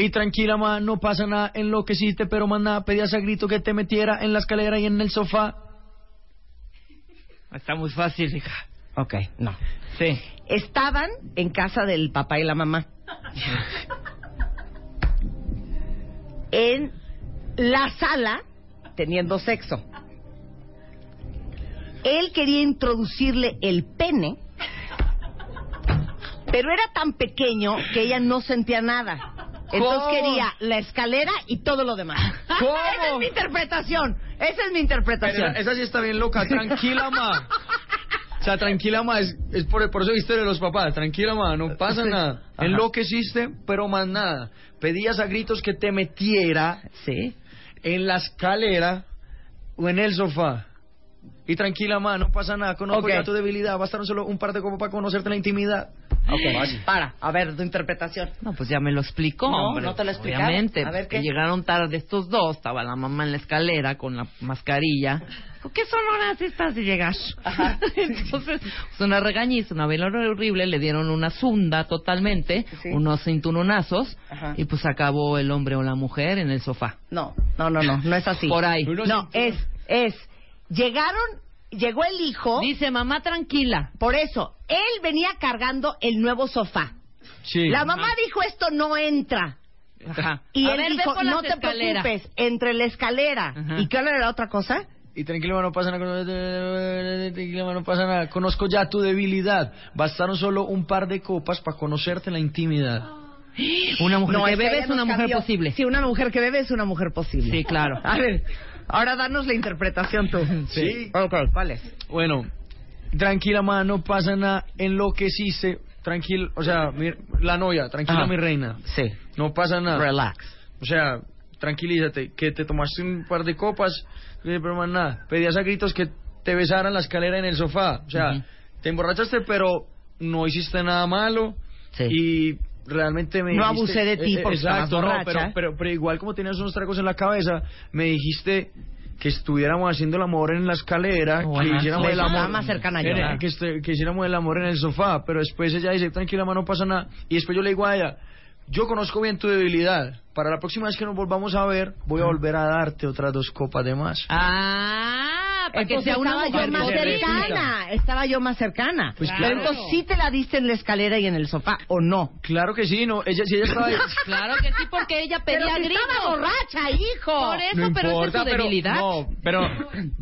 Y tranquila, ma, no pasa nada, enloqueciste, pero más nada, pedías a grito que te metiera en la escalera y en el sofá. Está muy fácil, hija. Ok, no. Sí. Estaban en casa del papá y la mamá. En la sala teniendo sexo. Él quería introducirle el pene, pero era tan pequeño que ella no sentía nada. Entonces ¿Cómo? quería la escalera y todo lo demás. ¿Cómo? Esa es mi interpretación. Esa es mi Pero interpretación. esa sí está bien loca, tranquila, ma. O sea, tranquila, ma, es, es por, por eso viste de los papás. Tranquila, ma, no pasa Sí. nada. Ajá. Enloqueciste, pero más nada. Pedías a gritos que te metiera Sí. en la escalera o en el sofá. Y tranquila, ma, no pasa nada. Conozco Ok. ya tu debilidad. Bastaron solo un par de copas para conocerte la intimidad. Ok, para, a ver, tu interpretación. No, pues ya me lo explicó. No, hombre. no te lo explicaron. Obviamente, A ver, que ¿qué? llegaron tarde estos dos, estaba la mamá en la escalera con la mascarilla. ¿Por qué son horas estas de llegar? Entonces, pues una regañiza, una vela horrible, le dieron una zunda totalmente, Sí. unos cinturonazos, Ajá. y pues acabó el hombre o la mujer en el sofá. No, no, no, no, no es así. Por ahí. No, es, es, llegaron, llegó el hijo, Dice, mamá, tranquila. por eso, él venía cargando el nuevo sofá. Sí. La mamá dijo, esto no entra. Ajá. Y A él ver, ve dijo, las no te escaleras". preocupes, entre la escalera. Ajá. ¿Y qué era la otra cosa? Y tranquilo, no pasa nada. Tranquilo, no pasa nada. Conozco ya tu debilidad. Bastaron solo un par de copas para conocerte la intimidad. Una mujer No, que bebe es nos una mujer cambió. posible. Sí, una mujer que bebe es una mujer posible. Sí, claro. A ver, ahora danos la interpretación tú. Sí. Ok, ¿cuál es? Bueno, tranquila, ma, no pasa nada. Enloqueciste. Tranquilo, o sea, mi- la novia, tranquila, Ajá. mi reina. Sí. No pasa nada. Relax. O sea, tranquilízate, que te tomaste un par de copas, eh, pero más nada. Pedías a gritos que te besaran la escalera en el sofá. O sea, Ujú. te emborrachaste, pero no hiciste nada malo. Sí. Y realmente me No dijiste- abusé de ti eh, porque Exacto, no, pero, pero, pero igual como tenías unos tragos en la cabeza, me dijiste que estuviéramos haciendo el amor en la escalera, que hiciéramos el amor más cercana yo, en- que, que hiciéramos el amor en el sofá, pero después ella dice, tranquila, no pasa nada. Y después yo le digo a ella, yo conozco bien tu debilidad. Para la próxima vez que nos volvamos a ver, voy a volver a darte otras dos copas de más. Ah, para que Entonces sea una estaba mujer yo más cercana, estaba yo más cercana. Pues Pero claro. entonces sí te la diste en la escalera y en el sofá, ¿o no? Claro que sí, no, ella, si ella estaba ahí, Claro que sí, porque ella pedía Pero si gritos. estaba borracha, hijo. Por eso, no pero importa, esa es su pero, debilidad. no, pero,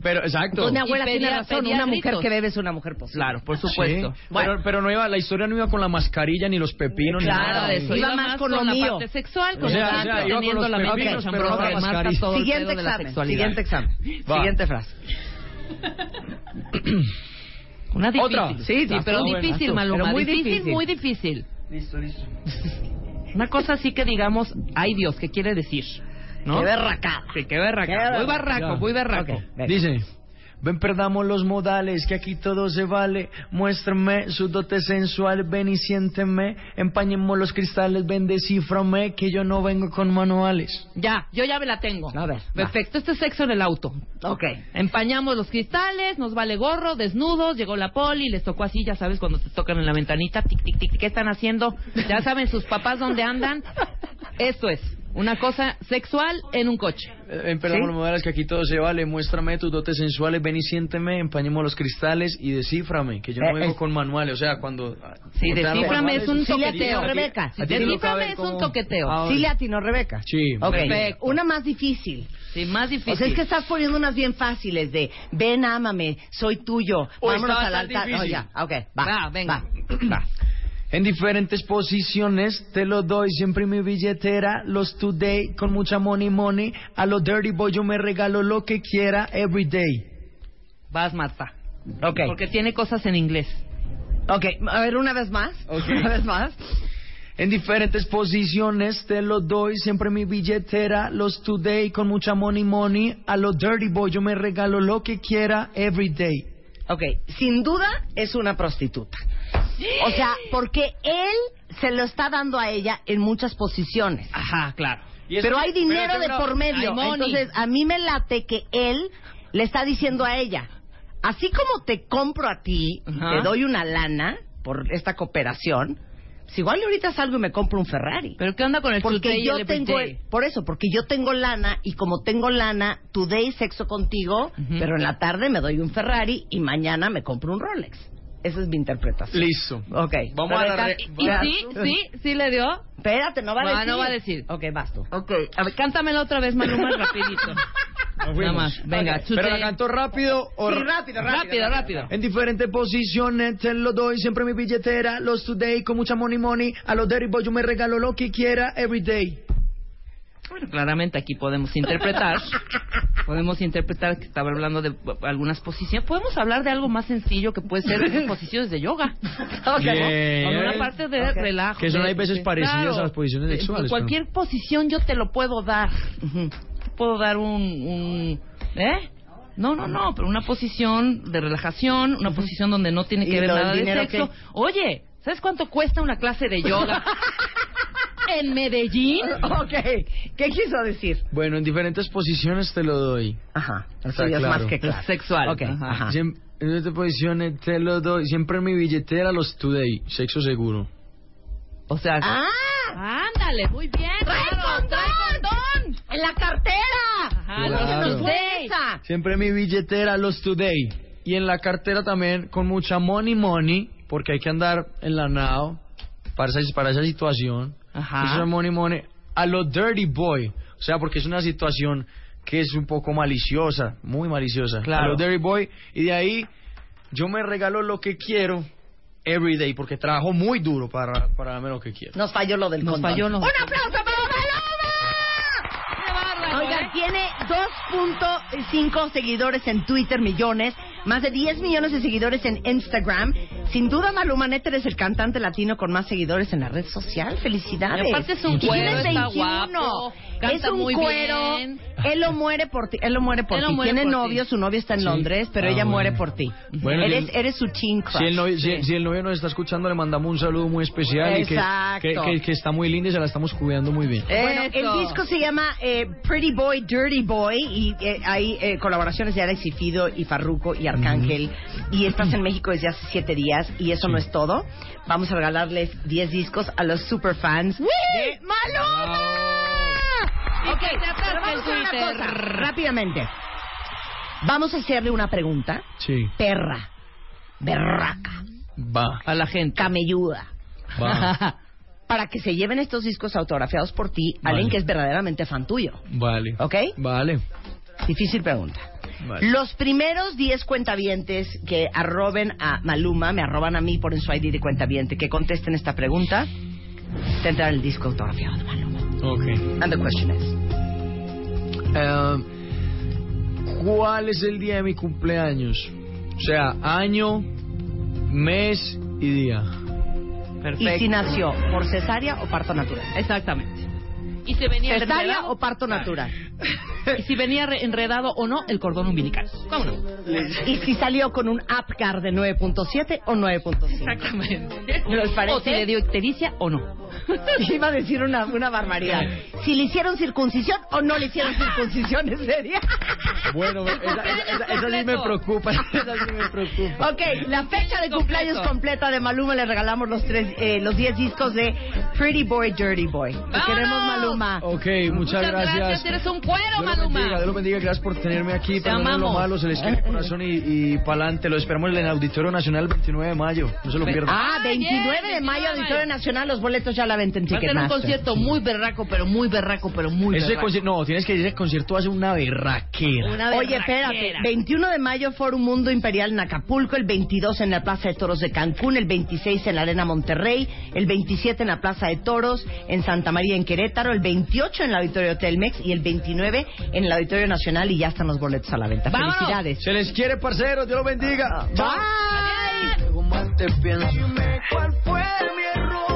pero, exacto. Pues mi abuela Y pedía- tiene razón, pedía una mujer gritos. que bebe es una mujer posible. Claro, por supuesto. Sí, pero, pero no iba, la historia no iba con la mascarilla ni los pepinos ni Claro, nada. eso. Iba Iba, más más con con, lo la mío. parte sexual, con O sea, teniendo la mente pepinos, en todo el Siguiente pedo de la examen, sexualidad. siguiente examen. Va. Siguiente frase. Una difícil. Otra. Sí, Ah, pero difícil. Maluma. Pero muy difícil, difícil. muy difícil. Listo, listo. Una cosa así que digamos, ay Dios, ¿qué quiere decir? ¿No? Qué berracada. Sí, qué berraco. Qué Muy berraco. barraco, muy berraco. Ok, venga. Dice, ven perdamos los modales, que aquí todo se vale. Muéstrame su dote sensual, ven y siénteme. Empañemos los cristales, ven descíframe, que yo no vengo con manuales. Ya, yo ya me la tengo. A ver, va. Perfecto, este es sexo en el auto. Ok. Empañamos los cristales, nos vale gorro, desnudos, llegó la poli, les tocó así, ya sabes, cuando te tocan en la ventanita, tic, tic, tic, ¿qué están haciendo? Ya saben sus papás dónde andan. Esto es, una cosa sexual en un coche. Eh, Ven perdamos ¿Sí? que aquí todo se vale. Muéstrame tus dotes sensuales, ven y siénteme. Empañemos los cristales y descíframe, que yo no Eh, vengo es- con manuales. O sea, cuando... Sí, o sea, descíframe es un toqueteo. Rebeca. Descíframe es un toqueteo. Ah, Sí le atinó Rebeca. Sí. Ok, Perfecto. una más difícil. Sí, más difícil. O sea, es que estás poniendo unas bien fáciles de ven, ámame, soy tuyo, vámonos al altar. Oh, ya, ok, va. Va, venga. va. En diferentes posiciones te lo doy siempre en mi billetera. Los today con mucha money money. A los dirty boy yo me regalo lo que quiera every day. Vas, Marta. Ok, Porque tiene cosas en inglés. ok, a ver, una vez más. Ok. Una vez más. En diferentes posiciones te lo doy siempre en mi billetera. Los today con mucha money money. A los dirty boy yo me regalo lo que quiera every day. Ok, sin duda es una prostituta. O sea, porque él se lo está dando a ella en muchas posiciones. Ajá, claro. Y Pero hay dinero pero de por medio. hay money. Entonces, a mí me late que él le está diciendo a ella, así como te compro a ti, y Ajá. te doy una lana por esta cooperación, pues igual ahorita salgo y me compro un Ferrari. Pero ¿qué onda con el Porque today yo tengo, por eso, porque yo tengo lana y como tengo lana, today sexo contigo, Ujú. pero en la tarde me doy un Ferrari y mañana me compro un Rolex. Esa es mi interpretación. Listo. Ok. Vamos a la re- ¿Y sí? ¿Sí? ¿Sí le dio? Espérate, no va a No, decir. no va a decir. Ok, vas tú. Ok, a ver, cántamela otra vez, Maluma, rapidito. Nada más, venga, Ok. today. ¿Pero la canto rápido o Sí, rápido, rápido. Rápido, rápido. En diferentes posiciones te lo doy, siempre mi billetera, los today con mucha money money, a los dirty boys yo me regalo lo que quiera every day. Bueno, claramente aquí podemos interpretar, podemos interpretar que estaba hablando de algunas posiciones. Podemos hablar de algo más sencillo que puede ser posiciones de yoga. Ok, Bien. Con una parte de Ok. relajo. Que son hay veces parecidas claro. a las posiciones sexuales. cualquier posición yo te lo puedo dar. Te puedo dar un, un ¿eh? No, no, no, pero una posición de relajación, una posición donde no tiene ¿Y que ver nada de sexo. Oye, ¿sabes cuánto cuesta una clase de yoga en Medellín? Ok. ¿Qué quiso decir? Bueno, en diferentes posiciones te lo doy. Ajá. Eso Está ya es claro. más que claro. Sexual. Ok. Ajá. Ajá. Siem- en diferentes posiciones te lo doy, siempre en mi billetera los today, sexo seguro. O sea, ¡Ah! ándale, muy bien. ¡Trae claro, condón! ¡En la cartera! Ajá, Claro. los today. Siempre en mi billetera los today. Y en la cartera también con mucha money money, porque hay que andar en la nao para esa, para esa situación. Ajá. Eso es money money. A lo dirty boy. O sea, porque es una situación que es un poco maliciosa, muy maliciosa. Claro. A lo dirty boy. Y de ahí yo me regalo lo que quiero every day, porque trabajo muy duro para, para darme lo que quiero. Nos falló lo del Nos condón. falló lo- ¡Un aplauso para Maluma! Oigan, ¿eh? tiene 2.5 seguidores en Twitter, millones, más de 10 millones de seguidores en Instagram. Sin duda, Maluma Net eres el cantante latino con más seguidores en la red social. ¡Felicidades! Y aparte es un cuero, tienes está 21. guapo, canta es un muy cuero. bien. Él lo muere por ti. Él lo muere por ti. Tiene por novio, ti. su novio está en Sí. Londres, pero Ah, ella bueno. muere por ti. Bueno, eres, el- eres su teen crush. Si el, novio, si, Sí. si el novio nos está escuchando, le mandamos un saludo muy especial y que, Exacto. que, que- que está muy linda y se la estamos cuidando muy bien. Bueno, Eso. el disco se llama eh, Pretty Boy, Dirty Boy y eh, hay eh, colaboraciones de Alex y Fido y Farruko y Arcángel y estás en México desde hace siete días y eso no es todo. Vamos a regalarles 10 discos a los superfans de Maluma. Y Ok, pero vamos a hacer una cosa, rápidamente. Vamos a hacerle una pregunta Sí, perra, berraca, va, A la gente. camelluda. va, Para que se lleven estos discos autografiados por ti, Vale. alguien que es verdaderamente fan tuyo. vale. ¿Ok? Vale. Difícil pregunta. Vale. Los primeros 10 cuentavientes que arroben a Maluma, me arroban a mí por en su ID de cuentaviente, que contesten esta pregunta, tendrán el disco autografiado de Maluma. Ok. And the question is, Eh, ¿Cuál es el día de mi cumpleaños? O sea, año, mes y día. ¿y si nació por cesárea o parto natural? Exactamente. Y si venía ¿Cesárea o parto natural? y si venía re- enredado o no el cordón umbilical. ¿Cómo no? ¿Y si salió con un APGAR de 9.7 o 9.5? Exactamente. ¿Les parece? O si le dio ictericia o no. Iba a decir una, una barbaridad. Si le hicieron circuncisión o no le hicieron circuncisión ese día. Bueno, esa, esa- esa- esa sí me preocupa. Esa sí me preocupa. Ok, la fecha de cumpleaños completa de Maluma le regalamos los tres, eh, los 10 discos de Pretty Boy, Dirty Boy. Te queremos, Maluma. Ok, muchas, Muchas gracias, eres un cuero, Maluma. bendiga, Dios los bendiga, gracias por tenerme aquí. Te Perdónen lo amamos. malo, se les quiere el corazón y, y pa'lante. Lo esperamos en el Auditorio Nacional el 29 de mayo. No se lo pierdan. Ah, 29 de 29 mayo, Auditorio. Nacional, los boletos ya a la venta en Va a ser un Ticketmaster. concierto muy berraco, pero muy berraco, pero muy Ese berraco. no, tienes que ir ese concierto ser una berraquera. Una Oye, berraquera. espérate, 21 de mayo Foro Mundo Imperial en Acapulco, el 22 en la Plaza de Toros de Cancún, el 26 en la Arena Monterrey, el 27 en la Plaza de Toros en Santa María en Querétaro, el 28 en el Auditorio Telmex y el 29 en el Auditorio Nacional y ya están los boletos a la venta. ¡Vámonos! Felicidades. Se les quiere, parceros. Dios los bendiga. Bye. ¿Cómo te piensas? Es